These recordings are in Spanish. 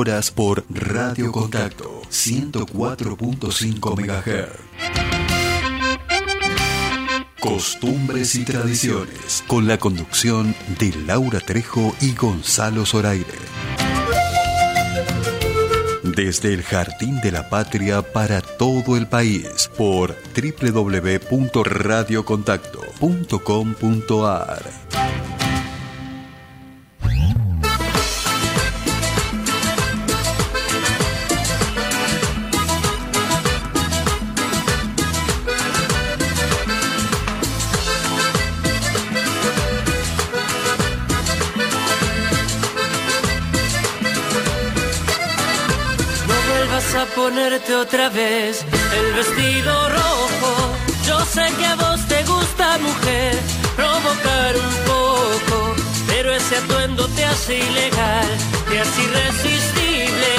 horas por Radio Contacto 104.5 MHz. Costumbres y tradiciones, con la conducción de Laura Trejo y Gonzalo Zoraire. Desde el Jardín de la Patria para todo el país, por www.radiocontacto.com.ar. otra vez el vestido rojo. Yo sé que a vos te gusta, mujer, provocar un poco, pero ese atuendo te hace ilegal, te hace irresistible.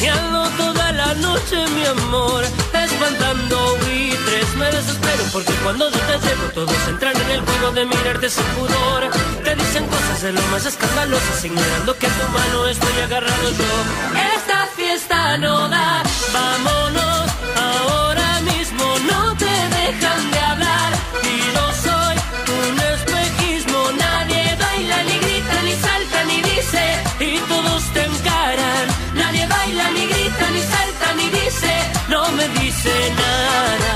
Y ando toda la noche, mi amor, espantando buitres. Me desespero porque cuando yo te llevo, todos entran en el juego de mirarte sin pudor. Te dicen cosas de lo más escandalosas, ignorando que a tu mano estoy agarrado yo. Esta fiesta no da Vámonos me dice nada.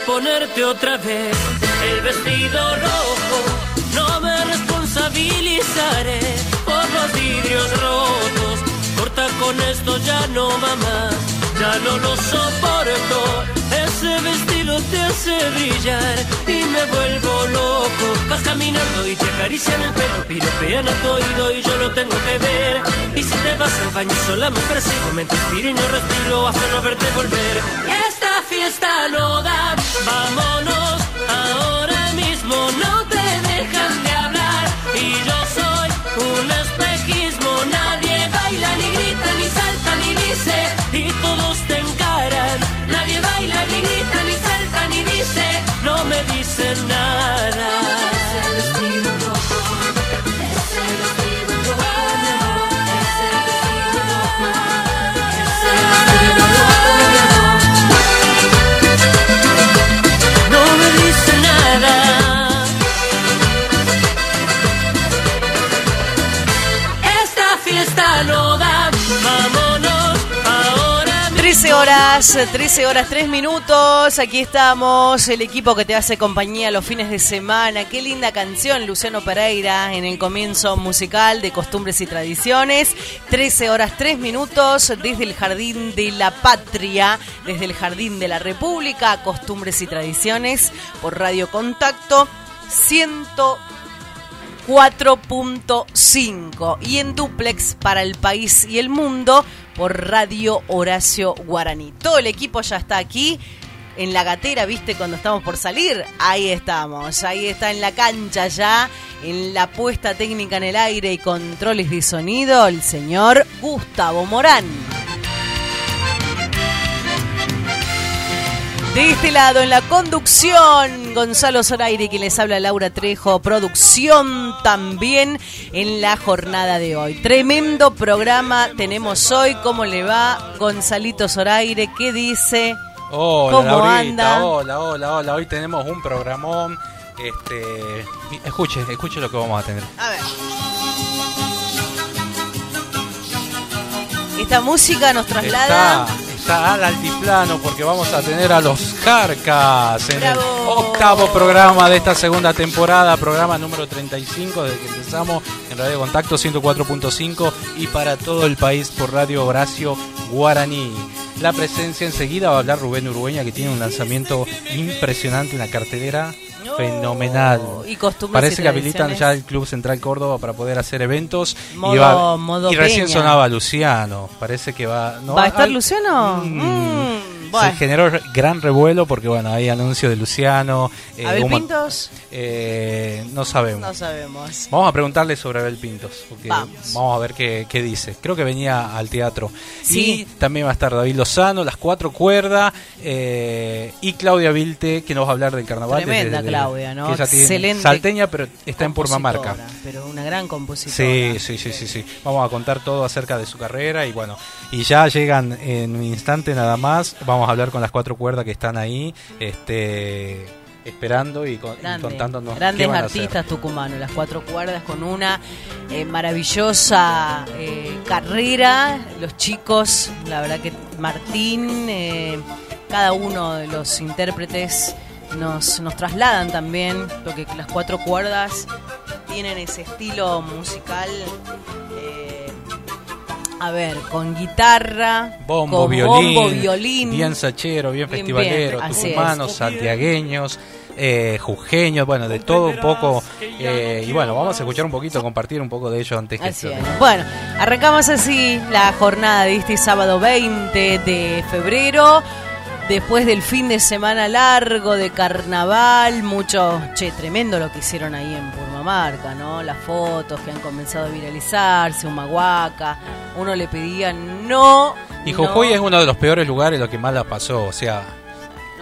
ponerte otra vez el vestido rojo. No me responsabilizaré por los vidrios rotos. Con esto, ya no, mamá, ya no lo soporto. Ese vestido te hace brillar y me vuelvo loco. Vas caminando y te acarician el pelo, piropean a tu oído y yo lo tengo que ver. Y si te vas al baño sola me persigo, me inspiro y no respiro hasta no verte volver. Esta fiesta no da, vámonos ahora mismo, no dice, y todos te encaran. Nadie baila, ni grita, ni salta, ni dice, no me dicen nada. 13 horas, 13 horas, 3 minutos. Aquí estamos, el equipo que te hace compañía los fines de semana. Qué linda canción, Luciano Pereira, en el comienzo musical de Costumbres y Tradiciones. 13 horas, 3 minutos, desde el Jardín de la Patria, desde el Jardín de la República, Costumbres y Tradiciones, por Radio Contacto 104.5 y en duplex para el país y el mundo por Radio Horacio Guaraní. Todo el equipo ya está aquí en la gatera, ¿viste? Cuando estamos por salir, ahí estamos, ahí está en la cancha ya, en la puesta técnica en el aire y controles de sonido, el señor Gustavo Morán. De este lado, en la conducción, Gonzalo Zoraire, que les habla Laura Trejo, producción también en la jornada de hoy. Tremendo programa tenemos hoy, ¿cómo le va Gonzalito Zoraire? ¿Qué dice? Hola, ¿Cómo Laurita, anda? Hola, hola, hola. Hoy tenemos un programón. Este, escuche, escuche lo que vamos a tener. A ver. Esta música nos traslada... Está, al altiplano porque vamos a tener a los Carcas en Bravo. el octavo programa de esta segunda temporada, programa número 35 desde que empezamos en Radio Contacto 104.5 y para todo el país por Radio Horacio Guaraní. La presencia enseguida va a hablar Rubén Urueña que tiene un lanzamiento impresionante, una cartelera No. fenomenal. Y costumbres Parece y que habilitan ya el Club Central Córdoba para poder hacer eventos. Modo- y, va- modo y recién Peña. sonaba Luciano. Parece que va. ¿no? ¿Va a estar Luciano? Mm. Mm, Bueno. Se generó gran revuelo porque, bueno, hay anuncios de Luciano. eh, ¿Abel Pintos? eh, no sabemos. No sabemos. Vamos a preguntarle sobre Abel Pintos. porque Vamos. a ver qué, qué dice. Creo que venía al teatro. Sí. Y también va a estar David Lozano, Las Cuatro Cuerdas. eh, y Claudia Vilte, que nos va a hablar del carnaval. Tremenda desde- Claudia, ¿no? que ella tiene- Excelente Salteña, pero está en Purmamarca. Pero una gran compositora. Sí, sí, sí, sí, sí. Vamos a contar todo acerca de su carrera y bueno, y ya llegan en un instante nada más. Vamos a hablar con las cuatro cuerdas que están ahí, este, esperando y, con- y Grande, contándonos qué grandes van a hacer. artistas tucumanos, las cuatro cuerdas con una eh, maravillosa eh, carrera. Los chicos, la verdad que Martín, eh, cada uno de los intérpretes nos, nos trasladan también, porque las cuatro cuerdas tienen ese estilo musical. eh, a ver, con guitarra, Bombo, con violín, bombo, violín, bien sachero, bien, Bien, festivalero, bien, tucumanos, santiagueños, eh, jujeños, bueno, de todo un poco. eh, y bueno, vamos a escuchar un poquito, compartir un poco de ello antes que Así es. Bueno, arrancamos así la jornada de este sábado 20 de febrero. Después del fin de semana largo de carnaval, mucho, che, tremendo lo que hicieron ahí en Purmamarca, ¿no? Las fotos que han comenzado a viralizarse, Humahuaca, uno le pedía no. Y no, Jujuy es uno de los peores lugares, lo que más la pasó. O sea,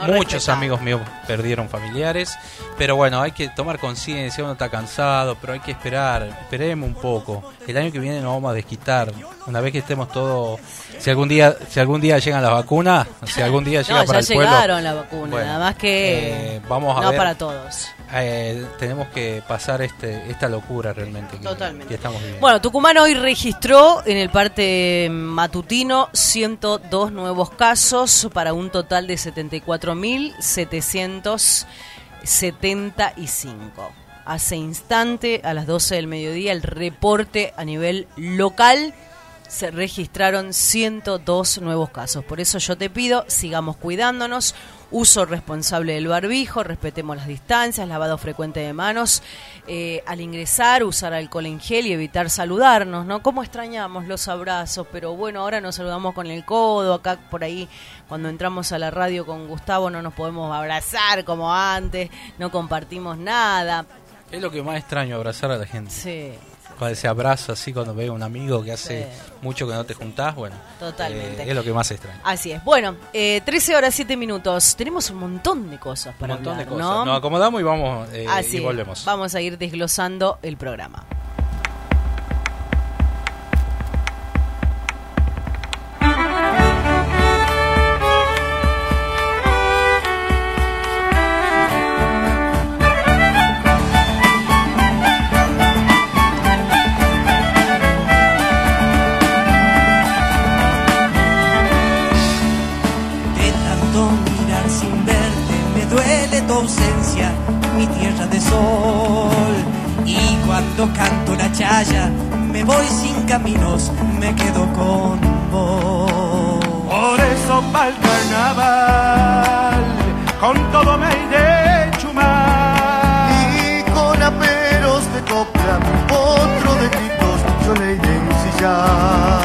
no muchos amigos míos perdieron familiares. Pero bueno, hay que tomar conciencia, uno está cansado, pero hay que esperar, esperemos un poco. El año que viene nos vamos a desquitar. Una vez que estemos todos, si algún día, si algún día llegan las vacunas, si algún día llega No, para ya el pueblo, llegaron la vacuna, Bueno, nada más que eh, vamos a no ver. para todos. eh, tenemos que pasar este, esta locura realmente que, Totalmente. que estamos viviendo. Bueno, Tucumán hoy registró en el parte matutino 102 nuevos casos para un total de 74.775. Hace instante, a las 12 del mediodía, el reporte a nivel local se registraron 102 nuevos casos. Por eso yo te pido, sigamos cuidándonos, uso responsable del barbijo, respetemos las distancias, lavado frecuente de manos, eh, al ingresar usar alcohol en gel y evitar saludarnos, ¿no? ¿Cómo extrañamos los abrazos? Pero bueno, ahora nos saludamos con el codo, acá por ahí cuando entramos a la radio con Gustavo no nos podemos abrazar como antes, no compartimos nada. Es lo que más extraño, abrazar a la gente. Sí, Con ese abrazo así cuando veo a un amigo que hace Sí. mucho que no te juntás, bueno, Totalmente. eh, es lo que más extraño. Así es. Bueno, eh, 13 horas 7 minutos. Tenemos un montón de cosas Un para montón hablar, de cosas. ¿no? Nos acomodamos y vamos eh, Así y volvemos. Vamos a ir desglosando el programa. Mirar sin verte me duele tu ausencia, mi tierra de sol. Y cuando canto la chaya me voy sin caminos, me quedo con vos. Por eso pa'l carnaval, con todo me iré chumar. Y con aperos de copla, otro de gritos, yo le iré ensillar.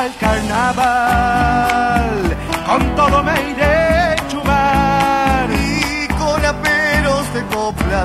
Pa'l carnaval, con todo me iré chumar. Y con aperos de copla,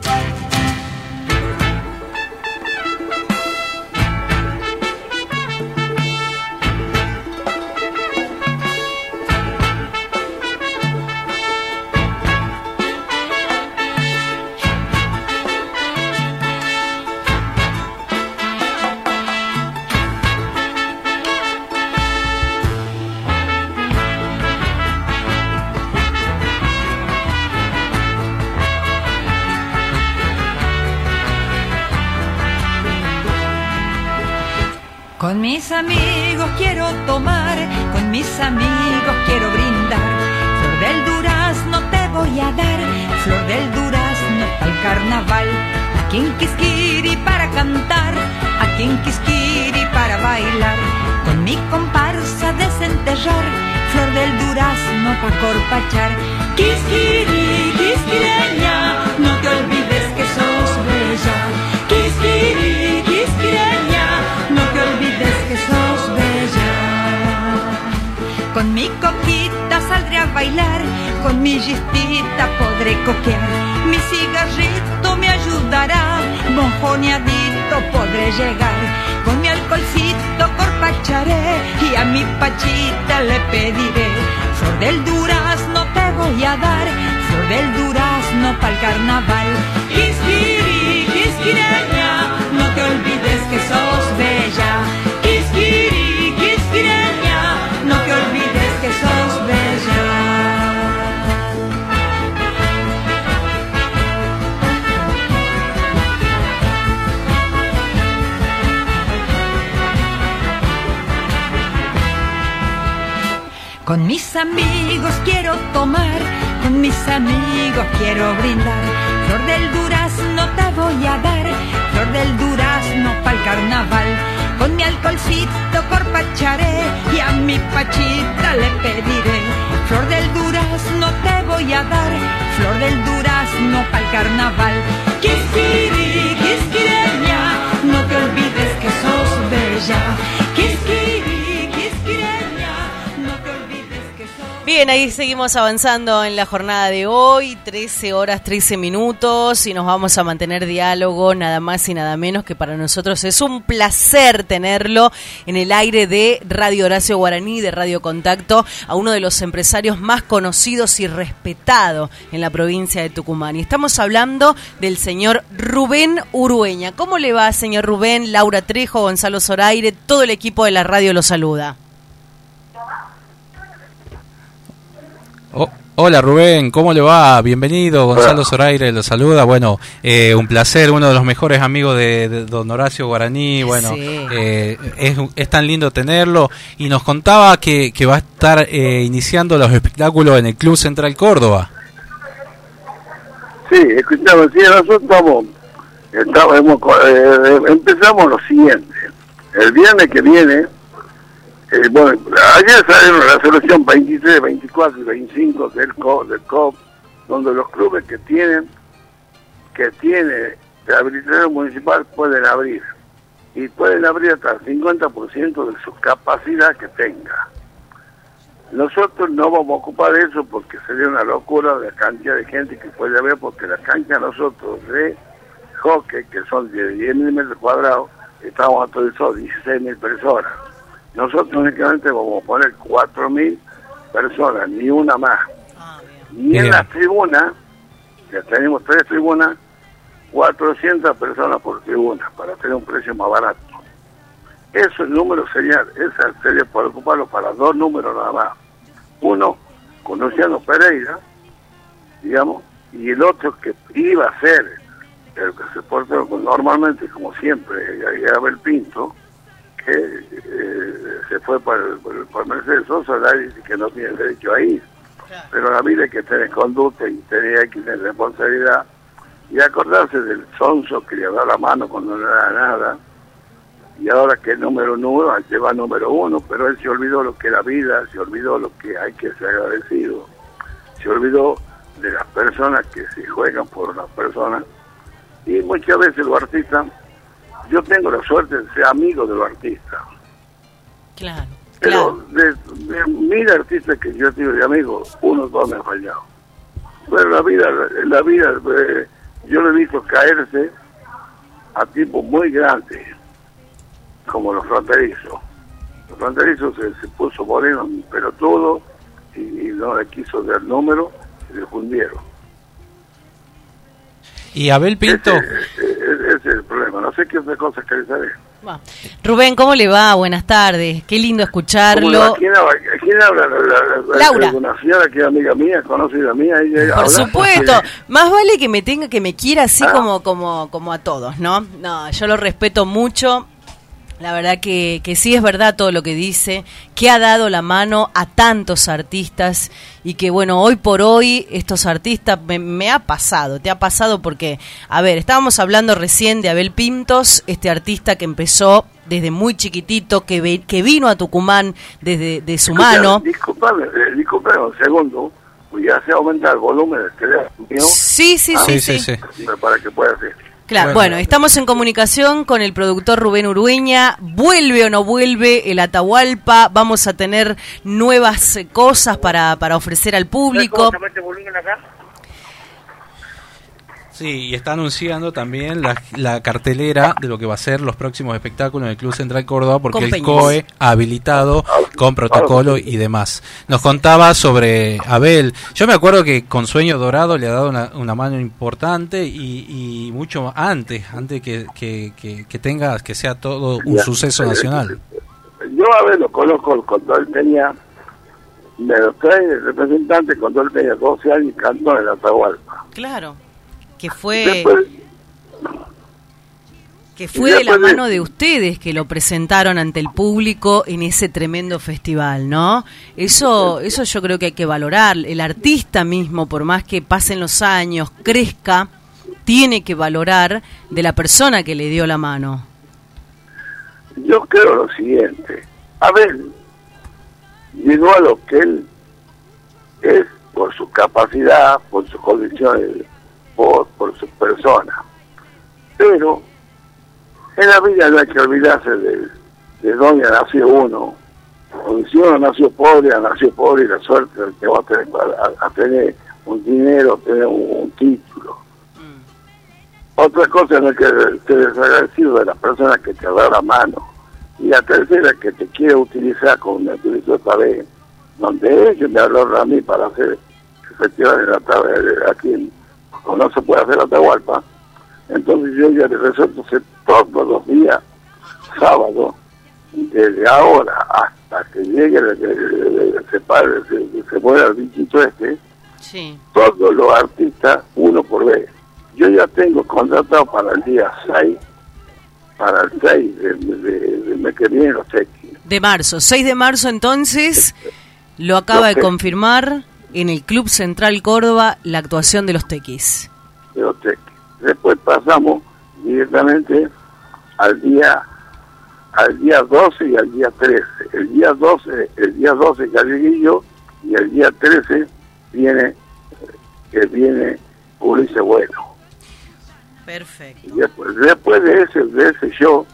con mi gistita podré coquear, mi cigarrito me ayudará, monjoneadito podré llegar, con mi alcoholcito corpacharé y a mi pachita le pediré, flor del durazno te voy a dar, flor del durazno pa'l carnaval. Quisquiri, quisquireña, no te olvides que sos bella. Con mis amigos quiero tomar, con mis amigos quiero brindar. Flor del durazno te voy a dar, flor del durazno para el carnaval. Con mi alcoholcito corpacharé y a mi pachita le pediré. Flor del durazno te voy a dar, flor del durazno para el carnaval. Quisquiri, quisquireña, no te olvides que sos bella. Seguimos avanzando en la jornada de hoy, 13 horas 13 minutos y nos vamos a mantener diálogo nada más y nada menos que para nosotros es un placer tenerlo en el aire de Radio Horacio Guaraní, de Radio Contacto, a uno de los empresarios más conocidos y respetados en la provincia de Tucumán. Y estamos hablando del señor Rubén Urueña. ¿Cómo le va, señor Rubén? Laura Trejo, Gonzalo Zoraire, todo el equipo de la radio lo saluda. Oh, hola Rubén, ¿cómo le va? Bienvenido, Gonzalo Zoraire lo saluda. Bueno, eh, un placer, uno de los mejores amigos de, don Horacio Guaraní. Bueno, eh, es, tan lindo tenerlo. Y nos contaba que, va a estar eh, iniciando los espectáculos en el Club Central Córdoba. Sí, escuchamos, sí, nosotros estamos, empezamos lo siguiente. El viernes que viene eh, bueno, ayer salió la resolución 23, 24 y 25 del COP, donde los clubes que tienen que tiene de habilitación municipal pueden abrir y pueden abrir hasta el 50% de su capacidad que tenga. Nosotros no vamos a ocupar eso porque sería una locura la cantidad de gente que puede haber porque la cancha nosotros de hockey, que son de 10 mil metros cuadrados, estamos autorizados 16 mil personas nosotros únicamente vamos a poner 4.000 personas, ni una más. Ah, y en la tribuna, ya tenemos tres tribunas, 400 personas por tribuna, para tener un precio más barato. Eso el número sería, esa sería por ocuparlo para dos números nada más. Uno con Luciano Pereira, digamos, y el otro que iba a ser el que se porta normalmente, como siempre, el Pinto, que eh, se fue por, por, Mercedes Sosa, dice que no tiene derecho a ir. Pero la vida hay que tener conducta y tener que tener responsabilidad y acordarse del sonso que le da la mano cuando no era nada. Y ahora que es número uno, lleva número uno, pero él se olvidó lo que era vida, se olvidó lo que hay que ser agradecido, se olvidó de las personas que se juegan por las personas. Y muchas veces los artistas, yo tengo la suerte de ser amigo de los artistas, Claro, pero claro. de, de mil artistas que yo tengo de amigos, uno o dos me han fallado. Pero la vida, la vida, eh, yo le he visto caerse a tipos muy grandes, como los fronterizos. Los fronterizos se, se puso moreno, pero todo, y, y no le quiso dar número, y le fundieron. Y Abel Pinto, Ese, ese- ese es el problema. No sé qué otra cosa saber. Va. Rubén, ¿cómo le va? Buenas tardes. Qué lindo ¿Cómo le escucharlo. ¿Quién habla? ¿Quién habla? La- la- Laura. Una señora que es amiga mía, conocida mía. ella Por habla. supuesto, más vale que me tenga, que me quiera así Ah. como, como, como a todos, ¿no? No, yo lo respeto mucho. La verdad que, que sí es verdad todo lo que dice, que ha dado la mano a tantos artistas y que bueno, hoy por hoy estos artistas me, me ha pasado, te ha pasado porque, a ver, estábamos hablando recién de Abel Pintos, este artista que empezó desde muy chiquitito, que, ve- que vino a Tucumán desde de su Escucha, mano. Disculpame, eh, disculpame un segundo. Ya se aumenta el volumen del teléfono mío. Sí, sí, Ah, sí, sí, sí. sí. Para que pueda hacer. Claro, Bueno. bueno, estamos en comunicación con el productor Rubén Urueña. ¿Vuelve o no vuelve el Atahualpa? Vamos a tener nuevas eh, cosas para, para ofrecer al público. ¿Cómo se mete volumen acá? Sí, y está anunciando también la, la cartelera de lo que va a ser los próximos espectáculos en el Club Central Córdoba, porque Con el Peñas. COE ha habilitado con protocolo y demás. Nos contaba sobre Abel. Yo me acuerdo que con Sueño Dorado le ha dado una, una mano importante y, y mucho antes, antes que, que, que, que tenga, que sea todo un Ya. suceso nacional. Yo a ver lo conozco cuando él tenía, me lo trae el representante cuando él tenía 12 años y cantó en Atahualpa. Claro, que fue, que fue de la mano de ustedes que lo presentaron ante el público en ese tremendo festival, ¿no? Eso, eso yo creo que hay que valorar. El artista mismo, por más que pasen los años, crezca, tiene que valorar de la persona que le dio la mano. yo creo lo siguiente. A ver, llegó a lo que él es por su capacidad, por sus condiciones, por, por su persona. Pero en la vida no hay que olvidarse de, de dónde nació uno. Porque si uno nació pobre, nació pobre y la suerte que va a tener, a, a tener un dinero, tener un, un título. Otra cosa no es que te desagradecido de las personas que te dan la mano. Y la tercera que te quiere utilizar como me utilizó esta vez, donde ellos me hablaron a mí para hacer festival en la tarde, aquí en, como no se puede hacer Atahualpa. Entonces yo ya les resuelto todos los días, sábado, desde ahora hasta que llegue, se, pare, se, se muera el bichito este, Sí. todos los artistas uno por vez. Yo ya tengo contratado para el día 6, para el 6 de, de, de mes que viene los tequis. De marzo, 6 de marzo entonces, lo acaba de confirmar en el Club Central Córdoba la actuación de los Tequis. de los tequis. Después pasamos directamente al día al día 12 y al día 13. El día 12, el día 12 Galleguillo y el día 13 viene que viene Ulises Bueno. Perfecto. Y después, después de ese, de ese show,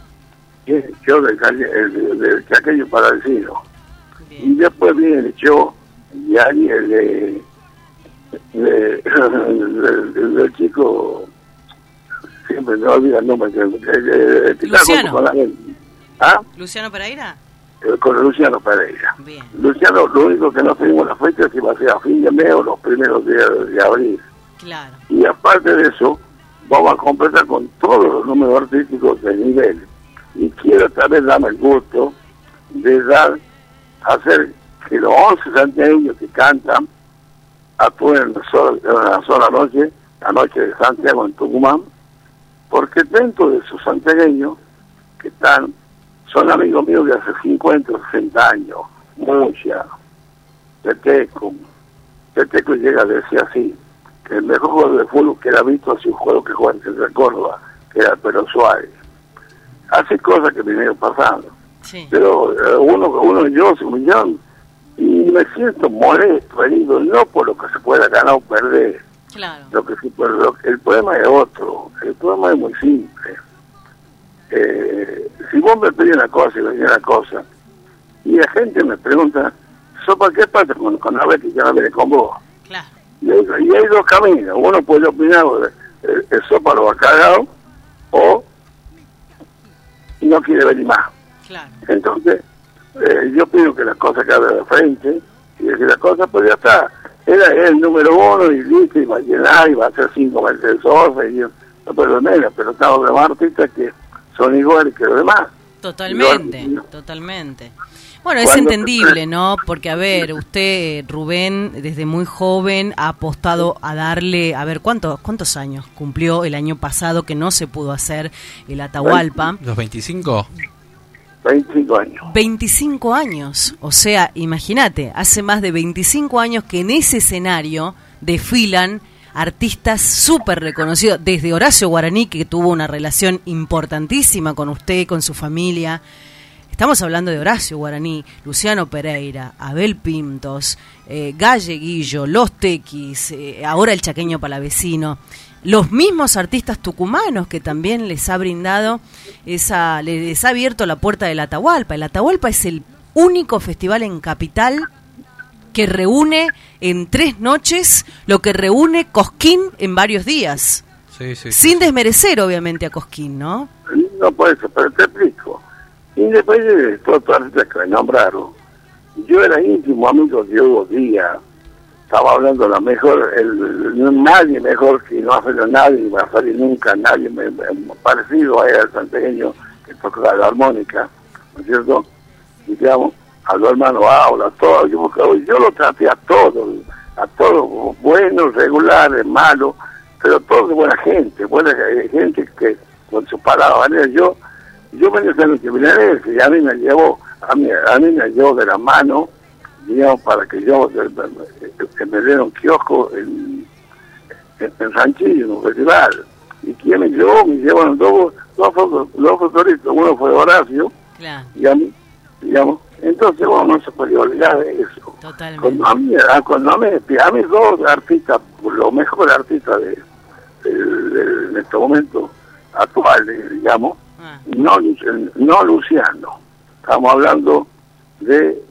que es el show del, calle- el, del Chaqueño Paladino. Y después viene el show, y ahí el de, de- chico, siempre me olvida el nombre, que, que- que- que Luciano. ¿Ah? Luciano Pereira. Eh, Con Luciano Pereira. Bien. Luciano, lo único que no tenemos la fecha es si va a ser a fin de mes o los primeros días de abril. Claro. Y aparte de eso, vamos a completar con todos los números artísticos de nivel. Y quiero también darme el gusto de dar, hacer que los 11 santiagueños que cantan actúen en una sola, noche, la noche de Santiago en Tucumán, porque dentro de esos santiagueños que están, son amigos míos de hace 50 o 60 años, mucha, Teteco, Teteco llega a decir así, que el mejor jugador de fútbol que era visto ha sido un jugador que juega en Central Córdoba, que era Pedro Suárez. hace cosas que vinieron pasando. Sí. Pero eh, uno, uno yo soy un millón y me siento molesto, herido, no por lo que se pueda ganar o perder, Claro. lo que se puede- lo- el problema es otro, el problema es muy simple. Eh, si vos me pedís una cosa y me pedís una cosa, y la gente me pregunta, ¿sopa qué pasa con, con Abel que yo no hablé con vos? Claro. Y hay, y hay dos caminos, uno puede opinar, el, el sopa lo ha cagado, o no quiere venir más. Claro. Entonces, eh, yo pido que las cosas queden de frente y decir las cosas, pues ya está. Era el número uno y listo, y va a llenar, y va a hacer cinco Mercedes Sosa, y yo, no menos, pero estamos de artistas que son iguales que los demás. Totalmente, No. totalmente. Bueno, es entendible, ¿no? Porque, a ver, usted, Rubén, desde muy joven ha apostado a darle, a ver, ¿cuántos, cuántos años cumplió el año pasado que no se pudo hacer el Atahualpa? ¿Los 25? 25 años. 25 años, o sea, imagínate, hace más de 25 años que en ese escenario desfilan artistas súper reconocidos, desde Horacio Guaraní, que tuvo una relación importantísima con usted, con su familia. Estamos hablando de Horacio Guaraní, Luciano Pereira, Abel Pintos, eh, Galle Guillo, Los Tequis, eh, ahora el Chaqueño Palavecino. Los mismos artistas tucumanos que también les ha brindado esa, les ha abierto la puerta del Atahualpa. El Atahualpa es el único festival en capital que reúne en tres noches lo que reúne Cosquín en varios días. Sí, sí. Sin desmerecer, obviamente, a Cosquín, ¿no? No puede ser, pero te explico. Independiente de todos los artistas que me nombraron, yo era íntimo amigo de Hugo Díaz, estaba hablando la mejor, el, nadie mejor que no ha salido nadie, va a salir nunca nadie me- parecido a él, al santeño, que toca la armónica, ¿no es cierto? Y digamos, a los hermanos Aula, todo, yo, yo lo traté a todos, a todos, buenos, regulares, malos, pero todos de buena gente, buena eh, gente que con su palabra, yo, yo me decía que vine y a mí me llevó, a mí, a mí me llevó de la mano, digamos, para que yo que me diera un kiosco en, en, en Ranchillo, en un festival. ¿Y quién me llevó? Me llevaron dos, dos, uno fue Horacio, Claro, y a mí, digamos, entonces bueno, no se podía olvidar de eso. totalmente. Cuando a mí, a- cuando a mí, a mí dos artistas, los mejores artistas de, de- de- en este momento actual, eh, digamos, Ah, no, no Luciano, estamos hablando de,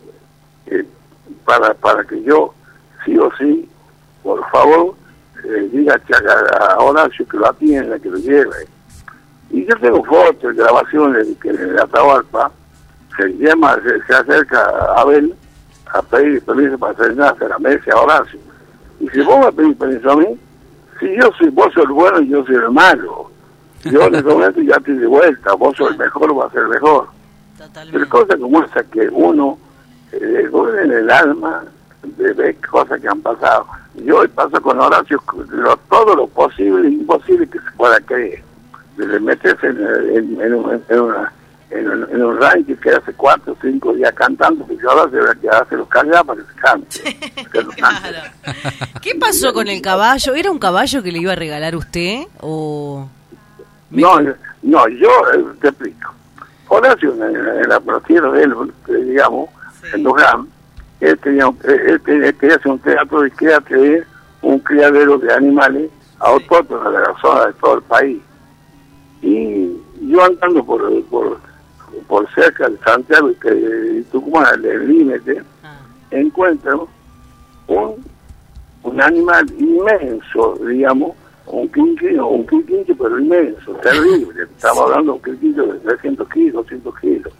para, para que yo, sí o sí, por favor, eh, diga a, a Horacio que lo atienda, que lo lleve. Y yo tengo fotos, grabaciones de que en Atahualpa se llama, se, se acerca a Abel a pedir permiso para hacer nada, a la mesa a Horacio. Y si vos me pedís permiso a mí, si yo soy, vos sos el bueno y yo soy el malo. Yo en ese momento ya estoy de vuelta, vos sos el mejor, va a ser el mejor. Pero totalmente. cosas como esa que uno eh, en el alma de ver cosas que han pasado. Y hoy paso con Horacio lo- todo lo posible e imposible que se pueda creer. Desde meterse en, en, en un- en una- en un, ranking que hace cuatro o cinco días cantando, porque Horacio era que hace los callar para que se cante. que. Claro. ¿Qué pasó con el caballo? ¿Era un caballo que le iba a regalar usted? ¿O.? No, no, yo eh, te explico. Horacio, en, la tierra de él, eh, digamos, en Luján, él, él, quería hacer un teatro y quería tener un criadero de animales autóctonos de la zona de todo el país. Y yo andando por, por, por cerca de Santiago y, y Tucumán, el límite, Ah, encuentro un, un animal inmenso, digamos, un quinquillo, un quinquillo pero inmenso, terrible. Estamos hablando de un quinquillo de 300 kilos, 200 kilos.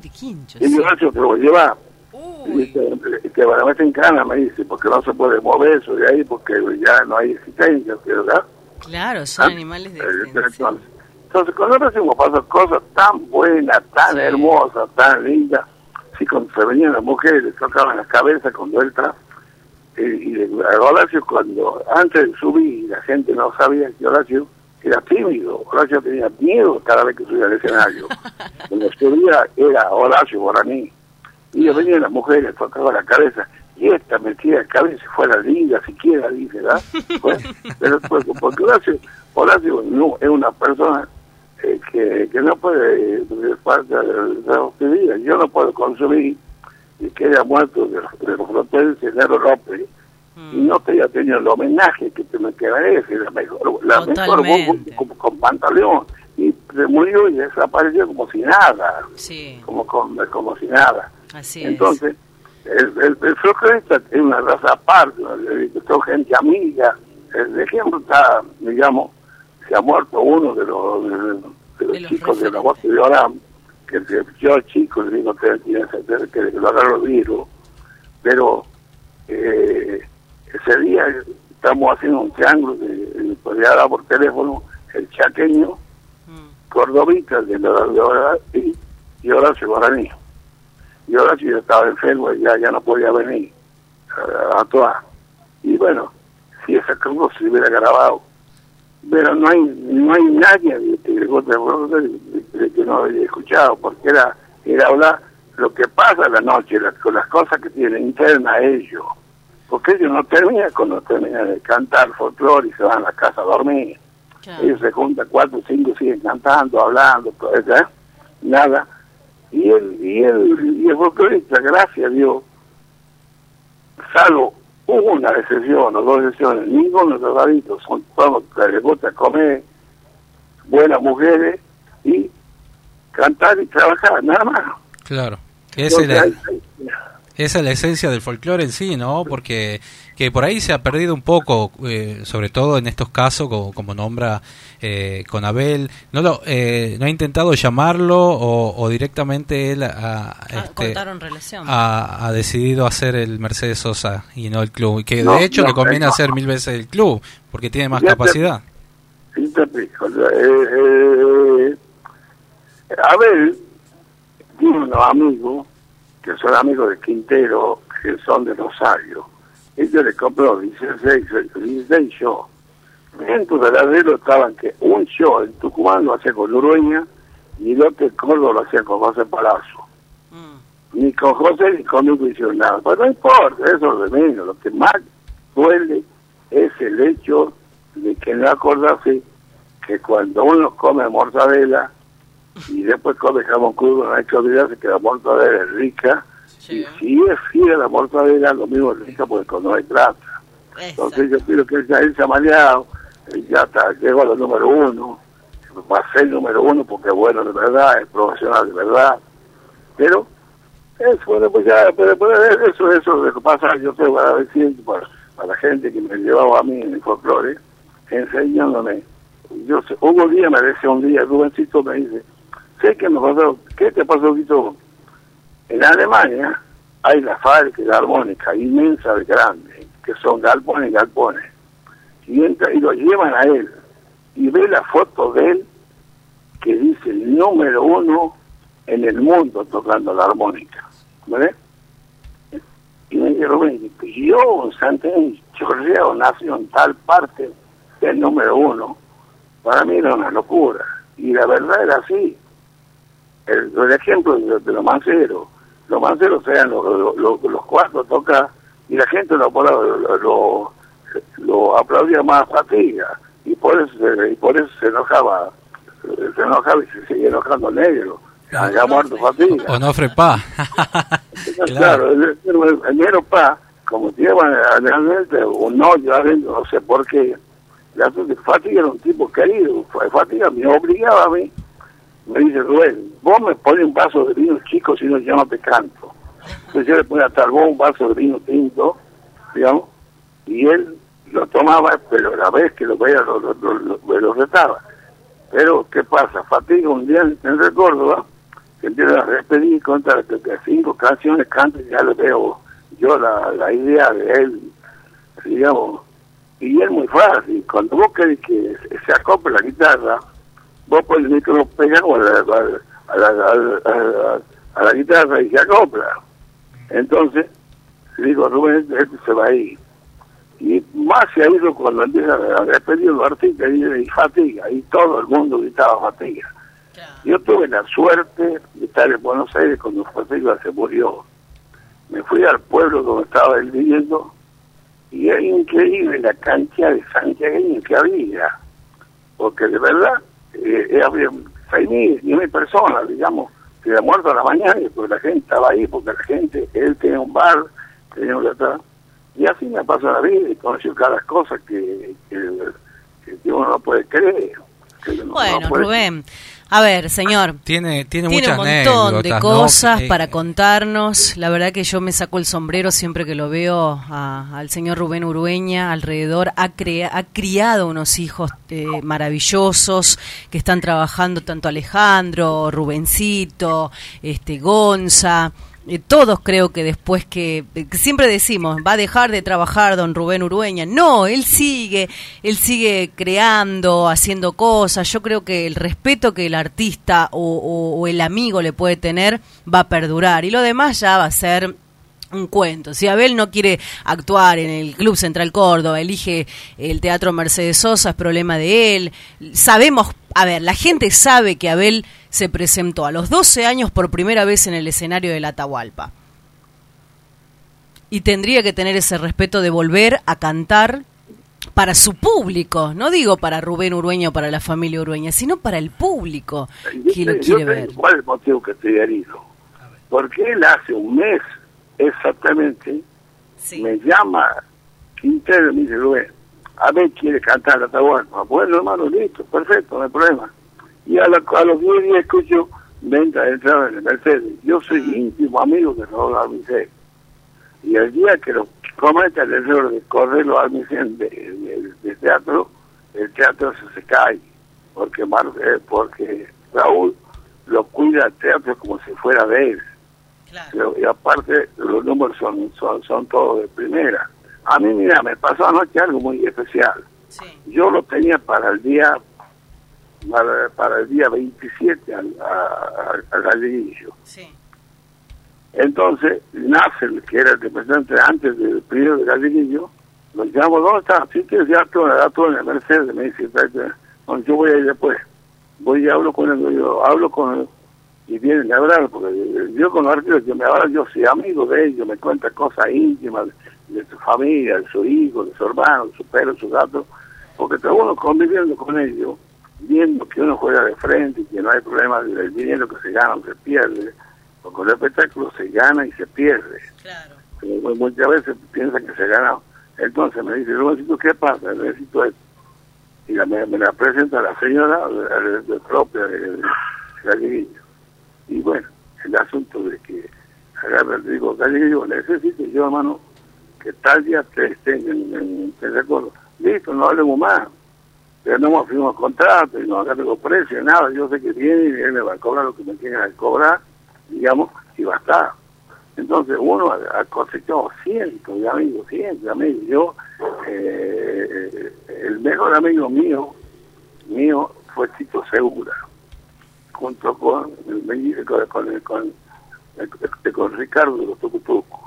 Qué quincho, Y yo Horacio, te lo voy a llevar. Y Uy, dice, que van a meter en cana, me dice, porque no se puede mover eso de ahí, porque ya no hay existencia, ¿verdad? claro, son ¿Ah? animales de Eh, extensión. Entonces, con hemos pasado cosas tan buenas, tan Sí. hermosas, tan lindas. Sí, cuando se venían las mujeres, les tocaban la cabeza cuando él tra- eh, y a Horacio cuando antes de subir la gente no sabía que Horacio era tímido, Horacio tenía miedo cada vez que subía al escenario. cuando subía era Horacio Guaraní. Y yo venían las mujeres, tocaban la cabeza, y esta metía la cabeza y fuera linda siquiera, dice, ¿verdad? Pues, pero pues, porque Horacio, Horacio no, es una persona eh, que, que no puede, de parte de la hostilidad. Yo no puedo consumir y que haya muerto de, de los fronteros de Nero Y no te haya tenido el homenaje que te me merece, la mejor, la mejor Totalmente. voz con, con pantaleón. Y se murió y desapareció como si nada, Sí, como, como, como si nada. así Entonces, el, el, el folclorista es una raza aparte, son gente amiga. El ejemplo está, digamos, se ha muerto uno de los, de, los- de los De los chicos de la voz de Orán, que se- yo chico le digo que lo agarró el virus, pero eh, ese día estamos haciendo un triángulo, de, podía hablar por teléfono, el chaqueño, Mm. Cordovita, el de la de Hora- y, y Horacio Guaraní. Y Horacio ya estaba enfermo y ya, ya no podía venir a, a actuar. Y bueno, si esa cruz se hubiera grabado, pero no hay no hay nadie de, de, de- que no haya escuchado, porque era, era hablar lo que pasa la noche, las, con las cosas que tienen interna ellos. Porque ellos no terminan cuando terminan de cantar folclore y se van a la casa a dormir Claro. ellos se juntan cuatro o cinco siguen cantando, hablando, todo eso, ¿eh? nada. Y él, y él, y el folclorista, gracias a Dios, salvo una excepción o dos excepciones, ninguno de los drogadictos son todos que les gusta comer, buenas mujeres y cantar y trabajar, nada más. Claro. Esa es, Esa es la esencia del folclore en sí, ¿no? Porque que por ahí se ha perdido un poco, eh, sobre todo en estos casos, como, como nombra eh, con Abel. ¿No, lo, eh, ¿No ha intentado llamarlo o, o directamente él ha, Ah, este, relación. ha decidido hacer el Mercedes Sosa y no el club? Y que No, de hecho no, le conviene no. hacer mil veces el club, porque tiene más Ya te- capacidad. Sí, te explico. Eh, eh, Abel tiene unos amigos que son amigos de Quintero, que son de Rosario. Ellos le compró 16, 16 shows. Dentro del arreglo estaban que un show en Tucumán lo hacía con Urueña y el otro en Córdoba lo hacía con José Palazzo. Mm. Ni con José ni conmigo hicieron nada. Pero no importa, eso es de menos. Lo que más duele es el hecho de que no acordarse que cuando uno come mortadela y después come jamón crudo, hay que olvidarse que la mortadela es rica. Sí. Y si es fiel la mortadela, lo mismo es rica porque cuando no hay plata. Entonces yo pido que ya- él se ha maleado, él ya está, llegó a lo número uno, va a ser número uno porque bueno de verdad, es profesional de verdad. Pero eso, bueno, pues ya, pero, pero eso, eso es lo que pasa, yo te voy a decir para, para la gente que me llevaba a mí en el folclore, enseñándome. Yo sé, hubo un día, me decía un día, Rubencito me dice, que me pasó, ¿qué te pasó, Quito? En Alemania hay la fábrica de armónica inmensa de grande, que son galpones galpones. Y, entra, y lo llevan a él, y ve la foto de él, que dice el número uno en el mundo tocando la armónica. ¿Vale? Y me y yo, Santiago Chorreo, nació en tal parte del número uno. Para mí era una locura. Y la verdad era así. El, el ejemplo de, de los manceros. Los manceros eran los, los, los, cuatro toca y la gente lo, lo, lo, lo aplaudía más fatiga. Y por eso se, y por eso se enojaba, se enojaba y se seguía enojando negro. Ya muerto fatiga. Onofre Paz. Claro, el, el, el negro pa, como llevan realmente un hoyo adentro, no sé por qué. La Fatiga era un tipo querido, Fatiga me obligaba a mí. Me dice, Rubén, vos me pones un vaso de vino chico, si no yo no te canto. Entonces yo le ponía tal vos un vaso de vino tinto, digamos, y él lo tomaba, pero la vez que lo veía lo, lo, lo, lo, retaba. Pero, ¿qué pasa? Fatiga un día en Córdoba, que empieza a repetir contra que cinco canciones canta y ya le veo yo la, la idea de él, digamos, y es muy fácil, cuando vos querés que se acople la guitarra, vos pones el micrófono pegado a la, a, la, a, la, a, la, guitarra y se acopla. Entonces, digo, Rubén, este se va a ir. Y más se ha ido cuando empieza a despedir los artistas y, y fatiga, y todo el mundo gritaba fatiga. Yo tuve la suerte de estar en Buenos Aires cuando Fatiga se murió. Me fui al pueblo donde estaba él viviendo y es increíble la cantidad de santiagueños que había. Porque de verdad eh, había seis mil, diez mil personas, digamos, se había muerto a la mañana y pues la gente estaba ahí, porque la gente, él tenía un bar, tenía un atrás, y así me pasó la vida y conocí cada cosa que, que, que uno no puede creer. que uno no Bueno, puede- Rubén. A ver, señor. Tiene, tiene, Tiene un montón de cosas para contarnos. La verdad que yo me saco el sombrero siempre que lo veo a- al señor Rubén Urueña alrededor. Ha, crea- ha criado unos hijos eh, maravillosos que están trabajando tanto Alejandro, Rubencito, este Gonza. Eh, todos creo que después que, que siempre decimos va a dejar de trabajar don Rubén Urueña. No él sigue él sigue creando haciendo cosas. Yo creo que el respeto que el artista o el amigo le puede tener va a perdurar. Y lo demás ya va a ser un cuento. Si Abel no quiere actuar en el Club Central Córdoba, elige el Teatro Mercedes Sosa, es problema de él. Sabemos, a ver, la gente sabe que Abel se presentó a los 12 años por primera vez en el escenario de la Atahualpa. Y tendría que tener ese respeto de volver a cantar para su público, no digo para Rubén Urueña o para la familia Urueña, sino para el público Yo que lo quiere yo ver. ¿Cuál es el motivo que estoy herido? Porque él hace un mes exactamente me llama Quintero y me dice, Rubén, a ver, quiere cantar la Atahualpa. Bueno, hermano, listo, perfecto, no hay problema. Y a, la- a los 10 días escucho venta de entrada en el Mercedes. Yo soy íntimo amigo de Raúl Almicén. Y el día que lo cometa el error de correrlo al Almicén de, de- de teatro, el teatro se, se cae. Porque, Mar- eh, porque Raúl lo cuida el teatro como si fuera de él. Y aparte los números son, son, son todos de primera. A mí, mira, me pasó anoche algo muy especial. Yo lo tenía para el día para, para el día 27 al, a, a- Galleguillo. Entonces, Nasser, que era el representante antes del periodo de Galleguillo, lo llamo, ¿dónde está? Sí, que ya todo, ya todo en el Mercedes, me dice, yo voy a ir después. Voy y hablo con él, yo hablo con él, y vienen a hablar, porque yo con los artistas que me hablan, yo soy amigo de ellos, me cuenta cosas íntimas de, su familia, de su hijo, de su hermano, de su perro, de su gato, porque está uno conviviendo con ellos, viendo que uno juega de frente y que no hay problema del dinero que se gana o se pierde, porque con el espectáculo se gana y se pierde. Como Muchas veces piensan que se gana. Entonces me dice, Rubéncito, ¿qué pasa? Necesito esto. Y la- me, me la presenta la señora de, de propia de, Galleguillo. Y bueno, el asunto de que agarra, le digo, Galleguillo, necesito yo, hermano, que tal día te estén en, en, en recuerdo. Listo, no hablemos más. Pero no hemos firmado contrato y no acá tengo precio, nada. Yo sé que viene y él me va a cobrar lo que me que cobrar, digamos, y va a estar. Entonces uno ha cosechado cientos de amigos, cientos de amigos. Yo, eh, el mejor amigo mío, mío fue Tito Segura, junto con, con, con, con, con Ricardo de los Tucutucos.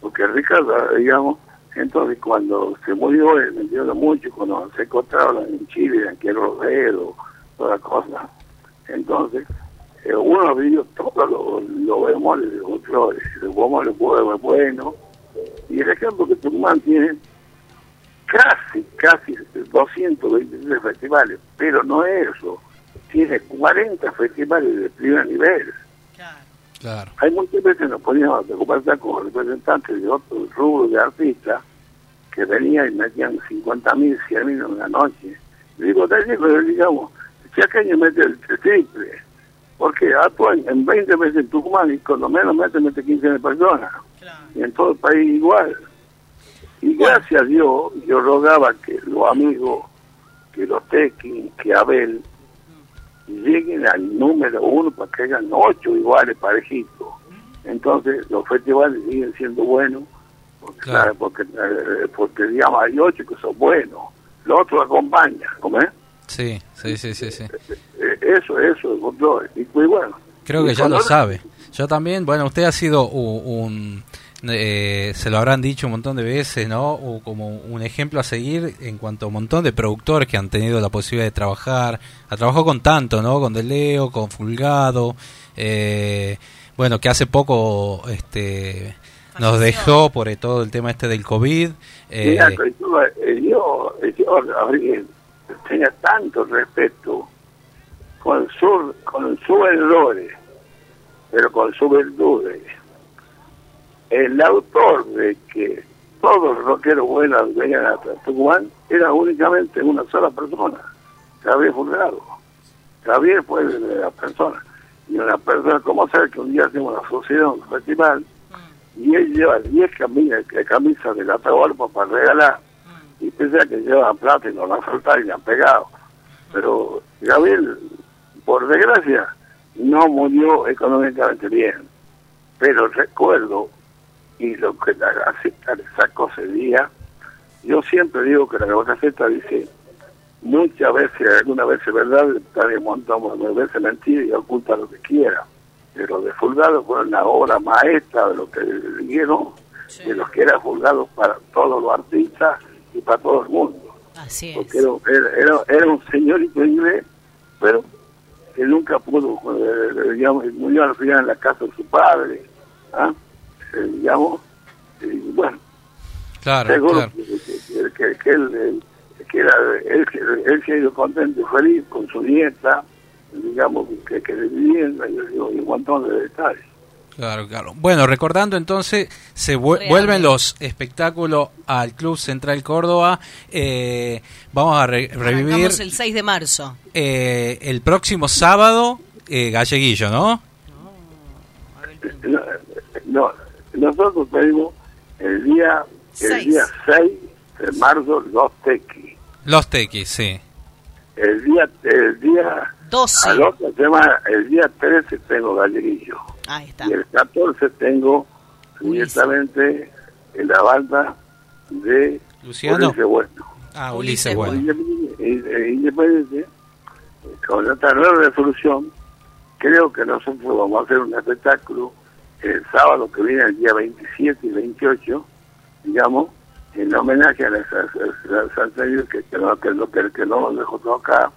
Porque Ricardo, digamos, entonces cuando se murió, él me entiendo mucho, cuando se encontraron en Chile, en Quiero Rodero, toda la cosa. Entonces, eh, uno vivió todo lo, lo bemoles de los flores, el bemoles bueno, bueno, y el ejemplo que Tucumán tiene casi, casi 226 festivales, pero no eso, tiene 40 festivales de primer nivel. Claro. Hay muchas veces nos poníamos a conversar con representantes de otros rubros de artistas que venían y metían 50 mil, 100 mil en una noche. Y digo, te digo, digamos, Chacaño mete el triple, porque actúan en 20 veces en Tucumán y cuando menos mete, mete 15 mil personas. Y en todo el país igual. Y gracias a Dios, yo rogaba que los amigos, que los Tequín, que Abel, lleguen al número uno para que hayan ocho iguales parejitos. Entonces los festivales siguen siendo buenos, porque, claro, porque, eh, porque digamos hay ocho que son buenos, los otros acompañan, ¿cómo es? Sí, sí, sí, sí. sí. Eh, Eso, eso, control. Y pues bueno. Creo que ya lo sabe. Yo también, bueno, usted ha sido un, eh, se lo habrán dicho un montón de veces, ¿no? O como un ejemplo a seguir en cuanto a un montón de productores que han tenido la posibilidad de trabajar. Ha trabajado con tanto, ¿no? Con Deleo, con Fulgado, eh, bueno, que hace poco este nos dejó por todo el tema este del COVID. eh, Mira, yo, eh, yo, yo, Gabriel, tenía tanto respeto con su, con su errores, pero con su virtudes. El autor de que todos los rockeros buenos venían a Tucumán era únicamente una sola persona, Javier Fulgado. Javier fue de la persona. Y una persona, ¿cómo sabe que un día tengo una sociedad, un festival, y él lleva 10 camisas, camisas de la para regalar, y pensé que llevaban plata y no la soltado y le han pegado. Pero Gabriel, por desgracia, no murió económicamente bien. Pero recuerdo, y lo que la Gaceta le sacó ese día, yo siempre digo que la Gaceta dice muchas veces, algunas veces verdad, también montamos veces mentira y oculta lo que quiera. Pero de Fulgado fue una obra maestra de lo que vieron, de los que era Fulgado para todos los artistas y para todo el mundo. Así es. Porque era, era, era, un señorito inglés, pero que nunca pudo, eh, digamos, murió al final en la casa de su padre, ¿ah? Eh, digamos, y bueno, claro, seguro Que, que, él, que era, él, él se ha ido contento y feliz con su nieta, digamos, que, que de vivienda y, y un montón de detalles. Claro, claro. Bueno, recordando entonces, se vuelven los espectáculos al Club Central Córdoba. Eh, vamos a revivir. el 6 de marzo. Eh, el próximo sábado, eh, Galleguillo, ¿no? No, nosotros pedimos el día, el día 6 de marzo los tequis. Los tequis, sí. El día, el día 12. el día 13 tengo Galleguillo. Ahí está. Y el 14 tengo directamente en la banda de Luciano. Ulises Bueno. Ah, Ulises Bueno. Independiente, con esta nueva resolución, creo que nosotros vamos a hacer un espectáculo el sábado que viene, el día 27 y 28, digamos, en homenaje a la, Santa que, que, no, que, que, que no nos dejó tocar,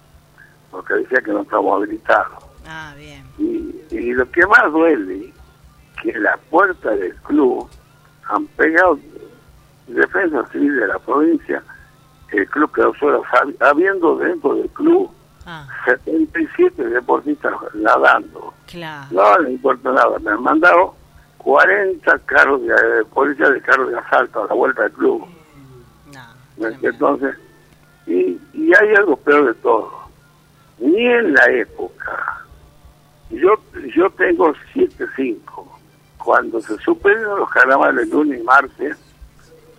porque decía que no estamos habilitados. Ah, bien. Y, y lo que más duele, que la puerta del club han pegado defensa civil de la provincia, el club quedó solo, habiendo dentro del club ah. 77 deportistas nadando. Claro. No le importa nada, me han mandado 40 carros de, de policía de carros de asalto a la vuelta del club. No, Entonces, y, y hay algo peor de todo. Ni en la época yo, yo tengo 7-5. Cuando se superaron los carnavales lunes y martes,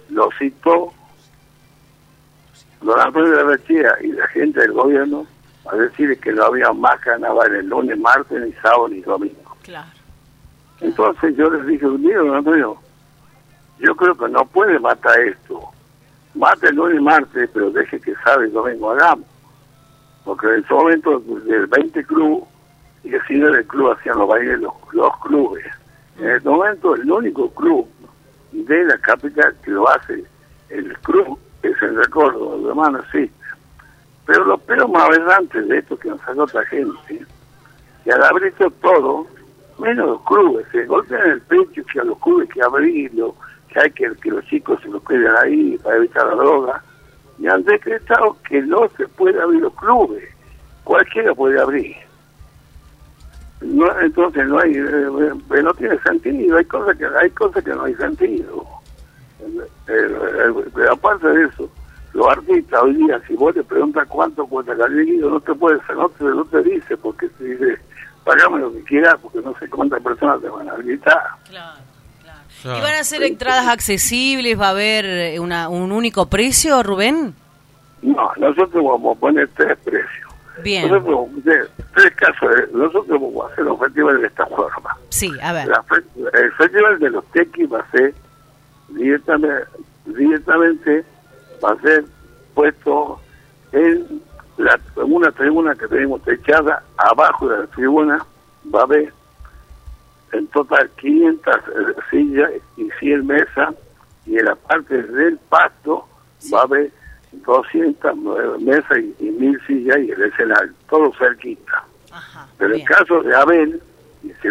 lo citó Don Antonio de la y la gente del gobierno a decir que no había más carnavales lunes, martes, ni sábado, ni domingo. Claro. Entonces yo les dije, don Antonio, yo creo que no puede matar esto. Mate el lunes martes, pero deje que sábado y domingo hagamos. Porque en ese momento, del 20 club, y así del club hacían los bailes los, los clubes. En este momento el único club de la capital que lo hace el club es el recuerdo, los demás no existe. Pero lo peor más aberrante de esto que nos sacó otra gente, que al abrir todo, menos los clubes, se golpean el pecho que a los clubes que abrirlo, que hay que que los chicos se los cuiden ahí para evitar la droga, y han decretado que no se puede abrir los clubes, cualquiera puede abrir. No, entonces no hay eh, eh, no tiene sentido hay cosas que hay cosas que no hay sentido. Aparte de eso los artistas hoy día si vos te preguntas cuánto cuesta el no te puede no te, no te dice porque te dice pagame lo que quieras porque no sé cuántas personas te van a gritar claro, claro. ¿Y van a ser entradas accesibles? ¿Va a haber una, un único precio, Rubén? No, nosotros vamos a poner tres precios. Bien. Nosotros, tres casos, nosotros vamos a hacer un festival de esta forma. Sí, a ver. el festival de los tequis va a ser directamente, directamente va a ser puesto en, la, una tribuna que tenemos techada, abajo de la tribuna va a haber en total 500 eh, sillas y 100 mesas, y en la parte del pasto va a haber 200 mesas y, mil sillas y el escenario, todo cerquita. Pero en el caso de Abel, y si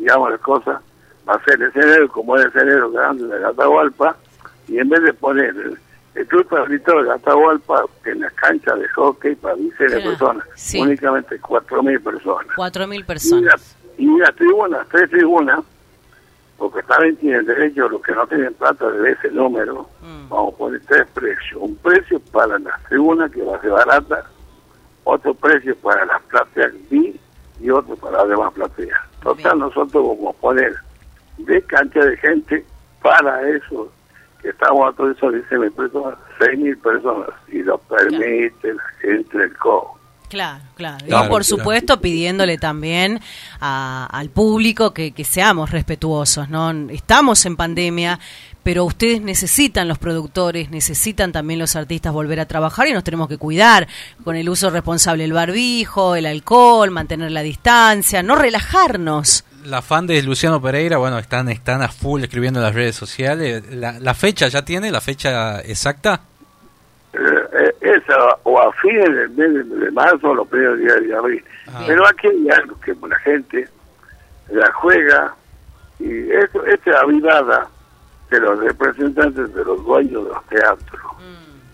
digamos las cosas, va a ser el escenario como el escenario grande de Atahualpa, y en vez de poner el club habilitado de Atahualpa en la cancha de hockey para miles de Claro, personas, sí. únicamente 4.000 personas. 4.000 Y la, personas. y las tribunas, tres tribunas, porque también tienen derecho los que no tienen plata de ese número, Mm. vamos a poner tres precios. Un precio para las tribunas que va a ser barata, otro precio para las plateas B y otro para las demás plateas. Total, nosotros vamos a poner de cancha de gente para eso que estamos a todo eso, dice mi personas, 6.000 personas, y lo permite la gente del CO. Claro, claro. Claro, y por claro. supuesto pidiéndole también a- al público que, que seamos respetuosos, ¿no? Estamos en pandemia, pero ustedes necesitan los productores, necesitan también los artistas volver a trabajar y nos tenemos que cuidar con el uso responsable del barbijo, el alcohol, mantener la distancia, no relajarnos. La fan de Luciano Pereira, bueno, están, están a full escribiendo en las redes sociales. La, la fecha ya tiene, la fecha exacta. Eh, eh, esa o a fines del mes de, de marzo o los primeros días de abril. Ah. Pero aquí hay algo que la gente la juega y esto, esta es avivada de los representantes de los dueños de los teatros.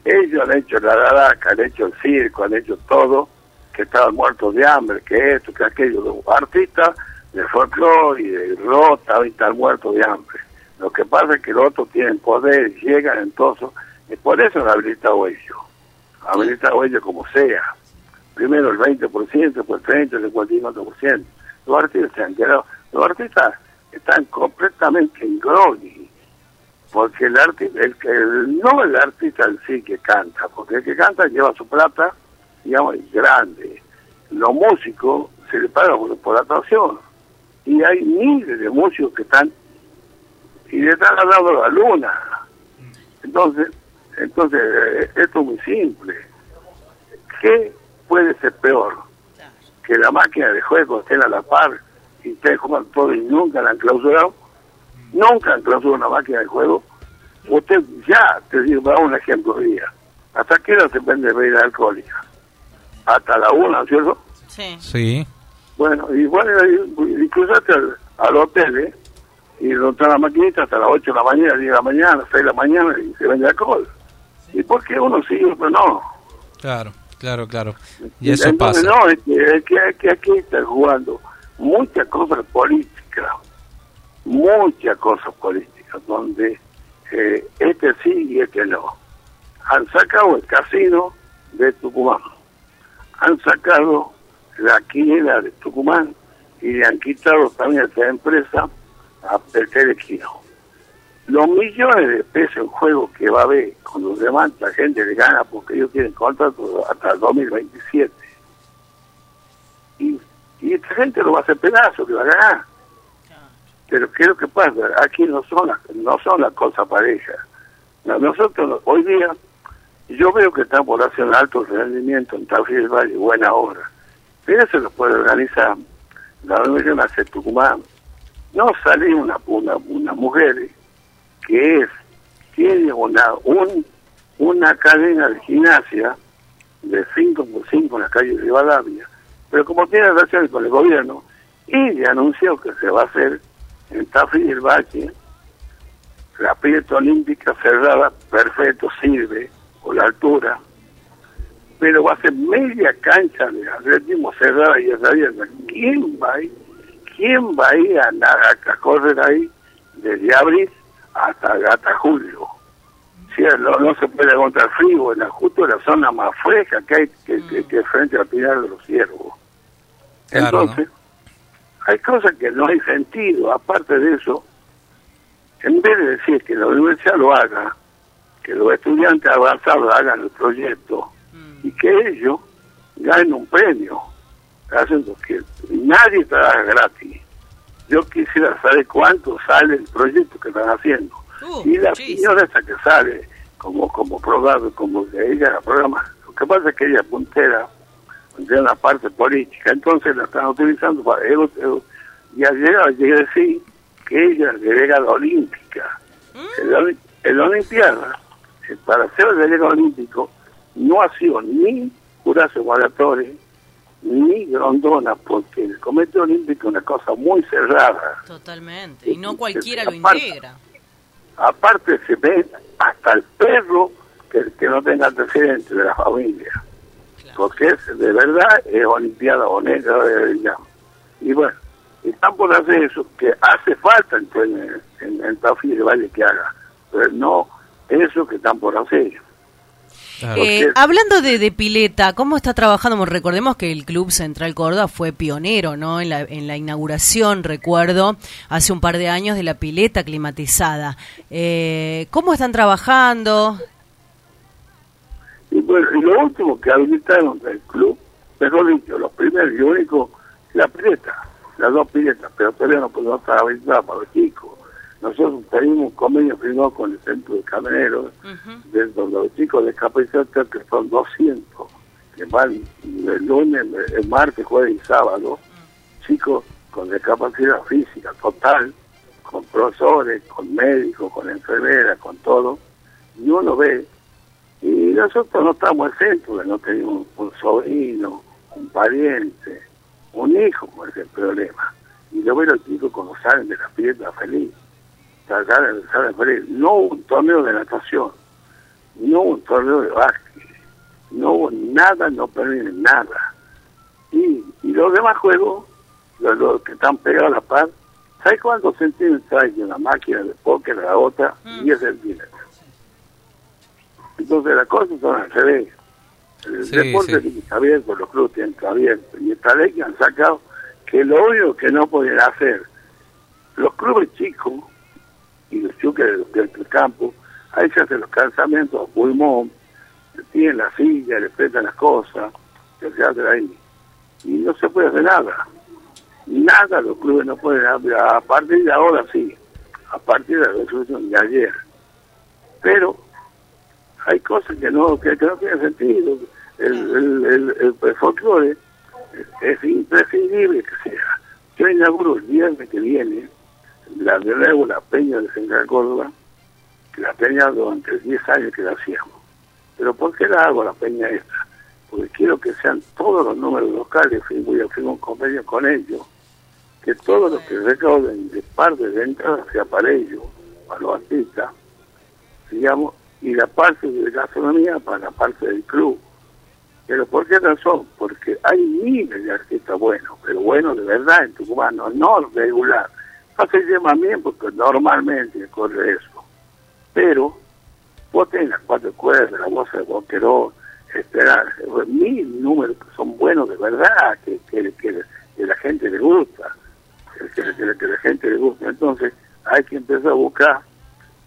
Ellos han hecho la daraca, han hecho el circo, han hecho todo, que estaban muertos de hambre, que esto, que aquello. Los artistas de folclore y de rock también están muertos de hambre. Lo que pasa es que los otros tienen poder, llegan entonces, y por eso han habilitado ellos. Habilitado ellos como sea. Primero el 20%, después el 30%, el 54%. Los artistas se han quedado, los artistas están completamente en groggy porque el artista, el, el- no el artista en sí que canta, porque el que canta lleva su plata, digamos, grande. Los músicos se le paga por, por la actuación. Y hay miles de músicos que están, y le están dando la luna. Entonces, entonces eh, esto es muy simple. ¿Qué puede ser peor? Que la máquina de juego esté a la par y estén jugando todo y nunca la han clausurado nunca han clausurado una máquina de juego. Usted ya, te digo, para un ejemplo hoy día, ¿hasta qué hora se vende bebida alcohólica? Hasta la una, ¿cierto? Sí. Sí. Bueno, y bueno, y cruzaste al, al hotel, ¿eh? Y está la maquinita hasta las 8 de la mañana, 10 de la mañana, 6 de la mañana, y se vende alcohol. ¿Y por qué uno sí y otro no? Claro, claro, claro. Y eso Entonces, pasa. No, es que, es que, es que aquí están jugando muchas cosas políticas, muchas cosas políticas, donde eh, este sí y este no. Han sacado el casino de Tucumán, han sacado la quiniela de Tucumán y le han quitado también a esta empresa a Telequino. Los millones de pesos en juego que va a haber cuando demás la gente le gana porque ellos tienen contrato hasta el 2027. Y, esta gente lo va a hacer pedazo, que va a ganar. Pero ¿qué es lo que pasa? Aquí no son las, no son las cosas parejas. No, Nosotros hoy día, yo veo que hacer un alto rendimiento en Tafí del Valle, buena obra. Eso lo puede organizar la Nacional de Tucumán. No sale una, una, una mujer que es, tiene una, un, una cadena de gimnasia de 5 por 5 en la calle de Rivadavia, pero como tiene relaciones con el gobierno, y anunció que se va a hacer en Tafí del Valle la pileta olímpica cerrada, perfecto, sirve, por la altura, pero va a ser media cancha de atletismo cerrada y abierta. ¿Quién va a ir? ¿Quién va a ir a, a, a correr ahí desde abril hasta, hasta julio? Si no, no se puede aguantar frío, en la, justo en la zona más fresca que hay que, que, que frente al Pinar de los Ciervos. Claro, Entonces, hay cosas que no hay sentido. Aparte de eso, en vez de decir que la universidad lo haga, que los estudiantes avanzados hagan el proyecto y que ellos ganen un premio, haciendo que nadie trabaja gratis. Yo quisiera saber cuánto sale el proyecto que están haciendo. Uh, y la muchísimo. señora esa que sale como como programa, como que ella la programa, lo que pasa es que ella es puntera de una parte política, entonces la están utilizando para ellos, ellos- y llegar, llegué a decir que ella olímpica. En la, oli- en la Olimpiada, eh, para ser delegado olímpico, no ha sido ni Juracio Guaratore, ni Grondona, porque el Comité Olímpico es una cosa muy cerrada. Totalmente. Y no cualquiera lo integra. Aparte se ve hasta el perro que, que no tenga antecedentes de la familia. Porque es, de verdad es Olimpiada honesta. Y bueno, están por hacer eso, que hace falta en, en, en Tafí de Valle que haga, pero no eso que están por hacer. Eh, hablando de, de, pileta, ¿cómo está trabajando? Recordemos que el Club Central Córdoba fue pionero, ¿no? En la, en la inauguración, recuerdo, hace un par de años de la pileta climatizada. Eh, ¿Cómo están trabajando? Y bueno, y lo último que habilitaron del club, mejor dicho, los primeros y únicos, la pileta, las dos piletas, pero todavía no podemos estar habilitadas para los chicos nosotros tenemos un convenio firmado con el centro de camioneros, de donde los chicos de discapacitados, que son 200, que van el lunes, el martes, jueves y sábado, chicos con discapacidad física total, con profesores, con médicos, con enfermeras, con todo, y uno ve, y nosotros no estamos exentos, no tenemos un sobrino, un pariente, un hijo, por ese problema. Y yo veo los chicos cuando salen de la fiesta feliz no hubo un torneo de natación, no hubo un torneo de básquet, no hubo nada, no perdieron nada. Y, y los demás juegos, los, que están pegados a la paz, ¿sabes cuántos centímetros hay de una máquina de póker a la otra? 10 mm. centímetros. Entonces las cosas son al revés. El deporte tiene que abierto, los clubes tienen que abierto. Y esta ley que han sacado, que lo único que no pueden hacer, los clubes chicos y los choques del, campo, ahí se hacen los calzamientos a pulmón, se tienen la silla, le prestan las cosas, se hace ahí. Y no se puede hacer nada. Nada los clubes no pueden hacer, a partir de ahora sí, a partir de la resolución de ayer. Pero hay cosas que no, que, no tienen sentido. El, el, el, el folclore es imprescindible que sea. Yo inauguro el viernes que viene la de nuevo la peña de Central Córdoba, que la peña durante 10 años que la hacíamos. Pero ¿por qué la hago la peña esta? Porque quiero que sean todos los números locales, voy a hacer un convenio con ellos, que todos los que recauden de parte de entrada sea para ellos, para los artistas, digamos, y la parte de gastronomía para la parte del club. Pero ¿por qué razón? Porque hay miles de artistas buenos, pero buenos de verdad en Tucumán, no regular se llama bien porque normalmente corre eso. Pero vos tenés las cuatro cuerdas, la voz de Boquerón, esperar, mil números que son buenos de verdad, que, que, que, la gente le gusta, que, que, la gente le gusta. Entonces hay que empezar a buscar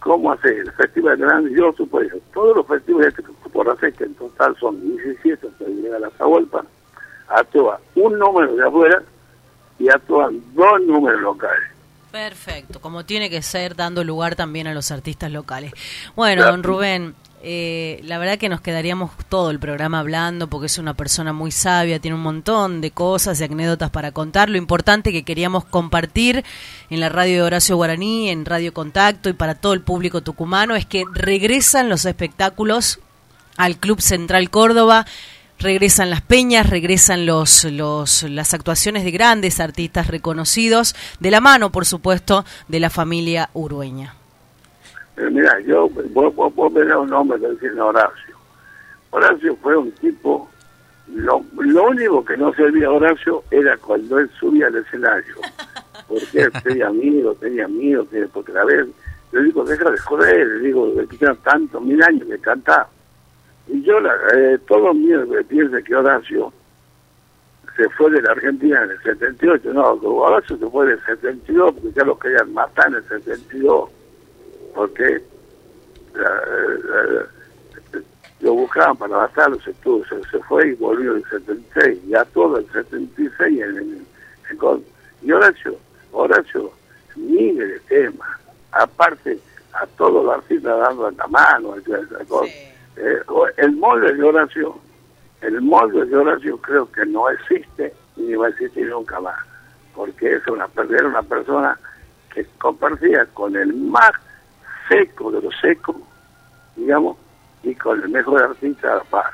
cómo hacer el festival grandioso, pues todos los festivales que por hacer, que en total son 17 hasta llegar a la vuelta, actúa un número de afuera y actúan dos números locales. Perfecto, como tiene que ser, dando lugar también a los artistas locales. Bueno, don Rubén, eh, la verdad que nos quedaríamos todo el programa hablando porque es una persona muy sabia, tiene un montón de cosas y anécdotas para contar. Lo importante que queríamos compartir en la radio de Horacio Guaraní, en Radio Contacto y para todo el público tucumano es que regresan los espectáculos al Club Central Córdoba regresan las peñas, regresan los, los, las actuaciones de grandes artistas reconocidos, de la mano, por supuesto, de la familia urueña. Pero mira, yo, vos, vos, un nombre que decir Horacio. Horacio fue un tipo, lo, lo único que no servía a Horacio era cuando él subía al escenario. Porque él tenía miedo, tenía miedo, porque a vez, le digo, deja de joder, le digo, que tantos mil años de cantar y yo, la, eh, todos míos piensan que Horacio se fue de la Argentina en el 78. No, Horacio se fue en el 72 porque ya lo querían matar en el 72. Porque lo buscaban para matarlo, se, se, fue y volvió en el 76. Ya todo el 76 en, en, Y Horacio, Horacio, mire el tema. Aparte, a todos los artistas dando la mano. Eh, el molde de Horacio, el molde de Horacio creo que no existe ni va a existir nunca más, porque es una, era una persona que compartía con el más seco de los secos, digamos, y con el mejor artista de la paz.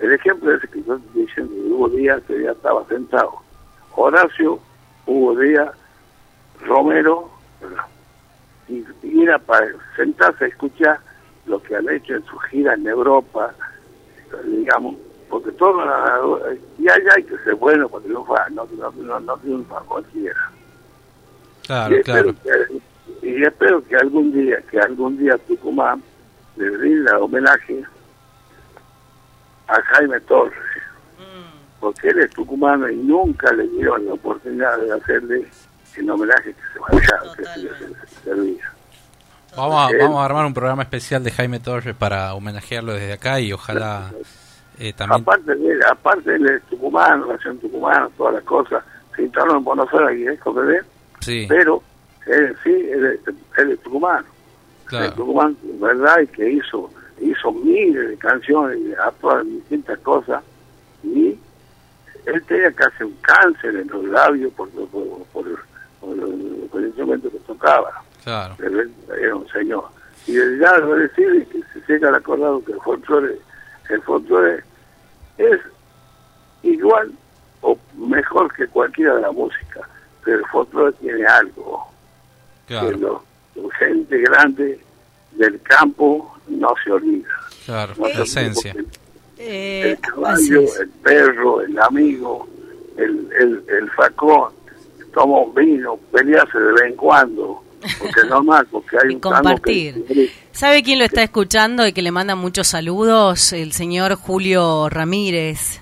El ejemplo es que yo diciendo Hugo Díaz que ya estaba sentado. Horacio, Hugo Díaz, Romero, y, y era para sentarse a escuchar lo que han hecho en su gira en Europa, digamos, porque todo, y allá hay que ser bueno para triunfar, no, no, no, no triunfa cualquiera. Claro, y claro. Espero que, y espero que algún día, que algún día Tucumán le rinda homenaje a Jaime Torres, porque él es tucumano y nunca le dieron la oportunidad de hacerle el homenaje que se merecía, que se le servía. Vamos a, vamos a armar un programa especial de Jaime Torres para homenajearlo desde acá y ojalá eh, también... Aparte de aparte él es tucumano, nació en Tucumán, todas las cosas, se instaló en Buenos Aires, es comprender, Sí, pero él, sí, él, es- él es tucumano. claro. El Tucumán, verdad, y que hizo, hizo miles de canciones, actuó en distintas cosas, y él tenía casi un cáncer en los labios por, por, por, por- por el, por el instrumento que tocaba, Claro. era un señor. Y ya lo decir que se llega al acordado que el folclore, el folclore es igual o mejor que cualquiera de la música, pero el folclore tiene algo que Claro, lo- la gente grande del campo no se olvida. claro. No La esencia. Eh, el caballo, el perro, el amigo, el, el, el facón, toma un vino, pelearse de vez en cuando, porque es normal, porque hay Y un compartir. que- ¿Sabe quién lo está escuchando y que le manda muchos saludos? El señor Julio Ramírez,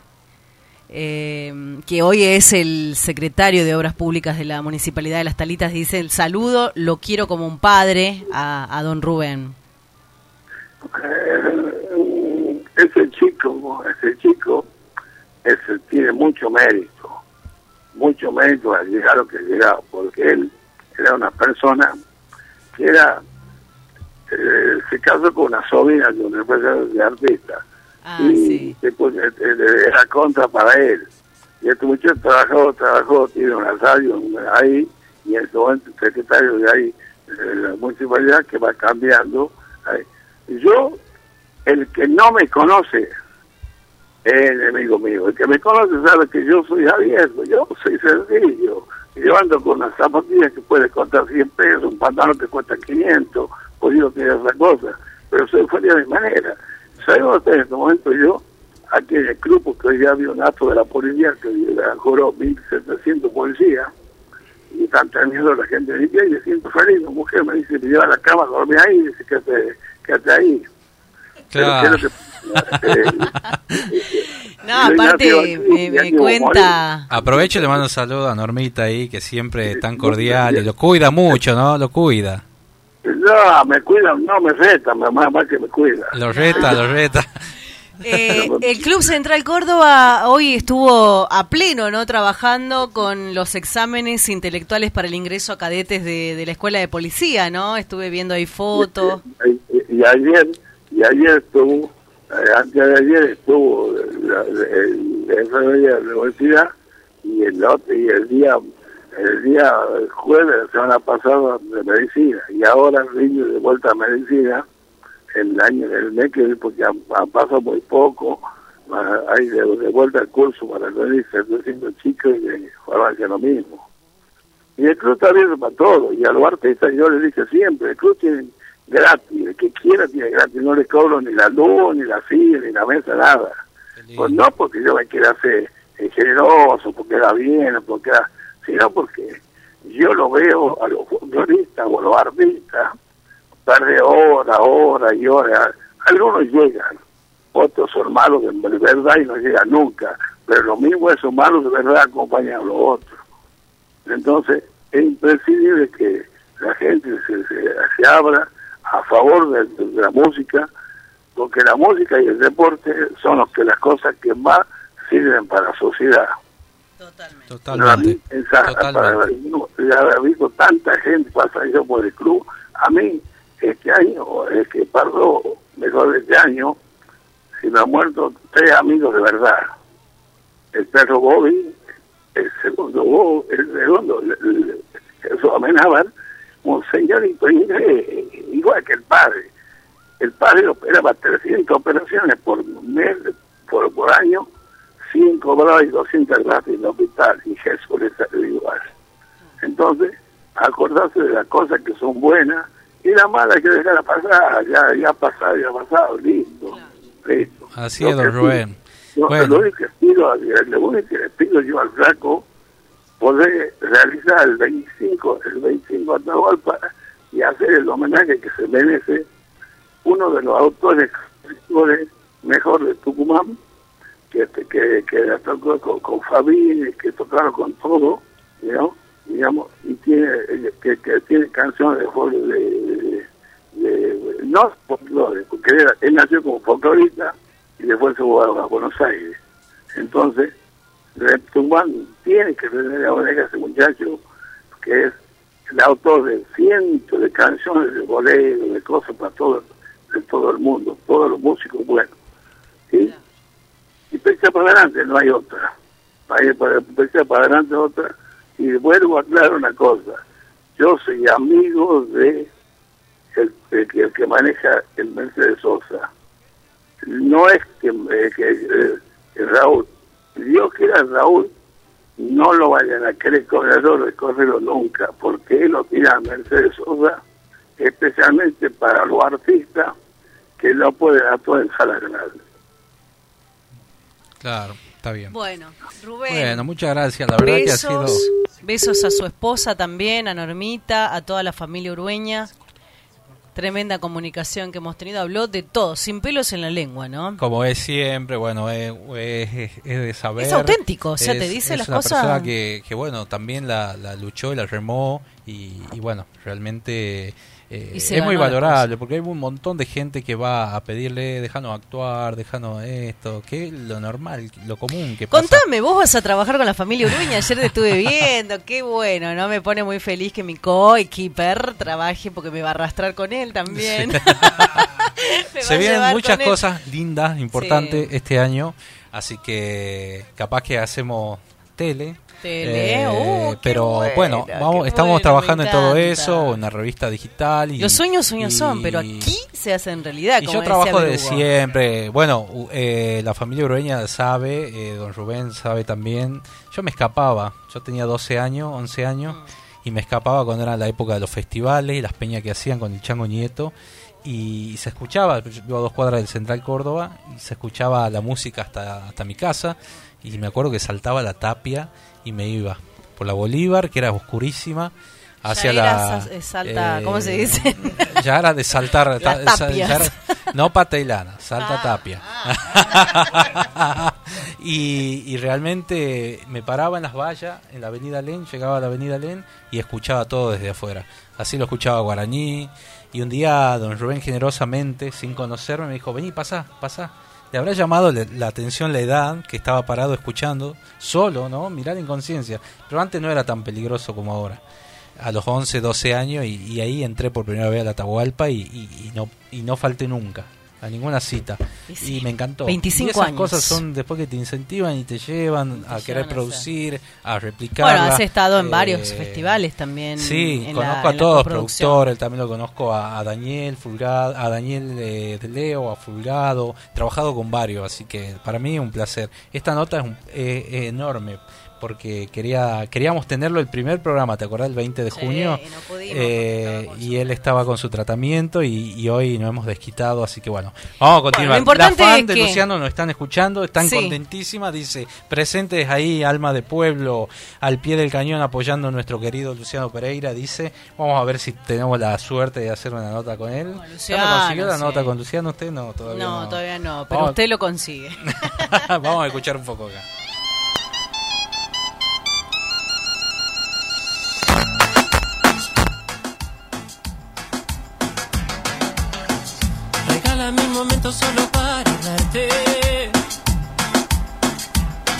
eh, que hoy es el secretario de Obras Públicas de la Municipalidad de Las Talitas. Dice, el saludo lo quiero como un padre a, a don Rubén. Eh, ese chico, ese chico, ese tiene mucho mérito, mucho mérito al llegar a lo que llegado, porque él era una persona que era, eh, se casó con una sobrina de un empresario de artista, Ah, y sí. después eh, eh, era contra para él. Y este muchacho trabajó, trabajó, tiene una radio ahí, y en este momento el secretario de ahí, de la municipalidad, que va cambiando. ahí. Yo, el que no me conoce, es enemigo mío. El que me conoce sabe que yo soy abierto, yo soy sencillo. Yo ando con unas zapatillas que puede costar 100 pesos, un pantalón que cuesta 500, pues yo tiene esa cosa, pero soy feliz de mi manera. ¿Saben ustedes en este momento yo, aquí en el club, porque hoy había un acto de la policía que juró 1.700 policías, y están teniendo la gente pie y me siento feliz. La mujer me dice, me lleva a la cama, dormí ahí, y dice, quédate, quédate ahí. Claro. ¿qué es lo que- eh, No, aparte aquí, me, cuenta... Aprovecho y le mando un saludo a Normita ahí, que siempre es tan cordial y lo cuida mucho, ¿no? Lo cuida. No, me cuida, no me reta, mamá, más que me cuida. Lo reta, lo reta. Eh, el Club Central Córdoba hoy estuvo a pleno, ¿no? Trabajando con los exámenes intelectuales para el ingreso a cadetes de, de la escuela de policía, ¿no? Estuve viendo ahí fotos. Y, y ayer, y ayer estuvo, eh, antes de ayer estuvo la, el, de la universidad y el, otro- y el día el día jueves de la semana pasada de medicina. Y ahora rindo de vuelta a medicina el año el mes que porque han, pasado muy poco. Ah, hay de, vuelta al curso para venir 700 chicos y de farmacia lo mismo. Y el club está abierto para todo. Y a los artistas yo les dije siempre el club tiene gratis el que quiera tiene gratis no le cobro ni la luz ni la silla ni la mesa nada pues no porque yo me quiera hacer eh, generoso porque era bien porque era sino porque yo lo veo a los futbolistas o a los artistas tarde hora, hora y hora. Algunos llegan, otros son malos de verdad y no llegan nunca, pero lo mismo esos malos de verdad acompañan a los otros. Entonces, es imprescindible que la gente se, se, se abra a favor de, de la música, porque la música y el deporte son los que las cosas que más sirven para la sociedad. Mí, Totalmente. esa- para- Totalmente. no, ya he visto tanta gente pasa yo por el club. A mí, este año, es que pasó, mejor de este año, se me han muerto tres amigos de verdad. El perro Bobby, el segundo Bo- el segundo, el, el, Jesús Amenábar, un señorito inglés, igual que el padre. El padre operaba 300 operaciones por mes, por, por año, 100 cobraba y 200 gratis en el hospital, y Jesús le salió igual. Entonces, acordarse de las cosas que son buenas y y la mala hay que dejarla pasar, ya, ya ha pasado, ya ha pasado, listo, listo. Así Lo es, don Rubén. pido- Lo, Bueno. lo único que pido, lo único que le pido yo al flaco, poder realizar el 25, el 25 Atahualpa y hacer el homenaje que se merece uno de los autores mejor de Tucumán, que, este, que, que tocó con, con Fabini, que tocaron con todo, ¿no? digamos, y tiene que, que tiene canciones de, de, de- no folclore, porque él, nació como folclorista y después se fue a Buenos Aires. Entonces, de Tucumán tiene que tener ahora ese muchacho que es el autor de cientos de canciones de bolero, de cosas para todo, de todo el mundo, todos los músicos buenos. ¿sí? Y pecha para adelante, no hay otra. Para, para, pecha para adelante otra. Y vuelvo a aclarar una cosa. Yo soy amigo de el, el que- el que maneja el Mercedes Sosa. No es que, eh, que, eh, que Raúl, Dios quiera Raúl, no lo vayan a querer corredor de correrlo nunca, porque él lo tira a Mercedes Sosa, especialmente para los artistas que no pueden actuar en sala grande. Claro, está bien. Bueno, Rubén. Bueno, muchas gracias. La verdad que ha sido. besos, besos a su esposa también, a Normita, a toda la familia urueña. Tremenda comunicación que hemos tenido. Habló de todo, sin pelos en la lengua, ¿no? Como es siempre, bueno, es, es- es de saber. Es auténtico, o sea, te Es- dice es las una cosas- persona que, que, bueno, también la, la luchó y la remó y, y bueno, realmente eh, es muy valorable porque hay un montón de gente que va a pedirle, déjanos actuar, déjanos esto, que es lo normal, lo común que pasa. Contame, vos vas a trabajar con la familia Uruña. Ayer te estuve viendo, qué bueno, ¿no? Me pone muy feliz que mi co-keeper trabaje porque me va a arrastrar con él también. Se vienen muchas él. cosas lindas, importantes Sí. este año, así que capaz que hacemos tele. Tele, eh, uh, pero bueno, bueno, qué vamos, estamos trabajando en todo eso, en la revista digital. Y, Los sueños, sueños son, pero aquí se hacen realidad. Y como yo trabajo de Berugo. siempre. Bueno, eh, la familia urueña sabe, eh, don Rubén sabe también. Yo me escapaba, yo tenía 12 años, 11 años, Mm. y me escapaba cuando era la época de los festivales y las peñas que hacían con el Chango Nieto. Y se escuchaba, yo vivo a dos cuadras del Central Córdoba, y se escuchaba la música hasta, hasta mi casa. Y me acuerdo que saltaba la tapia y me iba por la Bolívar, que era oscurísima, hacia Ya la. eh, salta, ¿cómo se dice? Ya era de saltar. Ta- ya era- no salta Ah, tapia. y, y realmente me paraba en las vallas, en la avenida Len, llegaba a la avenida Len y escuchaba todo desde afuera. Así lo escuchaba Guaraní. Y un día don Rubén generosamente, sin conocerme, me dijo, vení, pasá, pasá. Le habrá llamado la atención la edad que estaba parado escuchando, solo, ¿no? Mirar en conciencia. Pero antes no era tan peligroso como ahora. A los 11, 12 años y, y ahí entré por primera vez a la Atahualpa y, y- y no, y no falté nunca a ninguna cita. Y sí, Y me encantó. 25 y esas años. cosas son después que te incentivan y te llevan a querer a producir, a replicar. Bueno, has estado en varios festivales también. Sí, en conozco en a la todos productores, también lo conozco a, a Daniel Fulgado, a Daniel eh, de Leo, a Fulgado, trabajado con varios, así que para mí es un placer. Esta nota es, un- eh, es enorme porque quería queríamos tenerlo el primer programa, ¿te acordás? El 20 de Sí, junio. y no pudimos Eh, y él estaba con su tratamiento y, y hoy nos hemos desquitado, así que bueno, vamos a continuar. lo importante la fan es de que- Luciano nos están escuchando, están Sí. contentísimas, dice, presentes ahí, alma de pueblo, al pie del cañón apoyando a nuestro querido Luciano Pereira, dice, vamos a ver si tenemos la suerte de hacer una nota con él. ¿Ya Luciano, me consiguió la nota con Luciano usted? No, todavía no. No, todavía no, pero Vamos- usted lo consigue. vamos a escuchar un poco acá. Un momento solo para hablarte.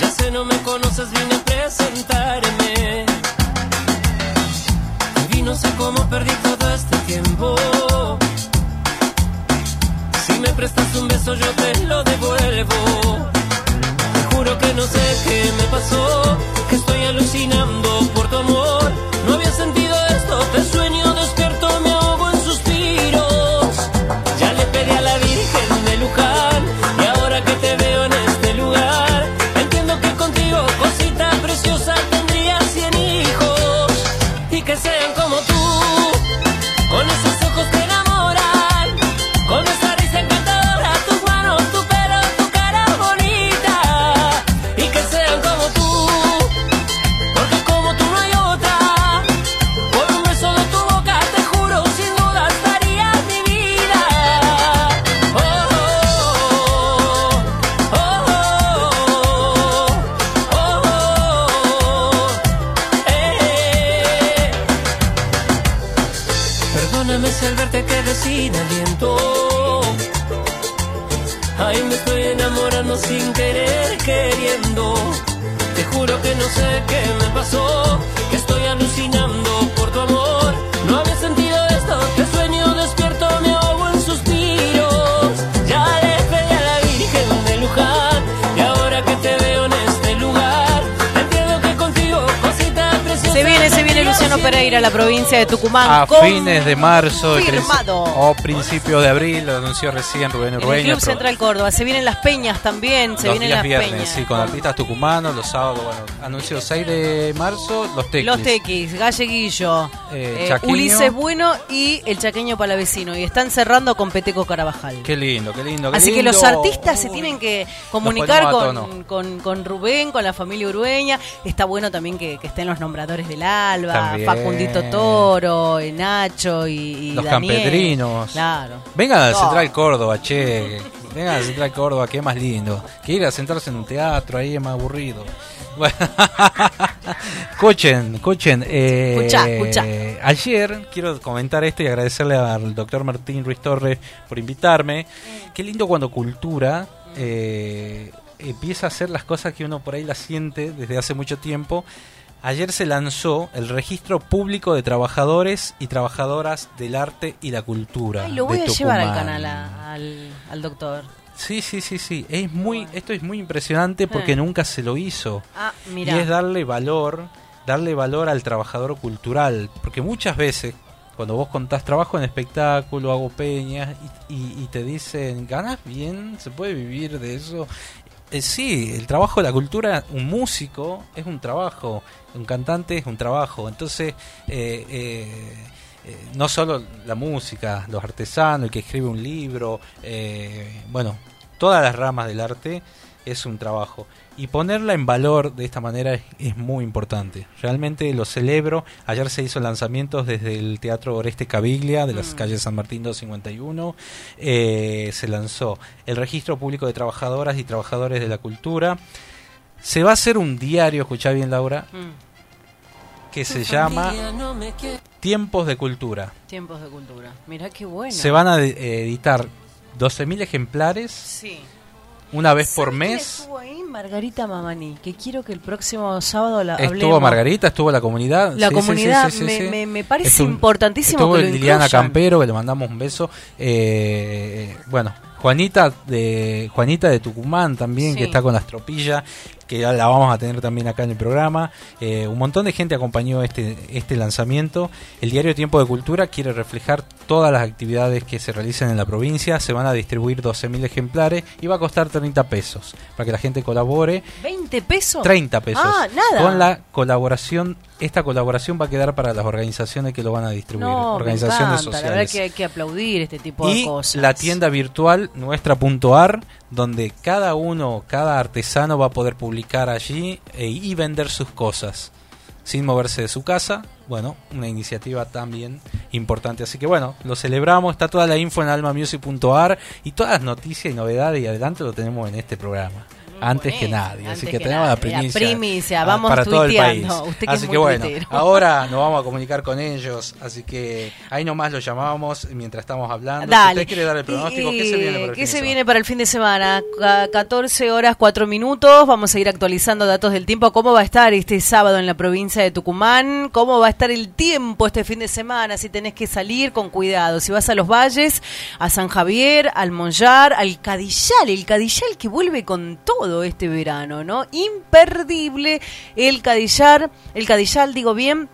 Ya sé, no me conoces, vine a presentarme. Y no sé cómo perdí todo este tiempo. Si me prestas un beso, yo te lo devuelvo. Te juro que no sé qué me pasó, que estoy alucinando provincia de Tucumán. A con- fines de marzo o principios de abril, lo anunció recién Rubén En el. Club Central Córdoba. Se vienen las peñas también. Se los vienen días las viernes, peñas. sí, con artistas tucumanos, los sábados, bueno, anunció 6 de marzo, los tequis. Los Tequis, Galleguillo, Eh, eh. Ulises Bueno y el Chaqueño Palavecino. Y están cerrando con Peteco Carabajal. Qué lindo, qué lindo. qué Así que los artistas se tienen que comunicar con, con, con Rubén, con la familia Urueña. Está bueno también que, que estén los nombradores del Alba, También. Facundito Toro, eh, Nacho y, y Los Daniel. campedrinos. Claro. Vengan a No. Central Córdoba, che. Vengan a Central Córdoba, que es más lindo. Que ir a sentarse en un teatro, ahí es más aburrido. Bueno. escuchen, escuchen. eh. Ayer quiero comentar esto y agradecerle al doctor Martín Ruiz Torres por invitarme. Qué lindo cuando cultura eh, empieza a hacer las cosas que uno por ahí las siente desde hace mucho tiempo. Ayer se lanzó el registro público de trabajadores y trabajadoras del arte y la cultura. Ay, lo voy de a llevar al canal a- al, al doctor. Sí, sí, sí, sí. Es muy, esto es muy impresionante porque Eh. nunca se lo hizo. Ah, Y mira. es darle valor, darle valor al trabajador cultural. Porque muchas veces, cuando vos contás trabajo en espectáculo, hago peñas, y, y- y te dicen, ¿ganas bien? ¿Se puede vivir de eso? Eh, sí, el trabajo de la cultura, un músico es un trabajo, un cantante es un trabajo. Entonces, eh, eh, eh, no solo la música, los artesanos, el que escribe un libro, bueno, todas las ramas del arte es un trabajo. Y ponerla en valor de esta manera es, es muy importante. Realmente lo celebro. Ayer se hizo lanzamientos desde el Teatro Oreste Caviglia de las calles San Martín 251. Eh, se lanzó el Registro Público de Trabajadoras y Trabajadores de la Cultura. Se va a hacer un diario, escuchá bien Laura, Mm, que se llama No. Tiempos de Cultura. tiempos de cultura. Mira qué bueno. Se van a editar 12.000 ejemplares Sí. Una vez por ¿Sabés quién mes. Estuvo ahí Margarita Mamani, que quiero que el próximo sábado la Estuvo hablemos. Margarita, estuvo la comunidad. La Sí, comunidad sí, sí, me, sí. me- me parece Estuvo- importantísimo Estuvo que lo Liliana incluyan. Campero, que le mandamos un beso. Eh, bueno, Juanita de Juanita de Tucumán también, que está con las tropillas, que ya la vamos a tener también acá en el programa. Eh, un montón de gente acompañó este, este lanzamiento. El diario Tiempo de Cultura quiere reflejar todas las actividades que se realizan en la provincia. Se van a distribuir 12.000 ejemplares y va a costar 30 pesos para que la gente colabore. ¿20 pesos? 30 pesos. Ah, nada. Con la colaboración, esta colaboración va a quedar para las organizaciones que lo van a distribuir. No, me organizaciones encanta, La verdad sociales. que hay que aplaudir este tipo de cosas. la tienda virtual nuestra.ar, donde cada uno, cada artesano va a poder publicar allí e- y vender sus cosas sin moverse de su casa. Bueno, una iniciativa también importante. Así que bueno, lo celebramos. Está toda la info en almamusic.ar y todas las noticias y novedades y adelante lo tenemos en este programa. Antes que nadie, así que que, tenemos la primicia, La primicia, ah, vamos para todo el país. Usted que así es que bueno, tuitero. ahora nos vamos a comunicar con ellos, así que ahí nomás lo llamamos mientras estamos hablando. Si Dale. usted quiere dar el pronóstico, Y- ¿qué se viene para el ¿qué fin de se semana? viene para el fin de semana? Ca- 14 horas 4 minutos. Vamos a ir actualizando datos del tiempo. ¿Cómo va a estar este sábado en la provincia de Tucumán? ¿Cómo va a estar el tiempo este fin de semana? Si tenés que salir con cuidado. Si vas a los valles, a San Javier, al Monjar, al Cadillal. El Cadillal que vuelve con todo este verano, ¿no? Imperdible el Cadillar. El Cadillal, digo bien,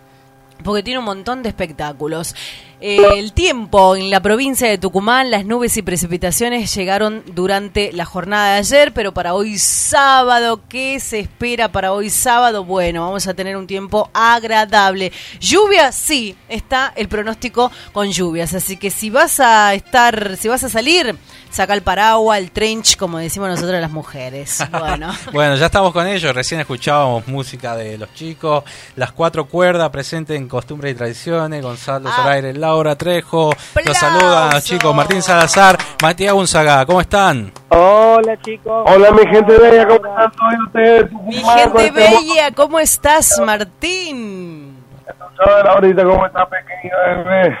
porque tiene un montón de espectáculos. Eh, el tiempo en la provincia de Tucumán, las nubes y precipitaciones llegaron durante la jornada de ayer, pero para hoy sábado, ¿qué se espera para hoy sábado? Bueno, vamos a tener un tiempo agradable. Lluvia, sí, está el pronóstico con lluvias, así que si vas a estar, si vas a salir, saca el paraguas, el trench, como decimos nosotros las mujeres. Bueno. Bueno, ya estamos con ellos. Recién escuchábamos música de los chicos. Las cuatro cuerdas presentes en Costumbres y Tradiciones. Gonzalo Ah. Zoraire, Laura Trejo. Los saludan los chicos. Martín Salazar, Matías Gonzaga. ¿Cómo están? Hola chicos. Hola mi gente bella, ¿cómo están todos ustedes? Mi gente bella, ¿cómo estás, Martín? ¿Sabes, Laurita, cómo está pequeño bebé?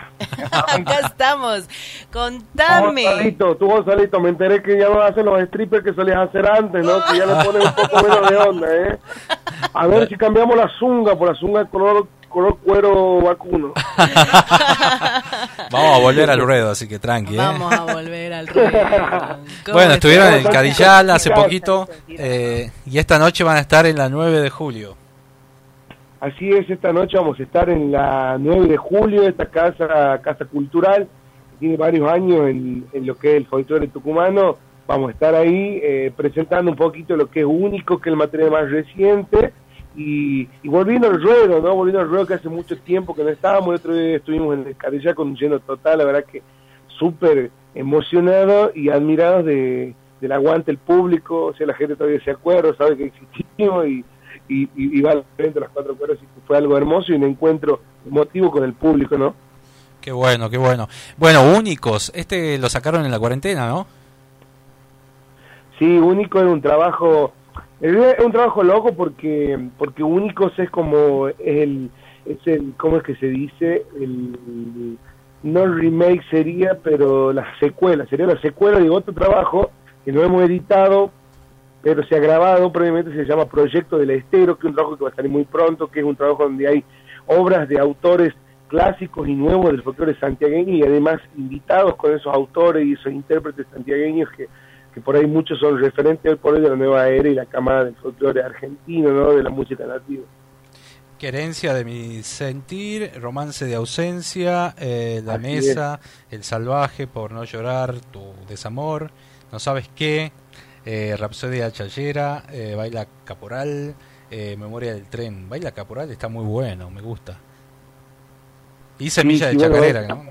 Acá estamos. Tú, Contame. Gonzalito, tú, Gonzalito, me enteré que ya no hacen los strippers que solías hacer antes, ¿no? Que ya le ponen un poco menos de onda, ¿eh? A ver si cambiamos la zunga por la zunga color, color cuero vacuno. Vamos a volver al ruedo, así que tranqui. ¿eh? Vamos a volver al ruedo. ¿Cómo Bueno, estuvieron en? Cadillal hace poquito eh, y esta noche van a estar en la 9 de julio. Así es, esta noche vamos a estar en la 9 de julio, esta casa casa cultural, que tiene varios años en, lo que es el folclore tucumano. Vamos a estar ahí eh, presentando un poquito lo que es único, que es el material más reciente, y, y volviendo al ruedo, ¿no? Volviendo al ruedo que hace mucho tiempo que no estábamos, el otro día estuvimos en el Cadillá con un lleno total, la verdad que súper emocionado y admirado de, del aguante del público, o sea, la gente todavía se acuerda, sabe que existimos y, y, y, y va frente de las cuatro cuerdas y fue algo hermoso y un encuentro emotivo con el público, ¿no? Qué bueno, qué bueno. Bueno, únicos. Este lo sacaron en la cuarentena, ¿no? Sí, Único es un trabajo, es un trabajo loco porque porque Únicos es como es el, es el ¿cómo es que se dice? El, no remake sería, pero la secuela, sería la secuela de otro trabajo que no hemos editado, pero se ha grabado previamente, se llama Proyecto del Estero, que es un trabajo que va a salir muy pronto, que es un trabajo donde hay obras de autores clásicos y nuevos del folclore santiagueño y además invitados con esos autores y esos intérpretes santiagueños que, que por ahí muchos son referentes hoy por hoy de la nueva era y la camada del folclore argentino, ¿no? de la música nativa. Querencia de mi sentir, romance de ausencia, eh, la Así mesa, el salvaje por no llorar, tu desamor, no sabes qué, eh, Rapsodia Chayera, eh, Baila Caporal, eh, Memoria del Tren. Baila Caporal está muy bueno, me gusta. Y Semilla Sí, de bueno, Chacarera, ¿no?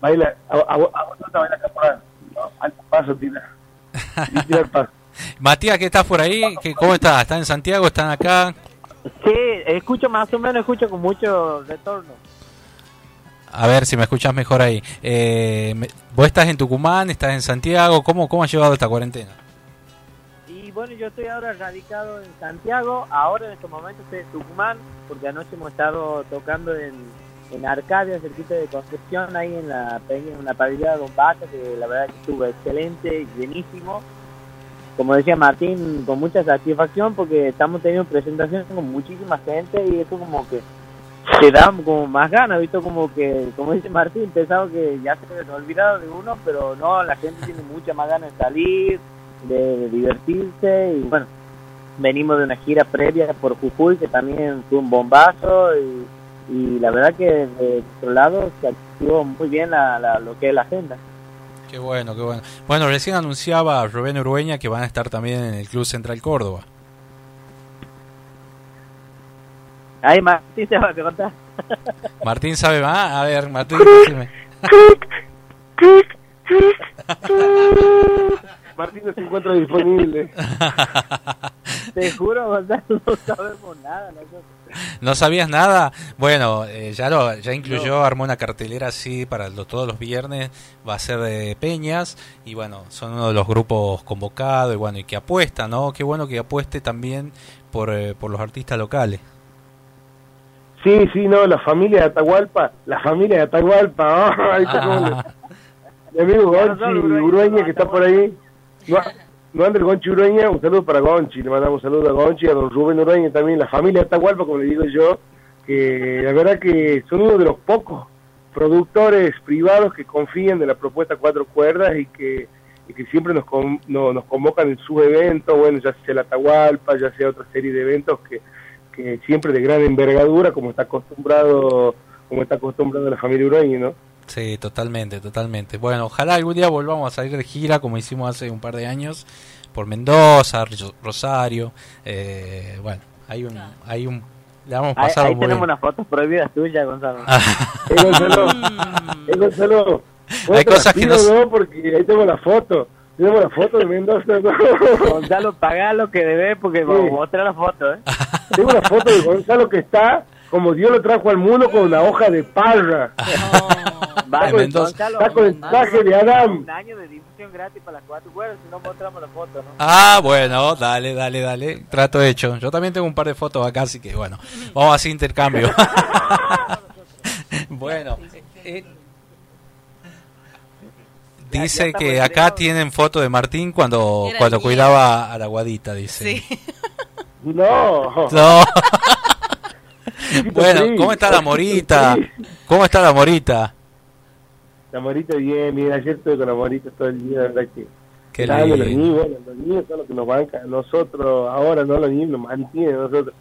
Baila, a, a, a, baila caporal, ¿no? al paso tira. Tira paso. Matías, ¿qué estás por ahí? ¿Qué, ¿Cómo estás? ¿Están en Santiago? ¿Están acá? Sí, escucho más o menos, escucho con mucho retorno. A ver si me escuchas mejor ahí. Eh, ¿Vos estás en Tucumán? ¿Estás en Santiago? ¿Cómo, cómo has llevado esta cuarentena? Y bueno, yo estoy ahora radicado en Santiago, ahora en estos momentos estoy en Tucumán, porque anoche hemos estado tocando en, en Arcadia, cerquita de Concepción, ahí en la en una parrilla de Don Vaca, que la verdad que estuvo excelente, llenísimo. Como decía Martín, con mucha satisfacción, porque estamos teniendo presentaciones con muchísima gente y eso como que te da como más ganas, ¿visto? Como que, como dice Martín, pensaba que ya se habían olvidado de uno, pero no, la gente tiene mucha más ganas de salir, de, divertirse y bueno, venimos de una gira previa por Jujuy que también fue un bombazo y, y la verdad que de otro lado se activó muy bien la, la- lo que es la agenda. Qué bueno, qué bueno. Bueno, recién anunciaba Rubén Urueña que van a estar también en el Club Central Córdoba. Ahí Martín se va a contar. Martín sabe más. A ver, Martín, decime. Martín no se encuentra disponible. Te juro, Gonzalo, no sabemos nada nosotros. ¿No sabías nada? Bueno, eh, ya lo ya incluyó, armó una cartelera así para lo- todos los viernes, va a ser de Peñas y bueno, son uno de los grupos convocados y bueno, y que apuesta, ¿no? Qué bueno que apueste también por, eh, por los artistas locales. Sí, sí, no, la familia de Atahualpa, la familia de Atahualpa, ah, ahí está amigo Gonchi Urueña que está por ahí, no, no anda el Gonchi Urueña, un saludo para Gonchi, le mandamos un saludo a Gonchi, a don Rubén Urueña también, la familia de Atahualpa, como le digo yo, que la verdad que son uno de los pocos productores privados que confían de la propuesta Cuatro Cuerdas y que, y que siempre nos, con- no- nos convocan en sus eventos, bueno, ya sea el Atahualpa, ya sea otra serie de eventos que que siempre de gran envergadura como está acostumbrado como está acostumbrado la familia Urueña, ¿no? Sí, totalmente, totalmente. Bueno, ojalá algún día volvamos a salir de gira como hicimos hace un par de años por Mendoza, Ro- Rosario. Eh, bueno, hay un, hay un, le vamos a Ahí, pasar ahí muy tenemos unas fotos prohibidas tuyas, Gonzalo. Eh, Gonzalo, eh, Gonzalo, Hay cosas que ¿no? Porque ahí tengo la foto, tenemos la foto de Mendoza, ¿no? Gonzalo, pagá lo que debes porque vamos a mostrar la foto, ¿eh? tengo una foto de Gonzalo que está como Dios lo trajo al mundo con una hoja de parra. Va, En Mendoza. Gonzalo, Está con el traje de Adán. Un año de difusión gratis para las cuatro cuerdas, si no mostramos la foto, ¿no? Ah, bueno, dale, dale, dale. Trato hecho. Yo también tengo un par de fotos acá, así que bueno, vamos a hacer intercambio. bueno, eh, dice ya que acá tienen foto de Martín cuando, Era cuando cuidaba a la guadita, dice. Sí. No. No. Bueno. ¿cómo está la morita? ¿Cómo está la morita? La morita bien, bien, ayer estuve con la morita todo el día, la verdad que... Qué los niños, bueno, los niños son los que nos bancan, nosotros, ahora no los niños nos mantienen, nosotros.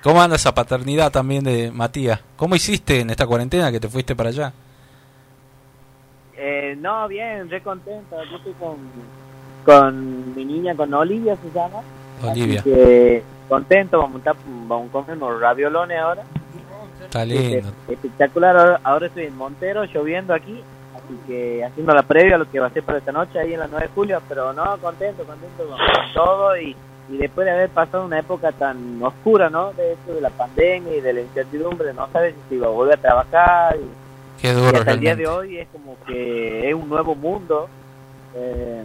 ¿Cómo anda esa paternidad también de Matías? ¿Cómo hiciste en esta cuarentena que te fuiste para allá? Eh, no, bien, re contento. Yo estoy con, con mi niña, con Olivia se llama. Olivia, Así que contento, vamos a, vamos a comer unos raviolones ahora. está lindo. Este, espectacular, ahora, ahora estoy en Montero, lloviendo aquí. Así que haciendo la previa a lo que va a ser para esta noche ahí en la 9 de julio. Pero no, contento, contento con, con todo. Y, y después de haber pasado una época tan oscura, ¿no? De esto de la pandemia y de la incertidumbre, no sabes si iba a volver a trabajar. Y, Qué y duro hasta el día realmente. de hoy es como que es un nuevo mundo. Eh,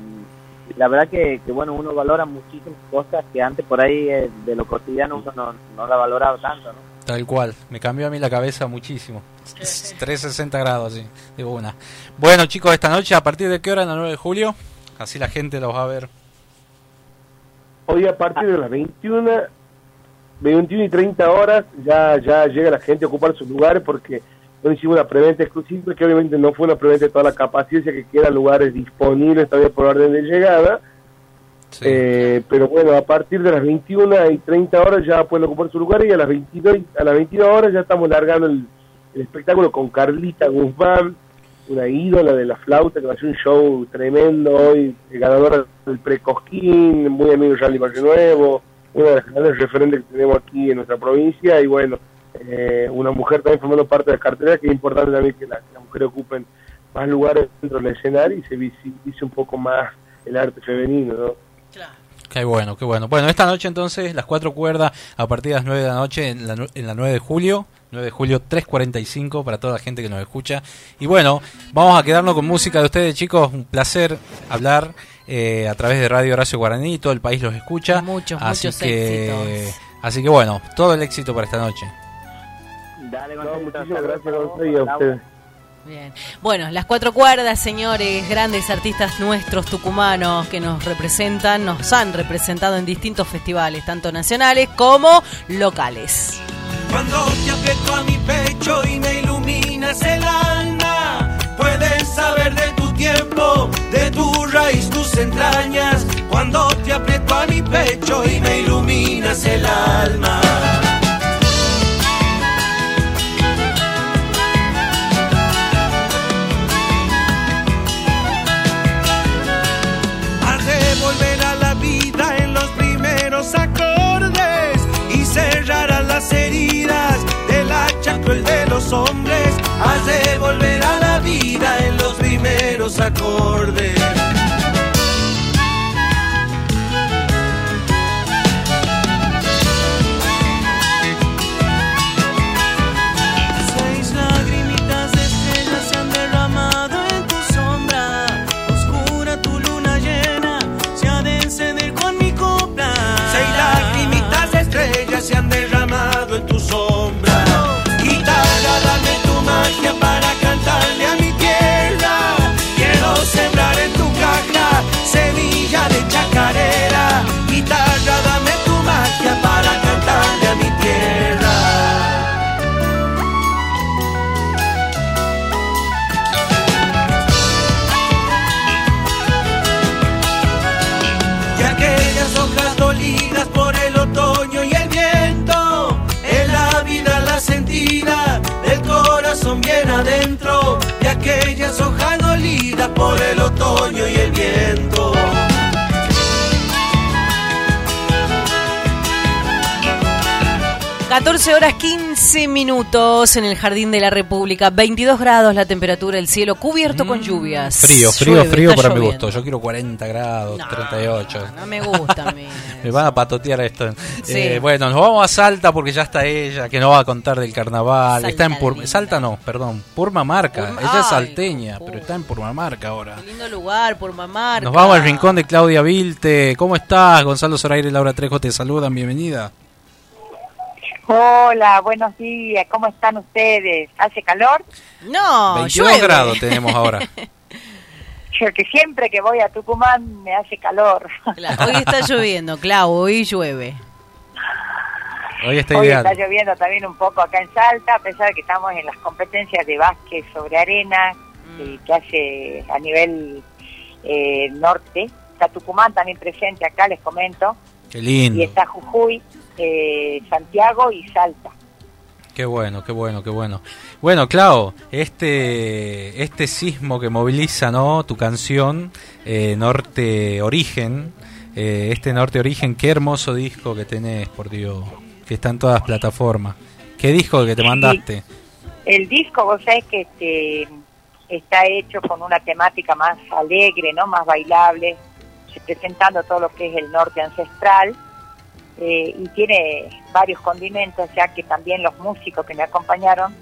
la verdad que, que, bueno, uno valora muchísimas cosas que antes por ahí eh, de lo cotidiano uno no, no la valoraba tanto, ¿no? Tal cual, me cambió a mí la cabeza muchísimo. 360 grados, así, de una. Bueno, chicos, esta noche, ¿a partir de qué hora? En la 9 de julio. Así la gente los va a ver. Hoy a partir de las 21, 21 y 30 horas ya, ya llega la gente a ocupar sus lugares porque no hicimos una preventa exclusiva, que obviamente no fue una preventa de toda la capacidad, que quedan lugares disponibles todavía por orden de llegada. Sí. Eh, pero bueno, a partir de las 21 y 30 horas ya pueden ocupar su lugar y a las 22, y- a las 22 horas ya estamos largando el, el espectáculo con Carlita Guzmán, una ídola de la flauta que va a hacer un show tremendo hoy, ganadora del Precosquín, muy amigo de Rally Valle Nuevo, una de las grandes referentes que tenemos aquí en nuestra provincia y bueno, eh, una mujer también formando parte de la cartera que es importante también que, la- que las mujeres ocupen más lugares dentro del escenario y se visibilice un poco más el arte femenino, ¿no? Qué bueno, qué bueno. Bueno, esta noche entonces, las cuatro cuerdas a partir de las 9 de la noche en la, en la 9 de julio. 9 de julio 3.45 para toda la gente que nos escucha. Y bueno, vamos a quedarnos con música de ustedes, chicos. Un placer hablar eh, a través de Radio Horacio Guaraní. Todo el país los escucha. Muchos, así muchos que, éxitos. Así que bueno, todo el éxito para esta noche. Dale, No, Gonzalo, muchísimas saludos gracias a vos, ustedes y a ustedes. Bien. Bueno, las cuatro cuerdas, señores, grandes artistas nuestros tucumanos que nos representan, nos han representado en distintos festivales, tanto nacionales como locales. Cuando te aprieto a mi pecho y me iluminas el alma, puedes saber de tu tiempo, de tu raíz, tus entrañas. Cuando te aprieto a mi pecho y me iluminas el alma. Hombres. Has de volver a la vida en los primeros acordes. por el otoño y el viento. 14 horas 15 minutos en el Jardín de la República. 22 grados la temperatura, el cielo cubierto con lluvias. Frío, frío, Llueve, frío para mi lloviendo. gusto. Yo quiero 40 grados, 38. No me gusta a mí. Me van a patotear esto. Sí. Eh, bueno, nos vamos a Salta porque ya está ella, que nos va a contar del carnaval. Salta está en Pur-. Salta no, perdón, Purmamarca. Purma- ella es salteña, pero está en Purmamarca ahora. Qué lindo lugar por mamar. Nos vamos al rincón de Claudia Vilte. ¿Cómo estás? Gonzalo Zoraire y Laura Trejo te saludan. Bienvenida. Hola, buenos días, ¿cómo están ustedes? ¿Hace calor? No, 22 llueve. grados tenemos ahora. Yo que siempre que voy a Tucumán me hace calor. Claro, Hoy está lloviendo, Clau, hoy llueve. Hoy está Hoy está lloviendo también un poco acá en Salta, a pesar de que estamos en las competencias de básquet sobre arena eh, que hace a nivel eh, norte. Está Tucumán también presente acá, les comento. Qué Y lindo. está Jujuy, eh, Santiago y Salta. Qué bueno, qué bueno, qué bueno. Bueno, Clau, este, este sismo que moviliza, ¿no? Tu canción, eh, Norte Origen, eh, este Norte Origen, qué hermoso disco que tenés, por Dios, que está en todas las plataformas. ¿Qué disco que te mandaste? El disco, vos sabés que este, está hecho con una temática más alegre, no más bailable, presentando todo lo que es el norte ancestral eh, y tiene varios condimentos, ya que también los músicos que me acompañaron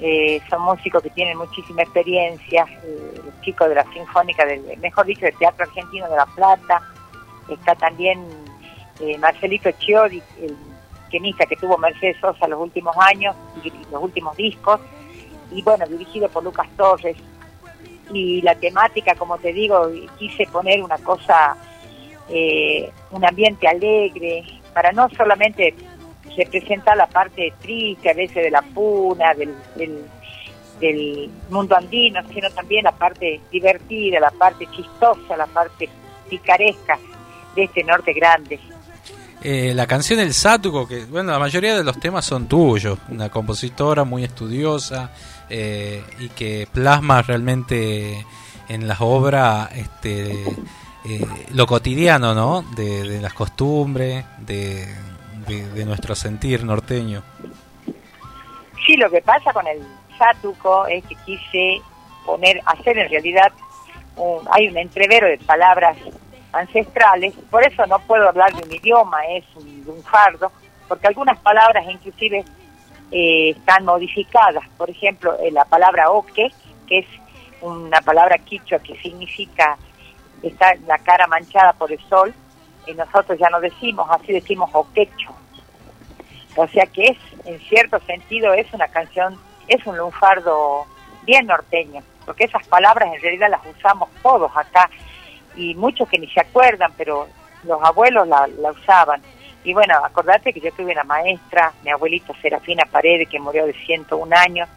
eh, son músicos que tienen muchísima experiencia, eh, chicos de la Sinfónica, del, mejor dicho, del Teatro Argentino de La Plata, está también eh, Marcelito Chiodi, el pianista que tuvo Mercedes Sosa los últimos años y los últimos discos, y bueno, dirigido por Lucas Torres. Y la temática, como te digo, quise poner una cosa, eh, un ambiente alegre, para no solamente representar la parte triste a veces de la puna, del, del, mundo andino, sino también la parte divertida, la parte chistosa, la parte picaresca de este norte grande. Eh, la canción El Sátuco, que bueno, la mayoría de los temas son tuyos, una compositora muy estudiosa eh, y que plasma realmente en las obras este, eh, lo cotidiano, ¿no? De, las costumbres, de, de, de nuestro sentir norteño. Sí, lo que pasa con el sátuco es que quise poner, hacer en realidad, un- hay un entrevero de palabras ancestrales, por eso no puedo hablar de un idioma, es un, un fardo, porque algunas palabras inclusive eh, están modificadas. Por ejemplo, eh, la palabra oque, que es una palabra quichua que significa está la cara manchada por el sol, y nosotros ya no decimos, así decimos oquecho. O sea que es, en cierto sentido, es una canción, es un lunfardo bien norteño, porque esas palabras en realidad las usamos todos acá, y muchos que ni se acuerdan, pero los abuelos la, la usaban. Y bueno, acordate que yo tuve una maestra, mi abuelita Serafina Paredes, que murió de 101 años,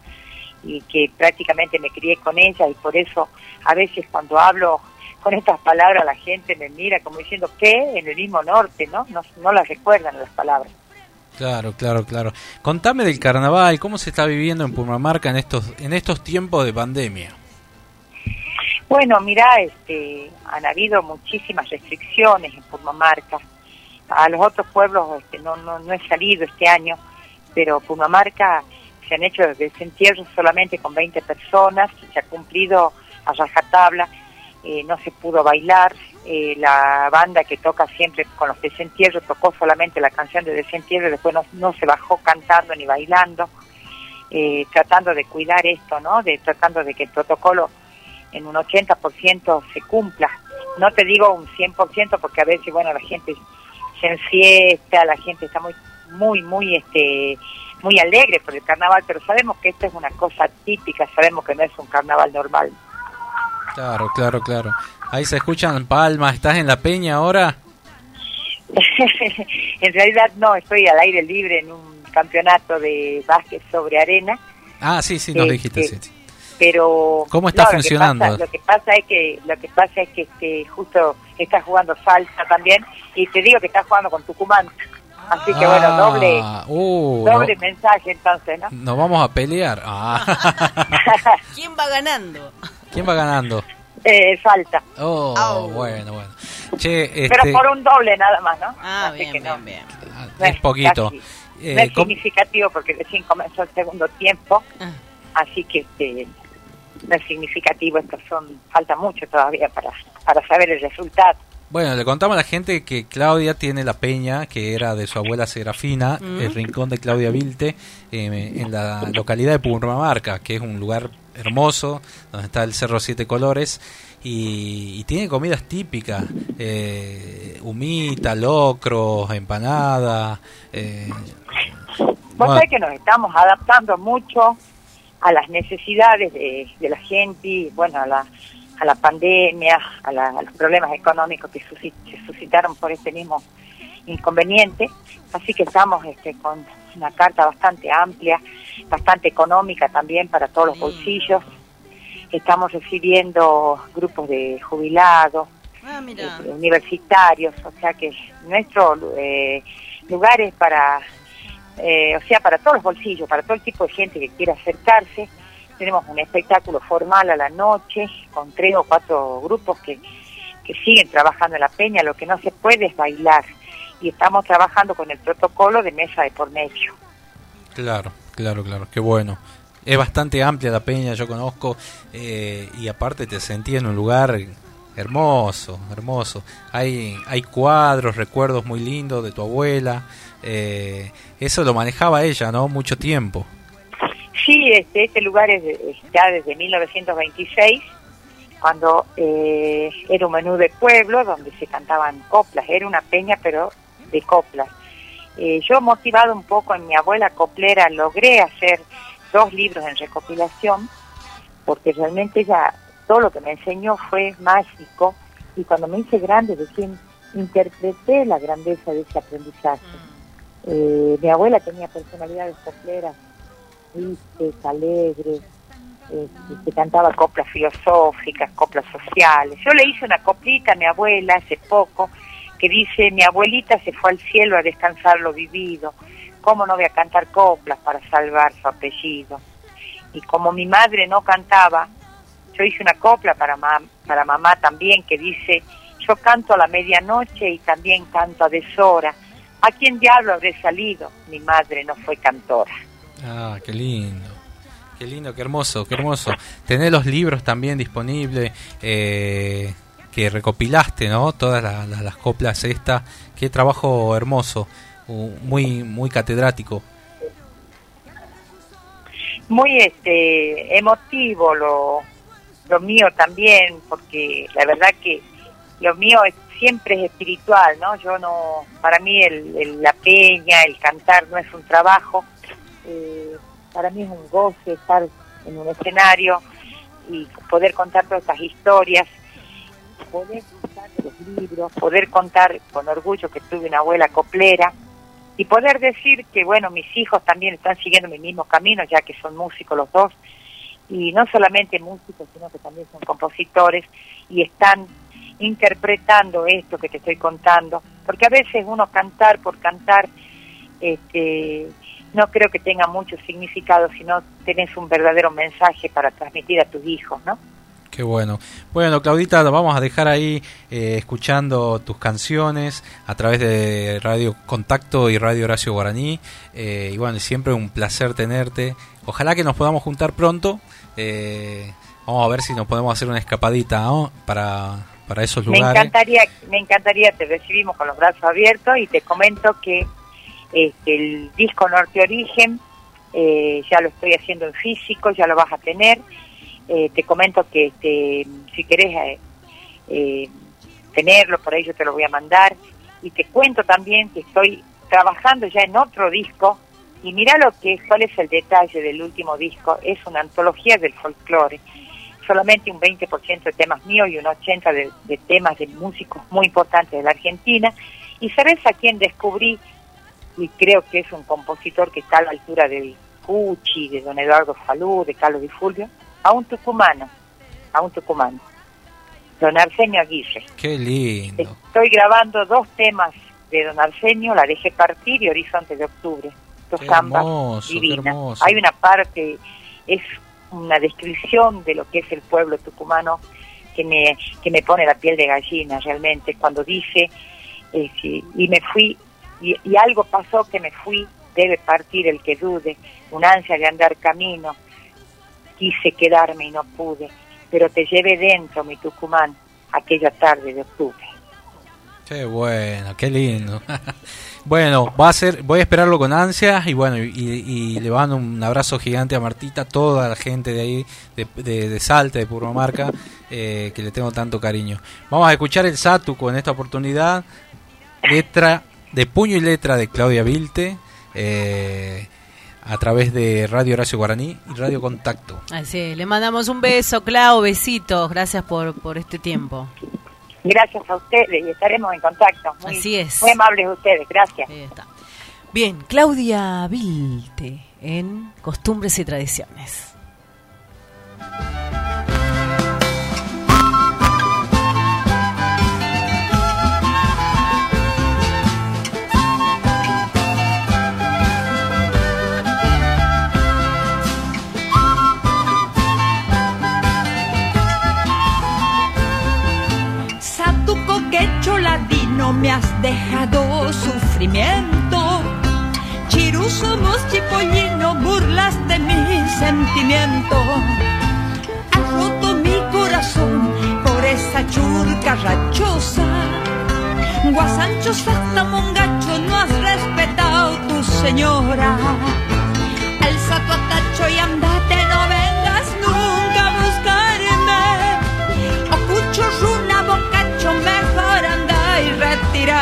y que prácticamente me crié con ella, y por eso a veces cuando hablo con estas palabras la gente me mira como diciendo, ¿qué? En el mismo norte, ¿no? No, no las recuerdan las palabras. Claro, claro, claro. Contame del carnaval, cómo se está viviendo en Purmamarca en estos, en estos tiempos de pandemia. Bueno, mira, este, han habido muchísimas restricciones en Purmamarca. A los otros pueblos este, no, no, no he salido este año, pero Purmamarca se han hecho desentierros solamente con 20 personas, se ha cumplido a rajatabla, eh, no se pudo bailar, eh, la banda que toca siempre con los desentierros tocó solamente la canción de desentierro, después no, no se bajó cantando ni bailando, eh, tratando de cuidar esto, ¿no? De, tratando de que el protocolo en un 80% se cumpla. No te digo un 100% porque a veces, bueno, la gente se enfiesta, la gente está muy, muy, muy, este, muy alegre por el carnaval, pero sabemos que esto es una cosa típica, sabemos que no es un carnaval normal. Claro, claro, claro. Ahí se escuchan palmas, ¿estás en la peña ahora? en realidad no, estoy al aire libre en un campeonato de básquet sobre arena, Ah, sí, sí, nos Eh, dijiste, eh, sí, sí. pero ¿Cómo está no, lo que funcionando? pasa- Lo que pasa, es que lo que pasa es que este, justo está jugando salsa también y te digo que está jugando con Tucumán, así que bueno Ah, doble uh, doble no- mensaje entonces, ¿no? nos vamos a pelear. Ah. ¿Quién va ganando? ¿Quién va ganando? Eh, falta, Oh, bueno, bueno. Che, pero este, por un doble nada más, ¿no? Ah, Así bien, que no. bien, bien. es poquito. casi. Eh, no es ¿cómo- significativo porque recién comenzó el segundo tiempo, Ah. así que este, no es significativo, estos son, falta mucho todavía para, para saber el resultado. Bueno, le contamos a la gente que Claudia tiene la peña, que era de su abuela Serafina, Mm. el rincón de Claudia Vilte, eh, en la localidad de Purmamarca, que es un lugar hermoso, donde está el Cerro Siete Colores, y, y tiene comidas típicas, eh, humita, locro, empanada. Eh, Vos bueno, sabés que nos estamos adaptando mucho a las necesidades de, de la gente, bueno, a la, a la pandemia, a, la- a los problemas económicos que se suscitaron por este mismo inconveniente. Así que estamos este, con una carta bastante amplia, bastante económica también para todos los bolsillos. Estamos recibiendo grupos de jubilados, Ah, eh, universitarios, o sea que nuestro eh, lugar es para, eh, o sea, para todos los bolsillos, para todo el tipo de gente que quiera acercarse. Tenemos un espectáculo formal a la noche con tres o cuatro grupos que, que siguen trabajando en la peña. Lo que no se puede es bailar y estamos trabajando con el protocolo de mesa de por medio. Claro, claro, claro, qué bueno. Es bastante amplia la peña, yo conozco, eh, y aparte te sentí en un lugar hermoso, hermoso. Hay, hay cuadros, recuerdos muy lindos de tu abuela. eh, eso lo manejaba ella, ¿no? Mucho tiempo. Sí, este, este lugar es, ya desde 1926, cuando eh, era un menú de pueblo donde se cantaban coplas. Era una peña, pero de coplas. Eh, yo, motivado un poco en mi abuela coplera, logré hacer dos libros en recopilación, porque realmente ella, todo lo que me enseñó fue mágico, y cuando me hice grande, recién interpreté la grandeza de ese aprendizaje. Eh, mi abuela tenía personalidades copleras tristes, alegres, este, que cantaba coplas filosóficas, coplas sociales. Yo le hice una coplita a mi abuela hace poco que dice, mi abuelita se fue al cielo a descansar lo vivido, ¿cómo no voy a cantar coplas para salvar su apellido? Y como mi madre no cantaba, yo hice una copla para, mam- para mamá también que dice, yo canto a la medianoche y también canto a deshora. ¿A quién diablo habré salido? Mi madre no fue cantora. Ah, qué lindo. Qué lindo, qué hermoso, qué hermoso. Tenés los libros también disponibles eh, que recopilaste, ¿no? Todas la- la- las coplas estas. Qué trabajo hermoso, muy muy catedrático. muy este emotivo lo, lo mío también porque la verdad que lo mío es- siempre es espiritual no yo no para mí el, el- la peña el cantar no es un trabajo eh, para mí es un goce estar en un escenario y poder contar todas estas historias poder de los libros poder contar con orgullo que tuve una abuela coplera y poder decir que, bueno, mis hijos también están siguiendo mi mismo camino, ya que son músicos los dos, y no solamente músicos, sino que también son compositores, y están interpretando esto que te estoy contando, porque a veces uno cantar por cantar, este, no creo que tenga mucho significado, sino tenés un verdadero mensaje para transmitir a tus hijos, ¿no? Qué bueno. Bueno, Claudita, lo vamos a dejar ahí eh, escuchando tus canciones a través de Radio Contacto y Radio Horacio Guaraní. Eh, y bueno, siempre un placer tenerte. Ojalá que nos podamos juntar pronto. Eh, vamos a ver si nos podemos hacer una escapadita ¿no? para, para esos Me lugares. encantaría, me encantaría, te recibimos con los brazos abiertos y te comento que este, el disco Norte Origen eh, ya lo estoy haciendo en físico, ya lo vas a tener. Eh, te comento que este, si querés eh, eh, tenerlo, por ahí yo te lo voy a mandar. Y te cuento también que estoy trabajando ya en otro disco. Y mira lo que cuál es el detalle del último disco. Es una antología del folclore solamente un 20% de temas míos y un 80% de, de temas de músicos muy importantes de la Argentina. ¿Y sabes a quién descubrí? Y creo que es un compositor que está a la altura del Cuchi, de don Eduardo Falú, de Carlos Di Fulvio, a un tucumano, a un tucumano, don Arsenio Aguirre. Qué lindo. Estoy grabando dos temas de don Arsenio, La dejé partir y Horizonte de Octubre. Dos Qué divinas. hermoso. Hay una parte, es una descripción de lo que es el pueblo tucumano que me, que me pone la piel de gallina realmente cuando dice, eh, sí, y me fui, y, y algo pasó que me fui debe partir el que dude, un ansia de andar camino. Quise quedarme y no pude, pero te llevé dentro, mi Tucumán, aquella tarde de octubre. Qué bueno, qué lindo. bueno, va a ser, voy a esperarlo con ansias y bueno, y, y le mando un abrazo gigante a Martita, toda la gente de ahí, de, de, Salta, de Purmamarca, eh, que le tengo tanto cariño. Vamos a escuchar el Satuco en esta oportunidad, letra de puño y letra de Claudia Vilte. Eh, a través de Radio Horacio Guaraní y Radio Contacto. Así es, le mandamos un beso, Clau, besitos, gracias por, por este tiempo. Gracias a ustedes y estaremos en contacto. Muy, Así es. Muy amables ustedes, gracias. Ahí está. Bien, Claudia Vilte en Costumbres y Tradiciones. Satuco quecho ladino me has dejado sufrimiento. Chiruso chipollino, burlas de mi sentimiento. Has roto mi corazón por esa churca rachosa. Guasancho mongacho, no has respetado tu señora. Alza tu atacho y andate, no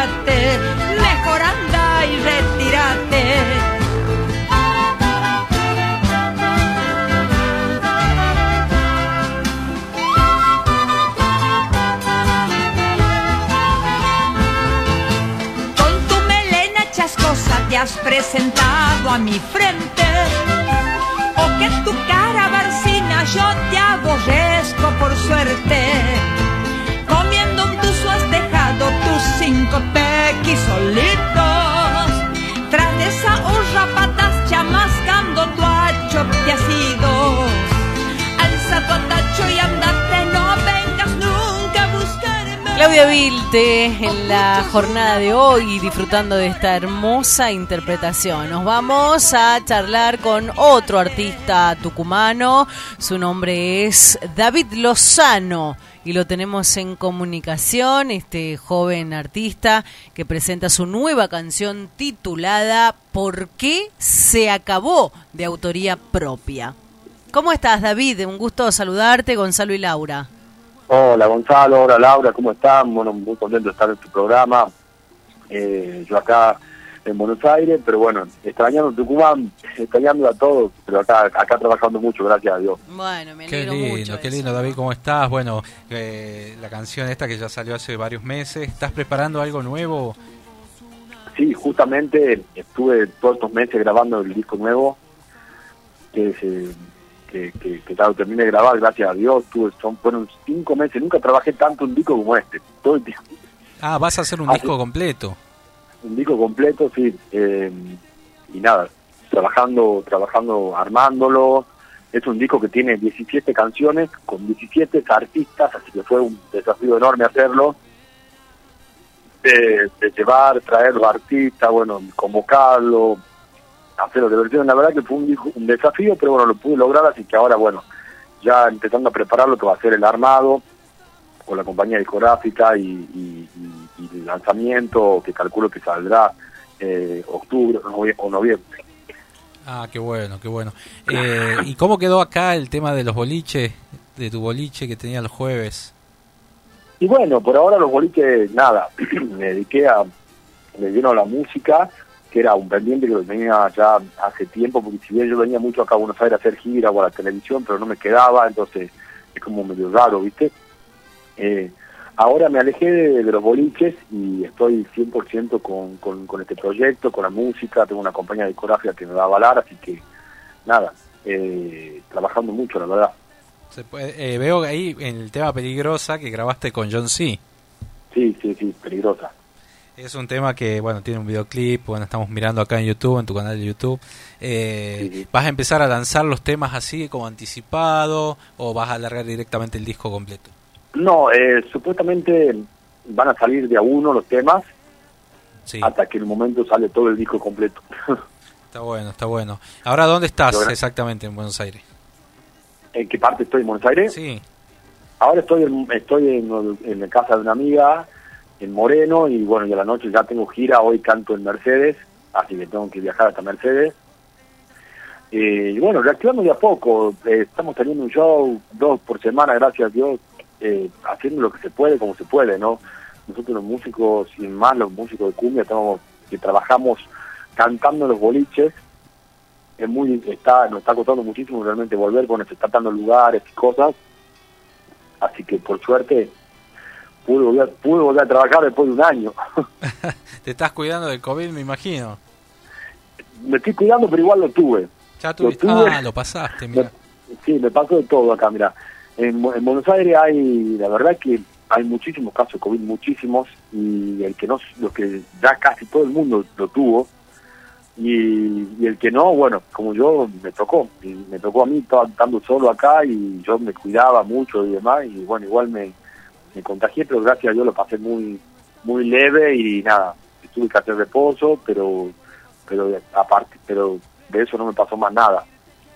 Mejor anda y retírate. Con tu melena chascosa te has presentado a mi frente. O que tu cara barcina yo te aborrezco por suerte. Comiendo has dejado tus cinco tequis Claudia Vilte en la jornada de hoy disfrutando de esta hermosa interpretación. Nos vamos a charlar con otro artista tucumano. Su nombre es David Lozano y lo tenemos en comunicación, este joven artista que presenta su nueva canción titulada ¿Por qué se acabó? de autoría propia. ¿Cómo estás, David? Un gusto saludarte, Gonzalo y Laura. Hola Gonzalo, hola Laura, ¿cómo están? Bueno, muy contento de estar en tu programa. Eh, yo acá en Buenos Aires, pero bueno, extrañando Tucumán, extrañando a todos, pero acá acá trabajando mucho, gracias a Dios. Bueno, me Qué lindo, mucho. qué lindo. David, ¿cómo estás? Bueno, eh, la canción esta que ya salió hace varios meses, ¿estás preparando algo nuevo? Sí, justamente estuve todos estos meses grabando el disco nuevo, que se, que, que, que claro, terminé de grabar, gracias a Dios, tuve, son, fueron cinco meses, nunca trabajé tanto un disco como este, todo el tiempo. Ah, vas a hacer un Ah, disco completo. un disco completo, sí, eh, y nada, trabajando, trabajando, armándolo. Es un disco que tiene 17 canciones con 17 artistas, así que fue un desafío enorme hacerlo. De, de llevar, traer los artistas, bueno, convocarlo, hacerlo de versión. La verdad que fue un, un desafío, pero bueno, lo pude lograr, así que ahora, bueno, ya empezando a preparar lo que va a ser el armado con la compañía discográfica y, y- y- y el lanzamiento que calculo que saldrá eh, octubre o novie- o noviembre. Ah, qué bueno, qué bueno. Eh, ¿Y cómo quedó acá el tema de los boliches, de tu boliche que tenía los jueves? Y bueno, por ahora los boliches, nada, me dediqué a, me a la música, que era un pendiente que lo tenía ya hace tiempo, porque si bien yo venía mucho acá a Buenos Aires a hacer gira o a la televisión, pero no me quedaba, entonces es como medio raro, ¿viste? Eh, ahora me alejé de, de los boliches y estoy 100% con, con, con este proyecto, con la música, tengo una compañía discográfica que me va a avalar, así que nada, eh, trabajando mucho, la verdad. Se puede- eh, veo ahí en el tema Peligrosa que grabaste con John C. Sí, sí, sí, peligrosa. Es un tema que, bueno, tiene un videoclip, bueno, estamos mirando acá en YouTube, en tu canal de YouTube. Eh, ¿Vas a empezar a lanzar los temas así como anticipado o vas a alargar directamente el disco completo? No, eh, supuestamente van a salir de a uno los temas Sí. hasta que en el momento sale todo el disco completo. Está bueno, está bueno. Ahora, ¿dónde estás exactamente en Buenos Aires? ¿En qué parte estoy en Buenos Aires? Sí. Ahora estoy en, estoy en, en la casa de una amiga, en Moreno, y bueno, y a la noche ya tengo gira, hoy canto en Mercedes, así que tengo que viajar hasta Mercedes. Eh, y bueno, reactivando de a poco, eh, estamos teniendo un show dos por semana, gracias a Dios, eh, haciendo lo que se puede, como se puede, ¿no? Nosotros los músicos, sin más los músicos de cumbia, estamos, que trabajamos cantando los boliches, es muy, está, nos está costando muchísimo realmente volver, bueno, se dando lugares y cosas, así que por suerte pude volver, pude volver a trabajar después de un año. Te estás cuidando del COVID, me imagino. Me estoy cuidando, pero igual lo tuve. Ya Lo tuviste. tuve. Ah, lo pasaste, mira. Sí, me pasó de todo acá, mira. En, Bu- en Buenos Aires hay, la verdad que hay muchísimos casos de COVID, muchísimos, y el que no, los que ya casi todo el mundo lo tuvo, y, y el que no, bueno, como yo, me tocó, y me tocó a mí, estando solo acá, y yo me cuidaba mucho y demás, y bueno, igual me, me contagié, pero gracias a Dios lo pasé muy, muy leve, y nada, tuve que hacer reposo, pero, pero aparte, pero de eso no me pasó más nada.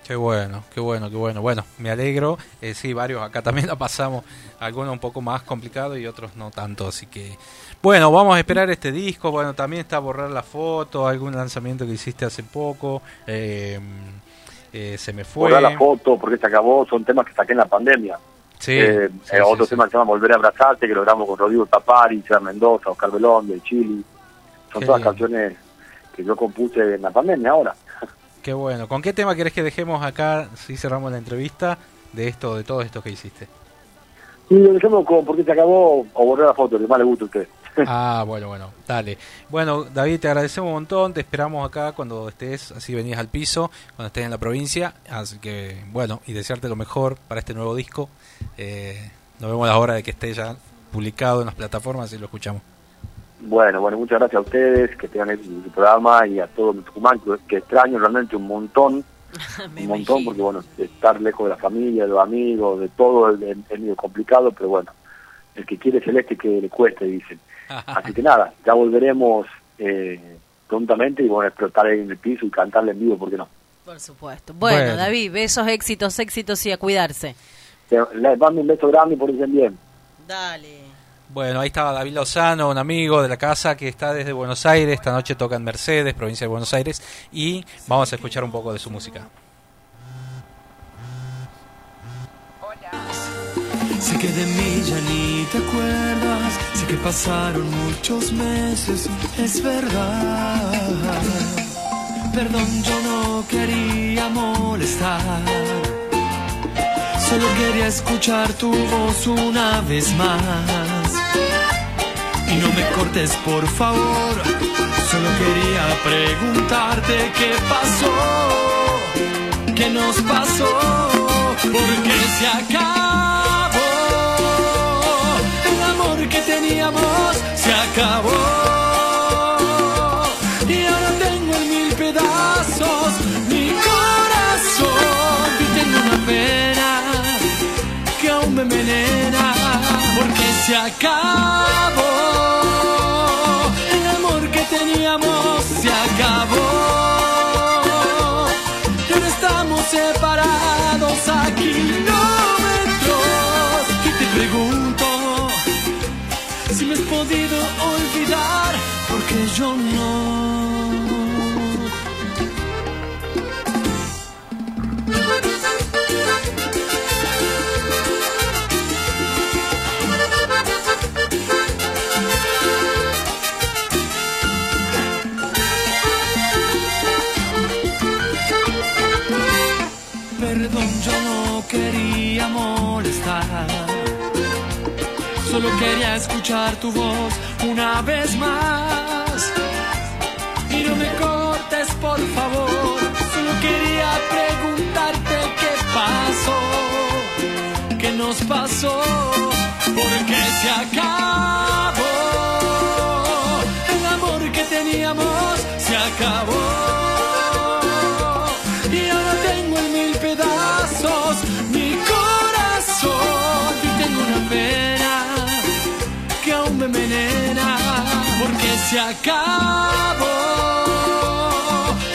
Qué bueno, qué bueno, qué bueno. Bueno, me alegro. Eh, sí, varios acá también la pasamos. Algunos un poco más complicados y otros no tanto. Así que, bueno, vamos a esperar este disco. Bueno, también está borrar la foto, algún lanzamiento que hiciste hace poco. Eh, eh, se me fue. Borrar la foto porque se acabó, son temas que saqué en la pandemia. Sí, Eh, sí, eh, otro sí. tema que se llama Volver a Abrazarte, que logramos con Rodrigo Tapari, César Mendoza, Oscar Belón, de Chile. Son Qué todas lindo. canciones que yo compuse en la pandemia ahora. Qué bueno. ¿Con qué tema querés que dejemos acá, si cerramos la entrevista, de esto, de todo esto que hiciste? Y lo dejemos con porque se acabó o borrar la foto, que más le gusta a usted. Ah, bueno, bueno, dale. Bueno, David, te agradecemos un montón, te esperamos acá cuando estés, así venís al piso, cuando estés en la provincia, así que, bueno, y desearte lo mejor para este nuevo disco. Eh, nos vemos a la hora de que esté ya publicado en las plataformas y lo escuchamos. Bueno, bueno, muchas gracias a ustedes, que tengan éxito en su programa y a todo mi Tucumán, que, que extraño realmente un montón, un montón, porque bueno, estar lejos de la familia, de los amigos, de todo es medio complicado, pero bueno, el que quiere celeste que le cueste, dicen. Así que nada, ya volveremos eh, prontamente y bueno, explotar ahí en el piso y cantarle en vivo, ¿por qué no? Por supuesto. Bueno, Bueno. David, besos, éxitos, éxitos y a cuidarse. Les mando un beso grande y por eso bien. Dale. Bueno, ahí estaba David Lozano, un amigo de la casa que está desde Buenos Aires, esta noche toca en Mercedes, provincia de Buenos Aires, y vamos a escuchar un poco de su música. Sé que de mí ya ni te acuerdas, que pasaron muchos meses, es verdad. Perdón, yo no quería molestar, solo quería escuchar tu voz una vez más. Y no me cortes, por favor, solo quería preguntarte qué pasó, qué nos pasó, porque se acabó. Se acabó. Y ahora tengo en mil pedazos mi corazón. Y tengo una pena que aún me envenena. Porque se acabó. El amor que teníamos se acabó. Y ahora estamos podido olvidar, porque yo no. Solo quería escuchar tu voz una vez más. Y no me cortes, por favor. Solo quería preguntarte qué pasó, qué nos pasó, porque se acabó. se acabó.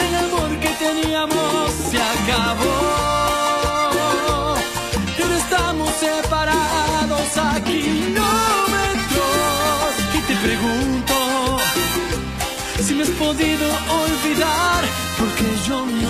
El amor que teníamos se acabó. Y ahora estamos separados a kilómetros. Y te pregunto si me has podido olvidar, porque yo no.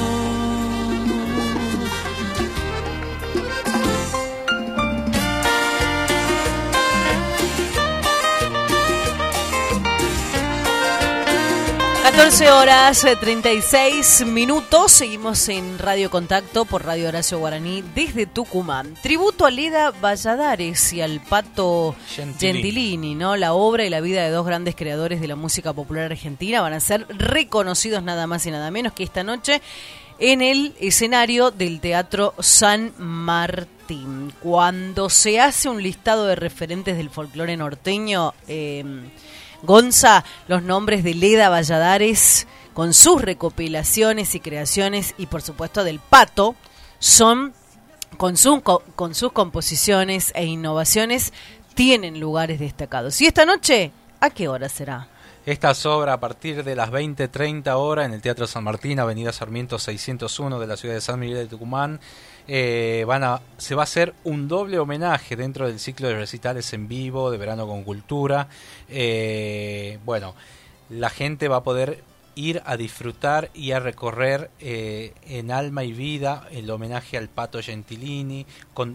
14 horas 36 eh, minutos. Seguimos en Radio Contacto por Radio Horacio Guaraní desde Tucumán. Tributo a Leda Valladares y al Pato Gentilini. Gentilini, ¿no? La obra y la vida de dos grandes creadores de la música popular argentina van a ser reconocidos nada más y nada menos que esta noche en el escenario del Teatro San Martín. Cuando se hace un listado de referentes del folclore norteño, eh, Gonza, los nombres de Leda Valladares, con sus recopilaciones y creaciones, y por supuesto del Pato, son, con, su- con sus composiciones e innovaciones, tienen lugares destacados. ¿Y esta noche? ¿A qué hora será? Esta obra a partir de las 20.30 horas en el Teatro San Martín, Avenida Sarmiento 601 de la ciudad de San Miguel de Tucumán. Eh, van a, se va a hacer un doble homenaje dentro del ciclo de recitales en vivo de Verano con Cultura. Eh, bueno, la gente va a poder ir a disfrutar y a recorrer eh, en alma y vida el homenaje al Pato Gentilini.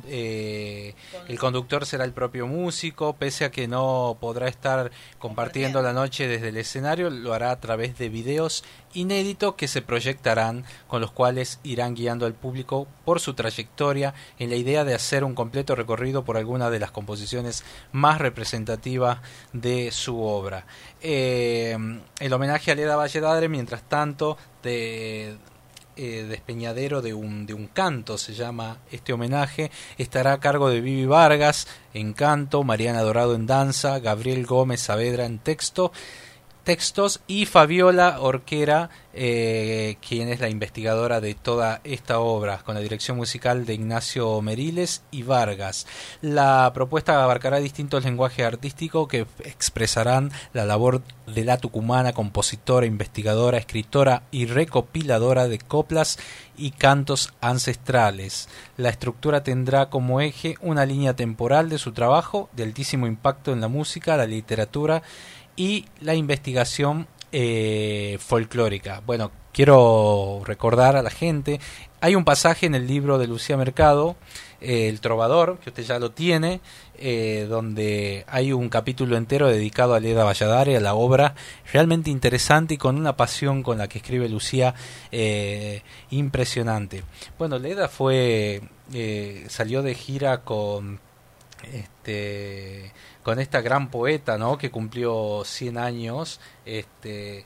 Eh, el conductor será el propio músico, pese a que no podrá estar compartiendo la noche desde el escenario, lo hará a través de videos inéditos que se proyectarán, con los cuales irán guiando al público por su trayectoria en la idea de hacer un completo recorrido por alguna de las composiciones más representativas de su obra. Eh, el homenaje a Leda Valledadre, mientras tanto, de eh, despeñadero de un, de un canto, se llama este homenaje, estará a cargo de Vivi Vargas en canto, Mariana Dorado en danza, Gabriel Gómez Saavedra en texto, textos y Fabiola Orquera, eh, quien es la investigadora de toda esta obra, con la dirección musical de Ignacio Meriles y Vargas. La propuesta abarcará distintos lenguajes artísticos que expresarán la labor de la tucumana, compositora, investigadora, escritora y recopiladora de coplas y cantos ancestrales. La estructura tendrá como eje una línea temporal de su trabajo, de altísimo impacto en la música, la literatura y la investigación eh, folclórica. Bueno, quiero recordar a la gente, hay un pasaje en el libro de Lucía Mercado, eh, El Trovador, que usted ya lo tiene, eh, donde hay un capítulo entero dedicado a Leda Valladares, a la obra, realmente interesante y con una pasión con la que escribe Lucía eh, impresionante. Bueno, Leda fue, salió de gira con este con esta gran poeta, ¿no? Que cumplió 100 años, este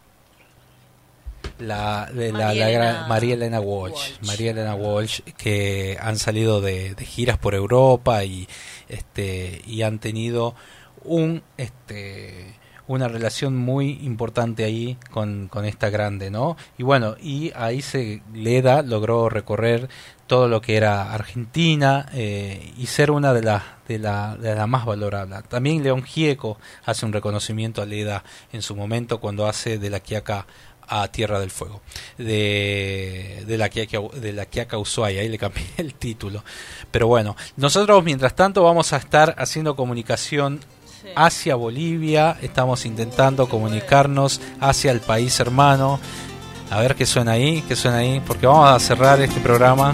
la de la, la María gran- Elena María Elena Walsh, María Elena Walsh que han salido de, de giras por Europa y este y han tenido un este una relación muy importante ahí con, con esta grande, ¿no? Y bueno, y ahí se Leda logró recorrer todo lo que era Argentina eh, y ser una de las de la, de la más valorable. También León Gieco hace un reconocimiento a Leda en su momento cuando hace de la Quiaca a Tierra del Fuego, de, de la Quiaca, de la Quiaca Ushuaia, ahí le cambié el título. Pero bueno, nosotros mientras tanto vamos a estar haciendo comunicación hacia Bolivia, estamos intentando comunicarnos hacia el país hermano. A ver qué suena ahí, qué suena ahí, porque vamos a cerrar este programa.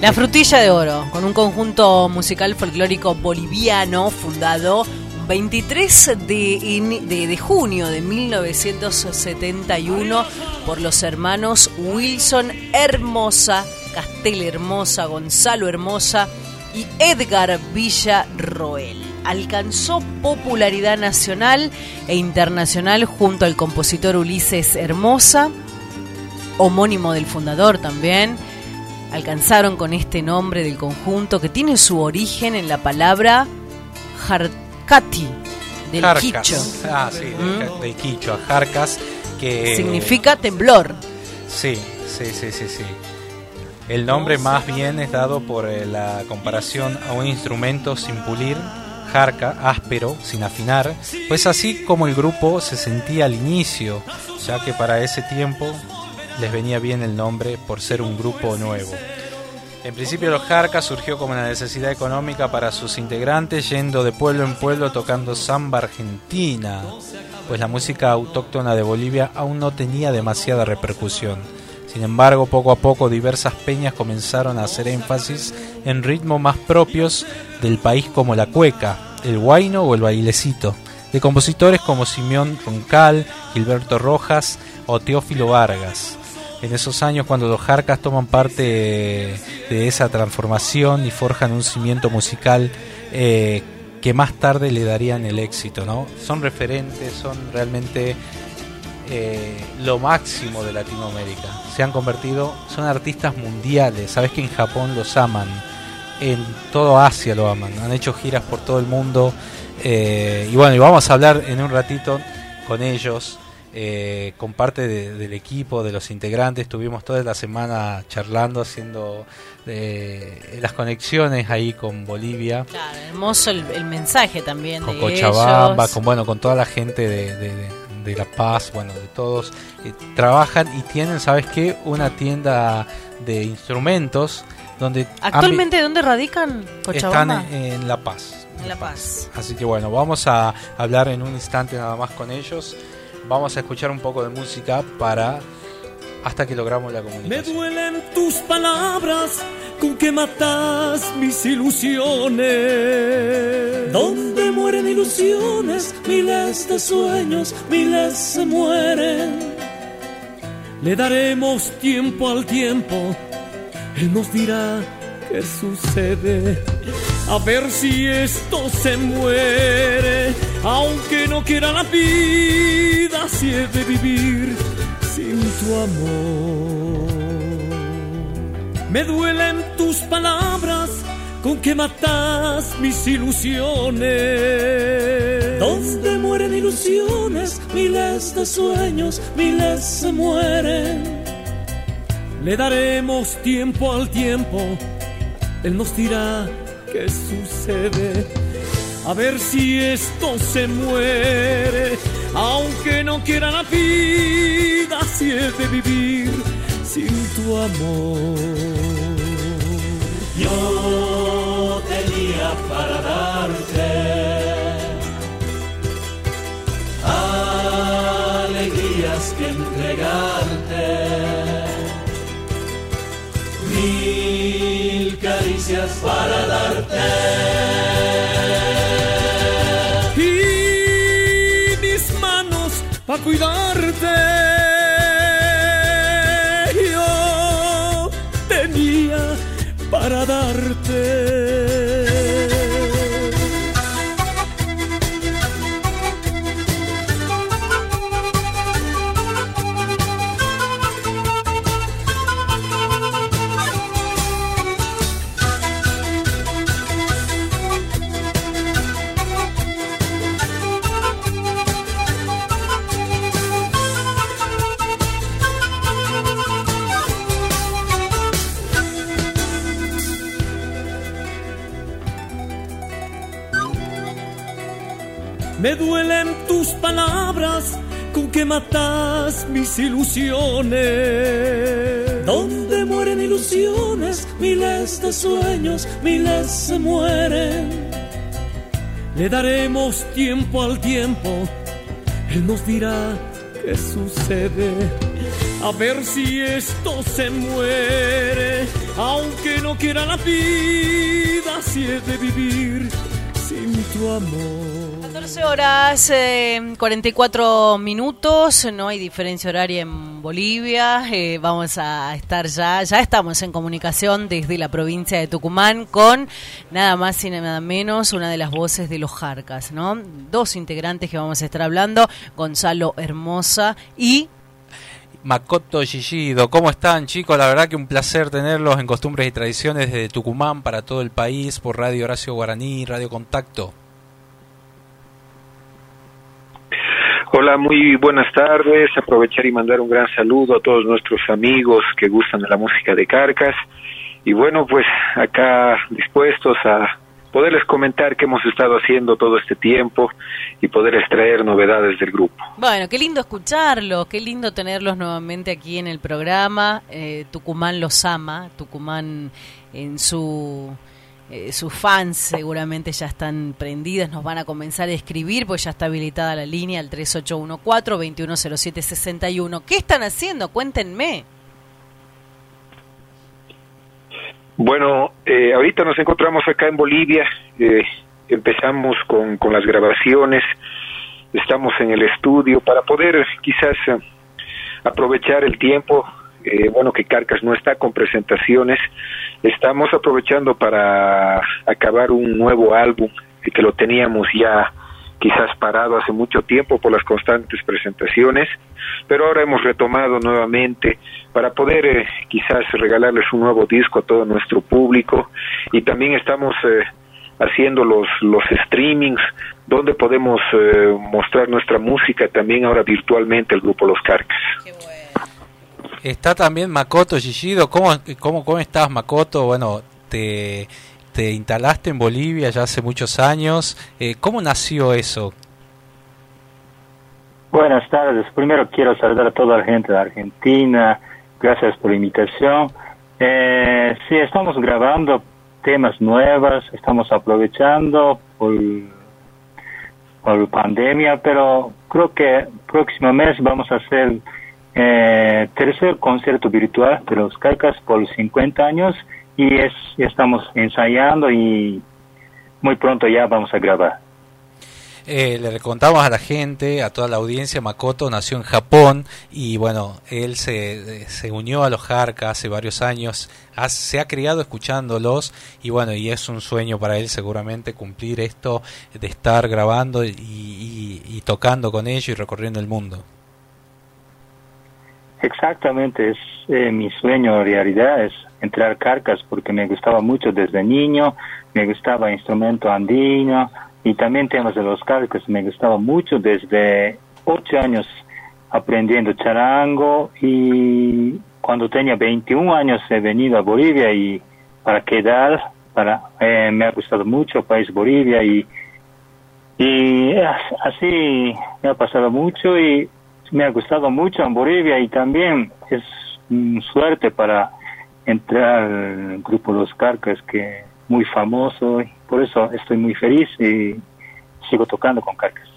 La Frutilla de Oro, con un conjunto musical folclórico boliviano fundado un 23 de, de, junio de 1971 por los hermanos Wilson Hermosa, Castel Hermosa, Gonzalo Hermosa y Edgar Villarroel. Alcanzó popularidad nacional e internacional junto al compositor Ulises Hermosa, homónimo del fundador también, alcanzaron con este nombre del conjunto que tiene su origen en la palabra Jarcati, del Jarcas. quicho. Ah, sí, del, del quicho, Jarcas, que Significa temblor. Sí, sí, sí, sí, sí. El nombre más bien es dado por eh, la comparación a un instrumento sin pulir, jarca, áspero, sin afinar, pues así como el grupo se sentía al inicio, ya que para ese tiempo les venía bien el nombre por ser un grupo nuevo. En principio los Jarcas surgió como una necesidad económica para sus integrantes, yendo de pueblo en pueblo tocando samba argentina. pues la música autóctona de Bolivia aún no tenía demasiada repercusión. Sin embargo, poco a poco diversas peñas comenzaron a hacer énfasis en ritmos más propios del país como la cueca, el guaino o el bailecito, de compositores como Simeón Roncal, Gilberto Rojas o Teófilo Vargas. En esos años cuando los Jarcas toman parte de esa transformación y forjan un cimiento musical eh, que más tarde le darían el éxito, ¿no? Son referentes, son realmente eh, lo máximo de Latinoamérica. Se han convertido, son artistas mundiales. Sabes que en Japón los aman, en todo Asia lo aman. Han hecho giras por todo el mundo. Eh, y bueno, y vamos a hablar en un ratito con ellos. Eh, con parte del equipo, de los integrantes, estuvimos toda la semana charlando, haciendo eh, las conexiones ahí con Bolivia. Claro, hermoso el, mensaje también con de Cochabamba, con bueno, con toda la gente de, de La Paz, bueno, de todos, eh, trabajan y tienen, ¿sabes qué? Una tienda de instrumentos donde... ¿Actualmente dónde radican Cochabamba? Están en, La Paz. En La Paz. Así que bueno, vamos a hablar en un instante nada más con ellos. Vamos a escuchar un poco de música para hasta que logramos la comunicación. Me duelen tus palabras con que matas mis ilusiones. Donde mueren ilusiones, miles de sueños, miles se mueren. Le daremos tiempo al tiempo, Él nos dirá qué sucede. A ver si esto se muere, aunque no quiera la vida, si he de vivir sin tu amor. Me duelen tus palabras con que matas mis ilusiones. Donde mueren ilusiones, miles de sueños, miles se mueren. Le daremos tiempo al tiempo, Él nos dirá qué sucede. A ver si esto se muere, aunque no quiera la vida, si de vivir sin tu amor. Yo tenía para darte alegrías que entregarte, mil caricias para darte. Para duelen tus palabras con que matas mis ilusiones. Donde mueren ilusiones, miles de sueños, miles se mueren. Le daremos tiempo al tiempo, Él nos dirá qué sucede. A ver si esto se muere, aunque no quiera la vida, si he de vivir sin tu amor. 14 horas 44 eh, minutos, no hay diferencia horaria en Bolivia. Eh, vamos a estar ya, ya estamos en comunicación desde la provincia de Tucumán con nada más y nada menos una de las voces de los Jarcas, ¿no? Dos integrantes que vamos a estar hablando, Gonzalo Hermosa y Makoto Shishido. ¿Cómo están, chicos? La verdad que un placer tenerlos en Costumbres y Tradiciones desde Tucumán para todo el país por Radio Horacio Guaraní, Radio Contacto. Hola, muy buenas tardes. Aprovechar y mandar un gran saludo a todos nuestros amigos que gustan de la música de Carcas. Y bueno, pues acá dispuestos a poderles comentar qué hemos estado haciendo todo este tiempo y poder extraer novedades del grupo. Bueno, qué lindo escucharlo, qué lindo tenerlos nuevamente aquí en el programa. Eh, Tucumán los ama, Tucumán en su eh, sus fans seguramente ya están prendidas, nos van a comenzar a escribir, pues ya está habilitada la línea al 3814-210761. ¿Qué están haciendo? Cuéntenme. Bueno, eh, ahorita nos encontramos acá en Bolivia, eh, empezamos con, con las grabaciones, estamos en el estudio para poder quizás eh, aprovechar el tiempo, eh, bueno, que Carcas no está con presentaciones, estamos aprovechando para acabar un nuevo álbum que lo teníamos ya quizás parado hace mucho tiempo por las constantes presentaciones, pero ahora hemos retomado nuevamente para poder eh, quizás regalarles un nuevo disco a todo nuestro público. Y también estamos eh, haciendo los, los streamings donde podemos eh, mostrar nuestra música también ahora virtualmente el grupo Los Carcas. Está también Makoto Shishido. ¿Cómo, cómo, ¿Cómo estás, Makoto? Bueno, te, te instalaste en Bolivia ya hace muchos años. Eh, ¿Cómo nació eso? Buenas tardes. Primero quiero saludar a toda la gente de Argentina. Gracias por la invitación. Eh, sí, estamos grabando temas nuevos, estamos aprovechando por, por pandemia, pero creo que próximo mes vamos a hacer eh, tercer concierto virtual de los Caicas por 50 años y es, estamos ensayando y muy pronto ya vamos a grabar. Eh, le contamos a la gente, a toda la audiencia, Makoto nació en Japón y bueno, él se, se unió a los Jarka hace varios años, ha- se ha criado escuchándolos y bueno, y es un sueño para él seguramente cumplir esto de estar grabando y- y tocando con ellos y recorriendo el mundo. Exactamente, es eh, mi sueño realidad, es entrar Carcas porque me gustaba mucho desde niño, me gustaba instrumento andino y también temas de los Carcas, me gustaba mucho desde ocho años aprendiendo charango y cuando tenía 21 años he venido a Bolivia y para quedar, para eh, me ha gustado mucho el país Bolivia y y as- así me ha pasado mucho y me ha gustado mucho en Bolivia y también es mm, suerte para entrar al grupo Los Carcas que muy famoso y por eso estoy muy feliz y sigo tocando con Carcas.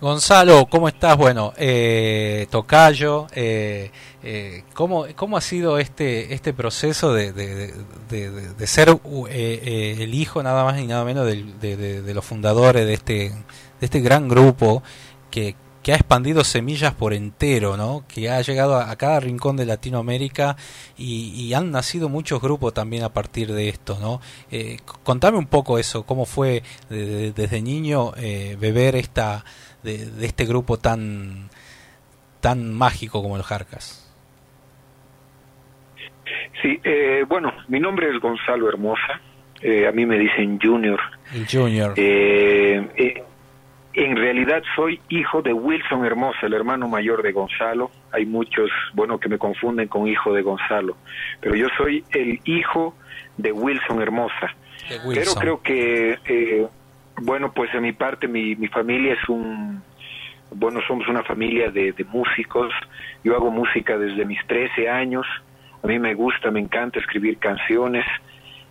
Gonzalo, ¿cómo estás? Bueno, eh, Tocayo, eh, eh, ¿cómo, ¿cómo ha sido este este proceso de, de, de- de- ser eh, eh, el hijo nada más y nada menos de los fundadores de este, de este gran grupo que, que ha expandido semillas por entero, ¿no? que ha llegado a, a cada rincón de Latinoamérica y, y han nacido muchos grupos también a partir de esto? ¿no? Eh, contame un poco eso, cómo fue de- de- desde niño eh, beber esta de, de este grupo tan tan mágico como los Jarcas. Sí, eh, bueno, mi nombre es Gonzalo Hermosa, eh, a mí me dicen Junior. Junior. Eh, eh, en realidad soy hijo de Wilson Hermosa, el hermano mayor de Gonzalo. Hay muchos, bueno, que me confunden con hijo de Gonzalo, pero yo soy el hijo de Wilson Hermosa. De Pero creo que, eh, bueno, pues de mi parte, mi, mi familia es un, bueno, somos una familia de, de músicos. Yo hago música desde mis 13 años. A mí me gusta, me encanta escribir canciones.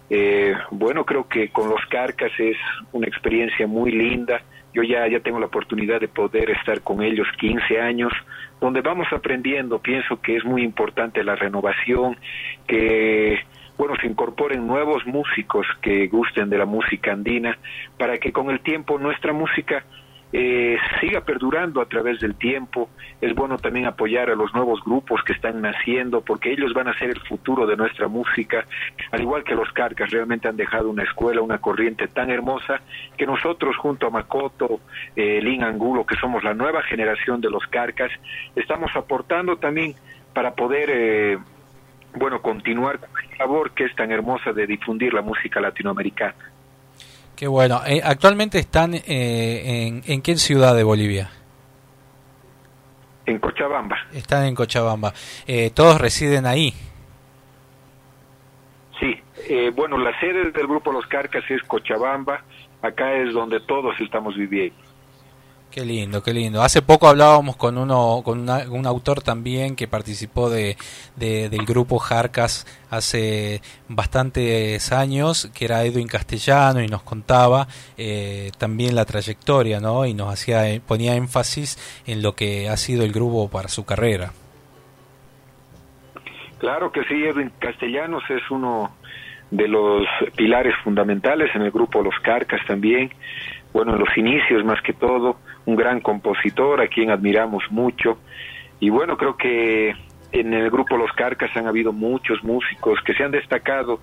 Eh, bueno, creo que con los Carcas es una experiencia muy linda. Yo ya, ya tengo la oportunidad de poder estar con ellos 15 años, donde vamos aprendiendo. Pienso que es muy importante la renovación, que bueno, se incorporen nuevos músicos que gusten de la música andina, para que con el tiempo nuestra música eh, siga perdurando a través del tiempo. Es bueno también apoyar a los nuevos grupos que están naciendo, porque ellos van a ser el futuro de nuestra música, al igual que los Carcas, realmente han dejado una escuela, una corriente tan hermosa, que nosotros junto a Makoto, eh, Lin Angulo, que somos la nueva generación de los Carcas, estamos aportando también para poder... Eh, bueno, continuar con la labor que es tan hermosa de difundir la música latinoamericana. Qué bueno. Eh, actualmente están eh, en, en qué ciudad de Bolivia? En Cochabamba. Están en Cochabamba. Eh, todos residen ahí. Sí, eh, bueno, la sede del grupo Los Carcas es Cochabamba, acá es donde todos estamos viviendo. Qué lindo, qué lindo. Hace poco hablábamos con uno, con un autor también que participó de, de- del grupo Jarcas hace bastantes años, que era Edwin Castellano y nos contaba eh, también la trayectoria, ¿no? Y nos hacía eh, ponía énfasis en lo que ha sido el grupo para su carrera. Claro que sí, Edwin Castellanos es uno de los pilares fundamentales en el grupo Los Carcas también. Bueno, en los inicios más que todo, un gran compositor a quien admiramos mucho. Y bueno, creo que en el grupo Los Carcas han habido muchos músicos que se han destacado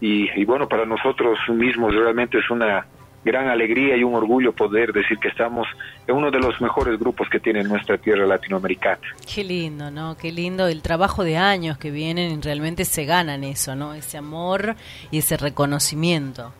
y, y bueno, para nosotros mismos realmente es una gran alegría y un orgullo poder decir que estamos en uno de los mejores grupos que tiene nuestra tierra latinoamericana. Qué lindo, ¿no? Qué lindo el trabajo de años que vienen y realmente se ganan eso, ¿no? Ese amor y ese reconocimiento.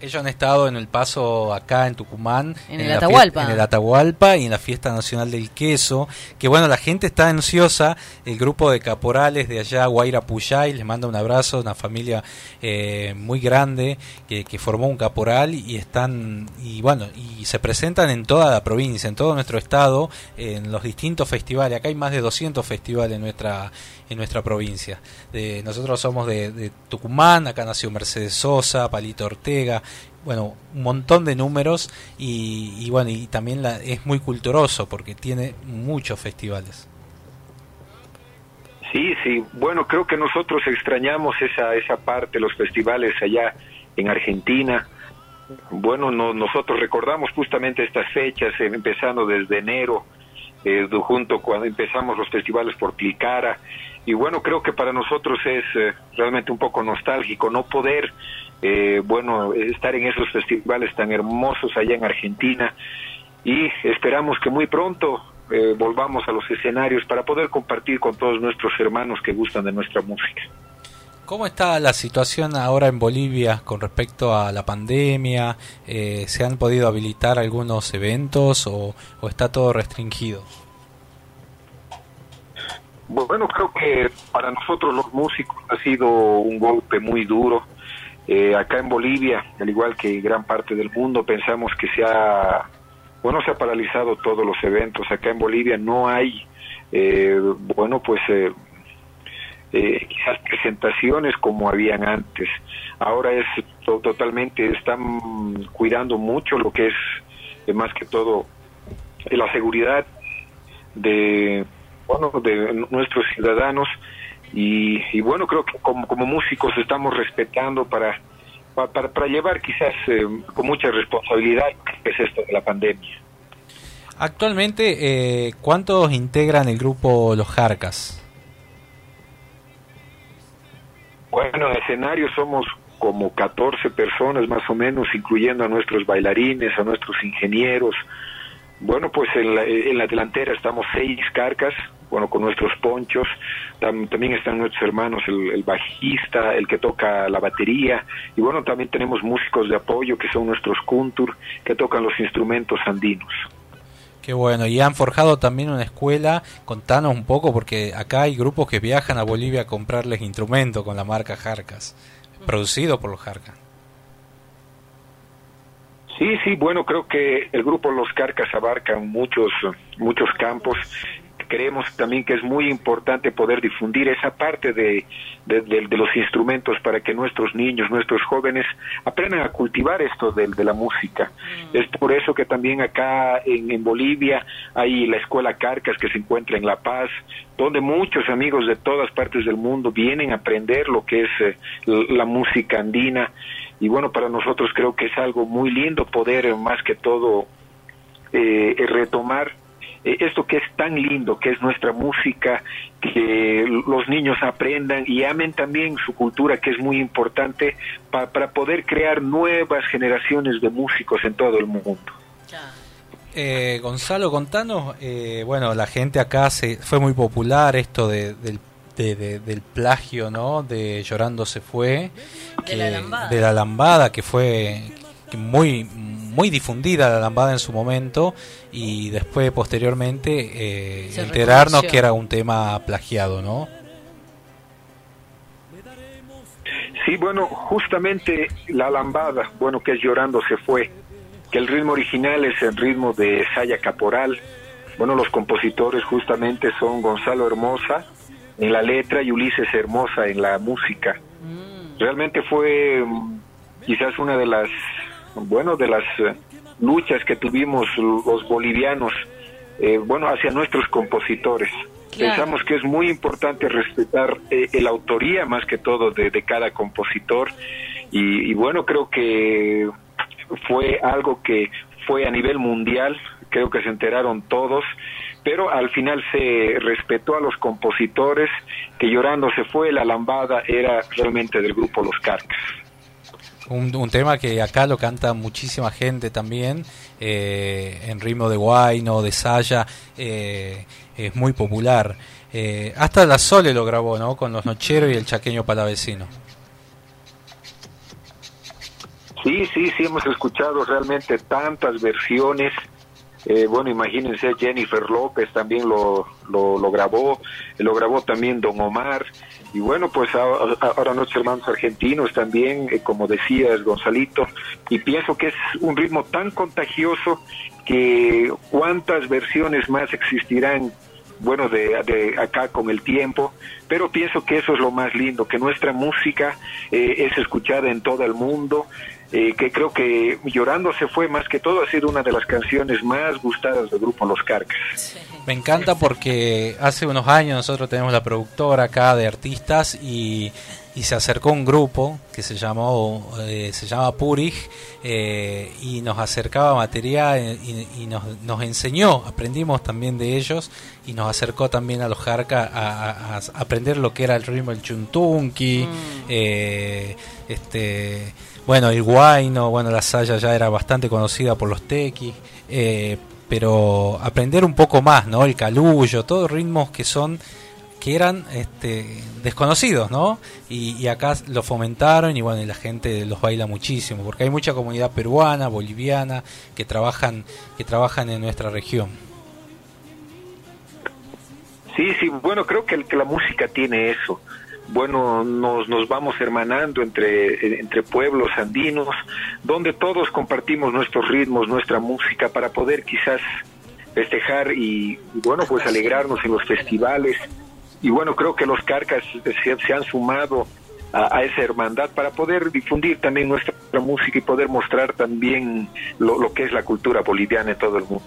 Ellos han estado en el paso acá en Tucumán. En el Atahualpa. En el Atahualpa y en la Fiesta Nacional del Queso. Que bueno, la gente está ansiosa. El grupo de caporales de allá, Guaira Puyay, les manda un abrazo. Una familia eh, muy grande que, que formó un caporal y están. Y bueno, y se presentan en toda la provincia, en todo nuestro estado, en los distintos festivales. Acá hay más de 200 festivales en nuestra, en nuestra provincia. De, nosotros somos de, de Tucumán, acá nació Mercedes Sosa, Palito Ortega, bueno, un montón de números y, y bueno, y también la, es muy culturoso porque tiene muchos festivales. Sí, sí. Bueno, creo que nosotros extrañamos esa esa parte, los festivales allá en Argentina. Bueno, no, nosotros recordamos justamente estas fechas, eh, empezando desde enero, eh, junto cuando empezamos los festivales por Plicara. Y bueno, creo que para nosotros es eh, realmente un poco nostálgico no poder, eh, bueno, estar en esos festivales tan hermosos allá en Argentina. Y esperamos que muy pronto eh, volvamos a los escenarios para poder compartir con todos nuestros hermanos que gustan de nuestra música. ¿Cómo está la situación ahora en Bolivia con respecto a la pandemia? Eh, ¿Se han podido habilitar algunos eventos o, o está todo restringido? Bueno, creo que para nosotros los músicos ha sido un golpe muy duro. Eh, acá en Bolivia, al igual que gran parte del mundo, pensamos que se ha, bueno, se ha paralizado todos los eventos. Acá en Bolivia no hay, eh, bueno, pues eh, eh, presentaciones como habían antes. Ahora es to- totalmente, están cuidando mucho lo que es, eh, más que todo, la seguridad de bueno de nuestros ciudadanos y, y bueno creo que como, como músicos estamos respetando para pa- para, para llevar quizás eh, con mucha responsabilidad que es esto de la pandemia Actualmente, eh, ¿cuántos integran el grupo Los Jarcas? bueno en escenario somos como 14 personas más o menos incluyendo a nuestros bailarines a nuestros ingenieros Bueno, pues en la, en la delantera estamos seis carcas, bueno, con nuestros ponchos. Tam- también están nuestros hermanos, el, el bajista, el que toca la batería. Y bueno, también tenemos músicos de apoyo que son nuestros kuntur, que tocan los instrumentos andinos. Qué bueno, y han forjado también una escuela. Contanos un poco, porque acá hay grupos que viajan a Bolivia a comprarles instrumentos con la marca Jarcas, producido por los Jarcas. Sí, sí, bueno, creo que el grupo Los Carcas abarca muchos, muchos campos. Creemos también que es muy importante poder difundir esa parte de, de, de- de los instrumentos para que nuestros niños, nuestros jóvenes aprendan a cultivar esto de, de la música. Es por eso que también acá en, en Bolivia hay la Escuela Carcas que se encuentra en La Paz, donde muchos amigos de todas partes del mundo vienen a aprender lo que es eh, la música andina y bueno, para nosotros creo que es algo muy lindo poder eh, más que todo eh, eh, retomar eh, esto que es tan lindo, que es nuestra música, que los niños aprendan y amen también su cultura, que es muy importante pa- para poder crear nuevas generaciones de músicos en todo el mundo. Eh, Gonzalo, contanos, eh, bueno, la gente acá se fue muy popular esto de, del, de- de- del plagio, ¿no? De Llorando se fue, De la que- lambada. de la lambada, que fue muy muy difundida la lambada en su momento y después posteriormente eh, enterarnos reconoció. que era un tema plagiado, ¿no? Sí, bueno, justamente la lambada, bueno, que es Llorando se fue. que el ritmo original es el ritmo de Saya Caporal. Bueno, los compositores justamente son Gonzalo Hermosa en la letra y Ulises Hermosa en la música. Realmente fue mm, quizás una de las, bueno, de las eh, luchas que tuvimos los bolivianos, eh, bueno, hacia nuestros compositores. Pensamos que es muy importante respetar eh, la autoría más que todo de, de cada compositor y, y bueno, creo que fue algo que fue a nivel mundial, creo que se enteraron todos, pero al final se respetó a los compositores, que llorando se fue, la lambada era realmente del grupo Los Carcas. Un, un tema que acá lo canta muchísima gente también, eh, en ritmo de guayno, de saya, eh, es muy popular. Eh, hasta la Sole lo grabó, ¿no? Con los Nocheros y el Chaqueño Palavecino. Sí, sí, sí, hemos escuchado realmente tantas versiones. Eh, bueno, imagínense, Jennifer López también lo, lo, lo grabó, lo grabó también Don Omar. Y bueno, pues ahora, ahora nuestros hermanos argentinos también, eh, como decías, Gonzalito. Y pienso que es un ritmo tan contagioso que cuántas versiones más existirán bueno, de, de, acá con el tiempo, pero pienso que eso es lo más lindo, que nuestra música eh, es escuchada en todo el mundo, eh, que creo que Llorando se fue más que todo, ha sido una de las canciones más gustadas del grupo Los Carcas. Me encanta porque hace unos años nosotros tenemos la productora acá de artistas y, y se acercó un grupo que se llamó eh, se llama Purig eh, y nos acercaba material y, y nos, nos, enseñó aprendimos también de ellos y nos acercó también a los Jarca a, a, a aprender lo que era el ritmo del chuntunqui mm. eh, este bueno el guayno bueno la saya ya era bastante conocida por los tequis eh, pero aprender un poco más no el calullo todos ritmos que son que eran este, desconocidos, ¿no? Y, y, acá lo fomentaron y bueno, y la gente los baila muchísimo, porque hay mucha comunidad peruana, boliviana, que trabajan, que trabajan en nuestra región. Sí, sí, bueno, creo que, el, que la música tiene eso. Bueno, nos, nos vamos hermanando entre, entre pueblos andinos, donde todos compartimos nuestros ritmos, nuestra música, para poder quizás festejar y, y bueno, pues alegrarnos en los festivales y bueno, creo que los carcas se, se han sumado a, a, esa hermandad para poder difundir también nuestra música y poder mostrar también lo, lo que es la cultura boliviana en todo el mundo.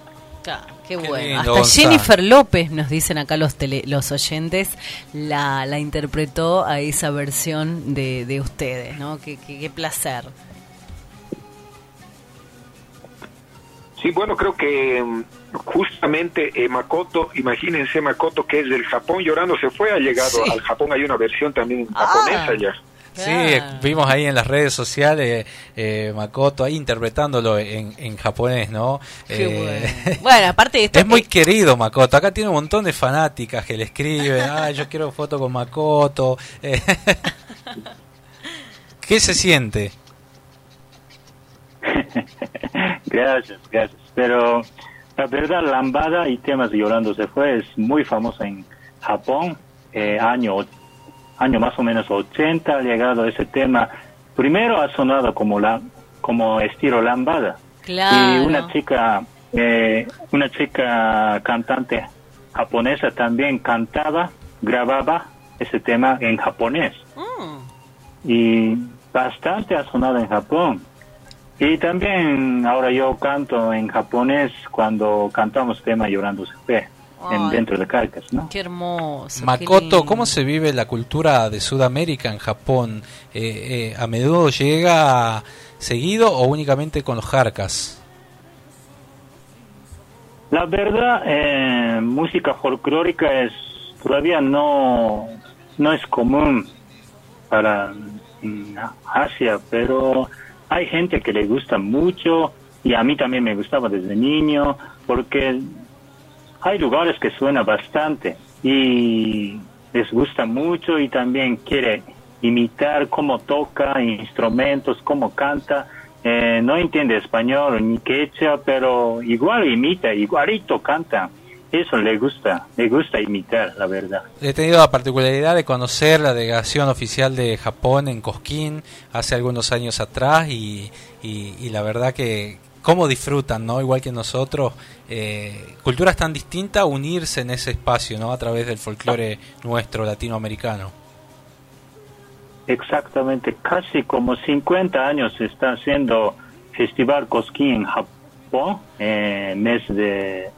Ah, qué, qué bueno. Lindo, Hasta Jennifer López, nos dicen acá los tele, los oyentes, la, la interpretó a esa versión de, de ustedes, ¿no? Qué, qué, qué placer. Sí, bueno, creo que justamente eh, Makoto, imagínense Makoto que es del Japón llorando, se fue, ha llegado sí. al Japón, hay una versión también ah, japonesa ya. Sí, vimos ahí en las redes sociales eh, Makoto ahí interpretándolo en, en japonés, ¿no? Eh, bueno. bueno. aparte de esto Es que... muy querido Makoto, acá tiene un montón de fanáticas que le escriben, ah, yo quiero foto con Makoto. ¿Qué se siente? Gracias, gracias. Pero la verdad, Lambada y temas de Llorando se fue es muy famosa en Japón, eh, año, año más o menos 80 ha llegado ese tema. Primero ha sonado como la como estilo Lambada. Claro. Y una chica, eh, una chica cantante japonesa también cantaba, grababa ese tema en japonés. Mm. Y bastante ha sonado en Japón. Y también ahora yo canto en japonés cuando cantamos tema Llorando se fue. En, dentro de Carcas, ¿no? Qué hermoso. Makoto, qué ¿cómo se vive la cultura de Sudamérica en Japón? Eh, eh, ¿A menudo llega seguido o únicamente con los Jarcas? La verdad, eh, música folclórica es todavía no, no es común para Asia, pero hay gente que le gusta mucho y a mí también me gustaba desde niño porque hay lugares que suena bastante y les gusta mucho y también quiere imitar cómo toca instrumentos, cómo canta. Eh, no entiende español ni quechua, pero igual imita, igualito canta eso le gusta, le gusta imitar, la verdad. He tenido la particularidad de conocer la delegación oficial de Japón en Cosquín hace algunos años atrás y, y, y la verdad que, cómo disfrutan, ¿no? Igual que nosotros, eh, culturas tan distintas, unirse en ese espacio, ¿no? A través del folclore nuestro latinoamericano. Exactamente, casi como 50 años está haciendo Festival Cosquín en Japón, eh, mes de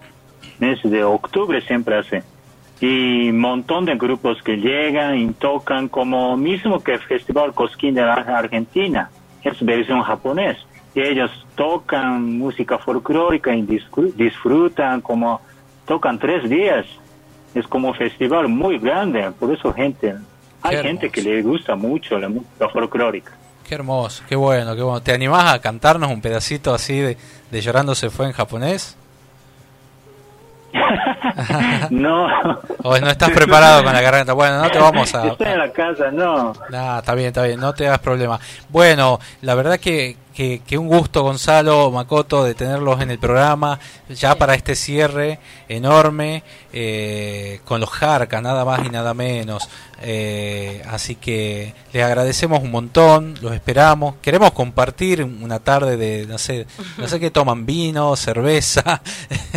mes de octubre siempre hace. Y un montón de grupos que llegan y tocan como mismo que el Festival Cosquín de la Argentina, es versión japonés. Y ellos tocan música folclórica y disfr- disfrutan como tocan tres días. Es como un festival muy grande, por eso gente, hay gente que le gusta mucho la música folclórica. Qué hermoso, qué bueno, qué bueno. ¿Te animás a cantarnos un pedacito así de, de Llorando se fue en japonés? no. ¿O no estás preparado con la garganta? Bueno, no te vamos a... Estoy en la casa, no. Nah, está bien, está bien, no te hagas problema. Bueno, la verdad que, que, que un gusto, Gonzalo, Makoto, de tenerlos en el programa, ya para este cierre enorme, eh, con los Jarcas, nada más y nada menos. Eh, así que les agradecemos un montón, los esperamos. Queremos compartir una tarde de, no sé, no sé qué toman, vino, cerveza,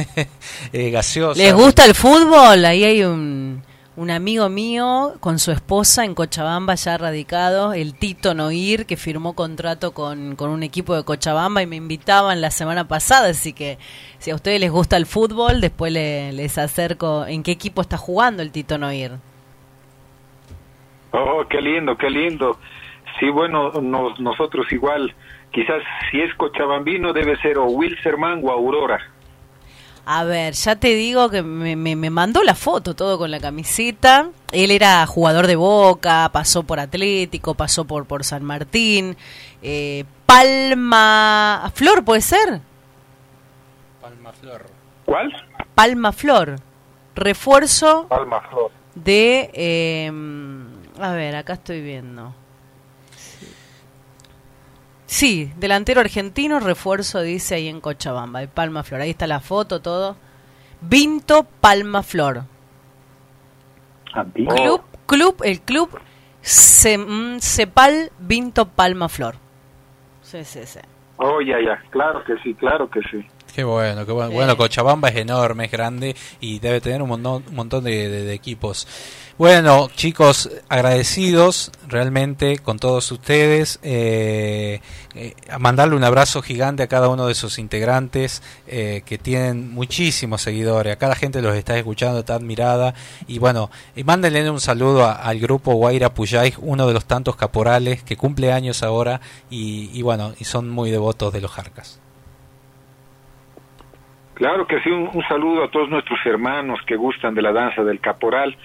eh, gaseosa. ¿Les gusta el fútbol? Ahí hay un, un amigo mío con su esposa en Cochabamba ya radicado, el Tito Noir, que firmó contrato con, con un equipo de Cochabamba y me invitaban la semana pasada, así que si a ustedes les gusta el fútbol, después le- les acerco en qué equipo está jugando el Tito Noir. Oh, qué lindo, qué lindo. Sí, bueno, nos- nosotros igual, quizás si es cochabambino debe ser o Wilserman o Aurora. A ver, ya te digo que me, me- me mandó la foto todo con la camiseta. Él era jugador de Boca, pasó por Atlético, pasó por, por San Martín. Eh, Palma Flor, ¿puede ser? Palma Flor. ¿Cuál? Palma Flor. Refuerzo Palma Flor. de... eh, a ver, acá estoy viendo. Sí, delantero argentino, refuerzo dice ahí en Cochabamba, de Palma Flor. Ahí está la foto, todo. Vinto Palma Flor. Club, club, el club mm, Cepal Vinto Palma Flor. Sí, sí, sí. Oh, ya, ya, claro que sí, claro que sí. Qué bueno, qué bueno. Sí. Bueno, Cochabamba es enorme, es grande y debe tener un montón, un montón de, de- de equipos. Bueno, chicos, agradecidos realmente con todos ustedes. Eh, eh, a mandarle un abrazo gigante a cada uno de sus integrantes eh, que tienen muchísimos seguidores. Acá la gente los está escuchando, está admirada. Y bueno, y mándenle un saludo a- al grupo Guaira Puyay, uno de los tantos caporales que cumple años ahora y, y bueno, y son muy devotos de los Jarcas. Claro que sí, un, saludo a todos nuestros hermanos que gustan de la danza del caporal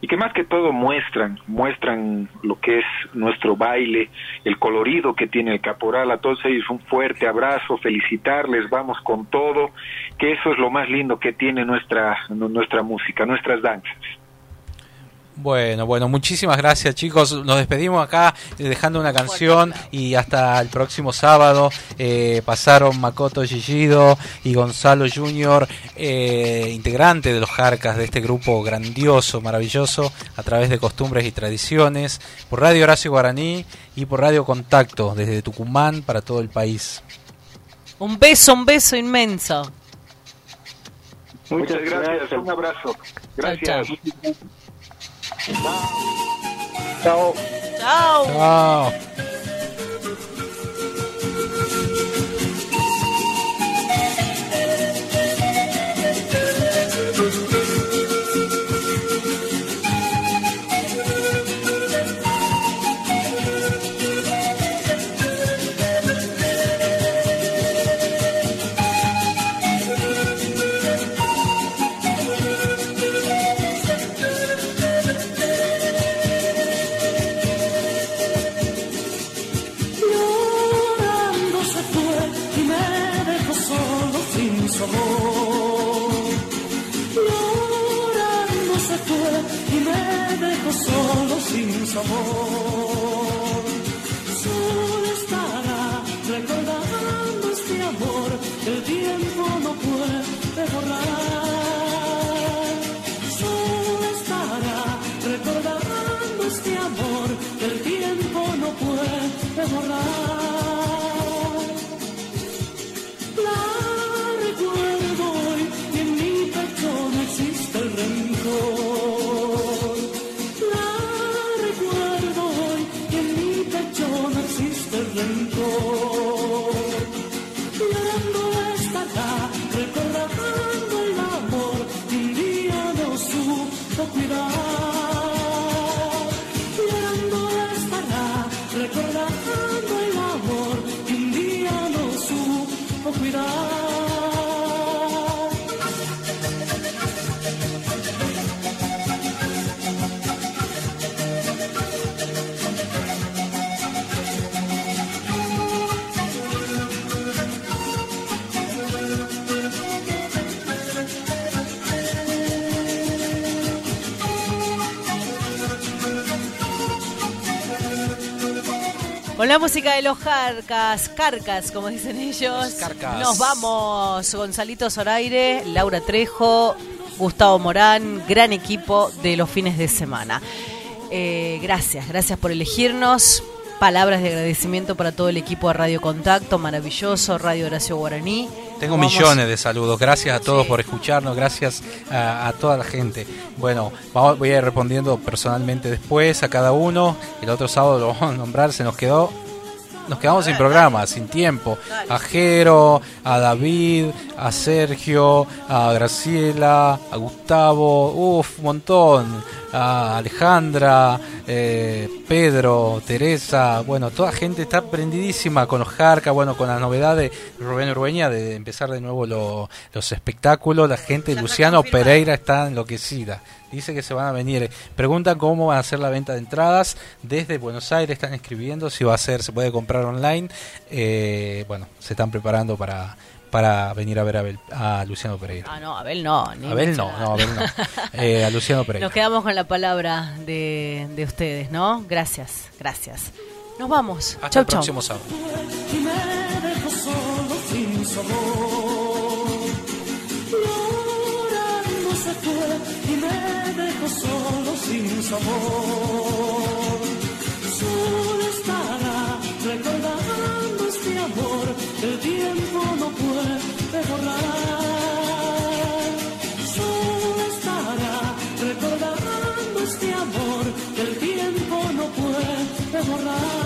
y que más que todo muestran, muestran lo que es nuestro baile, el colorido que tiene el caporal. A todos ellos un fuerte abrazo, felicitarles, vamos con todo, que eso es lo más lindo que tiene nuestra, nu- nuestra música, nuestras danzas. Bueno, bueno, muchísimas gracias chicos. Nos despedimos acá eh, dejando una canción y hasta el próximo sábado. Eh, pasaron Makoto Gillido y Gonzalo Junior, eh, integrante de los Jarcas de este grupo grandioso, maravilloso, a través de costumbres y tradiciones, por Radio Horacio Guaraní y por Radio Contacto desde Tucumán para todo el país. Un beso, un beso inmenso. Muchas gracias, un abrazo. Gracias. Ciao. Ciao. Ciao. Música de los Carcas, Carcas, como dicen ellos. Carcas. Nos vamos. Gonzalito Zoraire, Laura Trejo, Gustavo Morán, gran equipo de los fines de semana. Eh, gracias, gracias por elegirnos. Palabras de agradecimiento para todo el equipo de Radio Contacto, maravilloso, Radio Horacio Guaraní. Tengo Vamos- millones de saludos. Gracias a todos por escucharnos. Gracias a, a toda la gente. Bueno, vamos- voy a ir respondiendo personalmente después a cada uno. El otro sábado lo vamos a nombrar. Se nos quedó. Nos quedamos sin programa, sin tiempo. A Jero, a David, a Sergio, a Graciela, a Gustavo, uff, un montón. A Alejandra, eh, Pedro, Teresa, bueno, toda gente está prendidísima con los Jarca, bueno, con las novedades de Rubén Urbeña de empezar de nuevo lo- los espectáculos. La gente, Luciano Pereira está enloquecida. Dice que se van a venir. Preguntan cómo van a hacer la venta de entradas. Desde Buenos Aires están escribiendo si va a ser, se puede comprar online. Eh, bueno, se están preparando para, para venir a ver a, Abel- a Luciano Pereira. Ah, no, Abel no. ni Abel no, no, Abel no. Eh, a Luciano Pereira. Nos quedamos con la palabra de, de ustedes, ¿no? Gracias, gracias. Nos vamos. Hasta chau, el chau. próximo sábado. y me dejó solo sin sabor. Llorando se fue y me dejó solo sin sabor. Solo estará recordando este amor el tiempo no puede borrar. Solo estará recordando este amor el tiempo no puede borrar.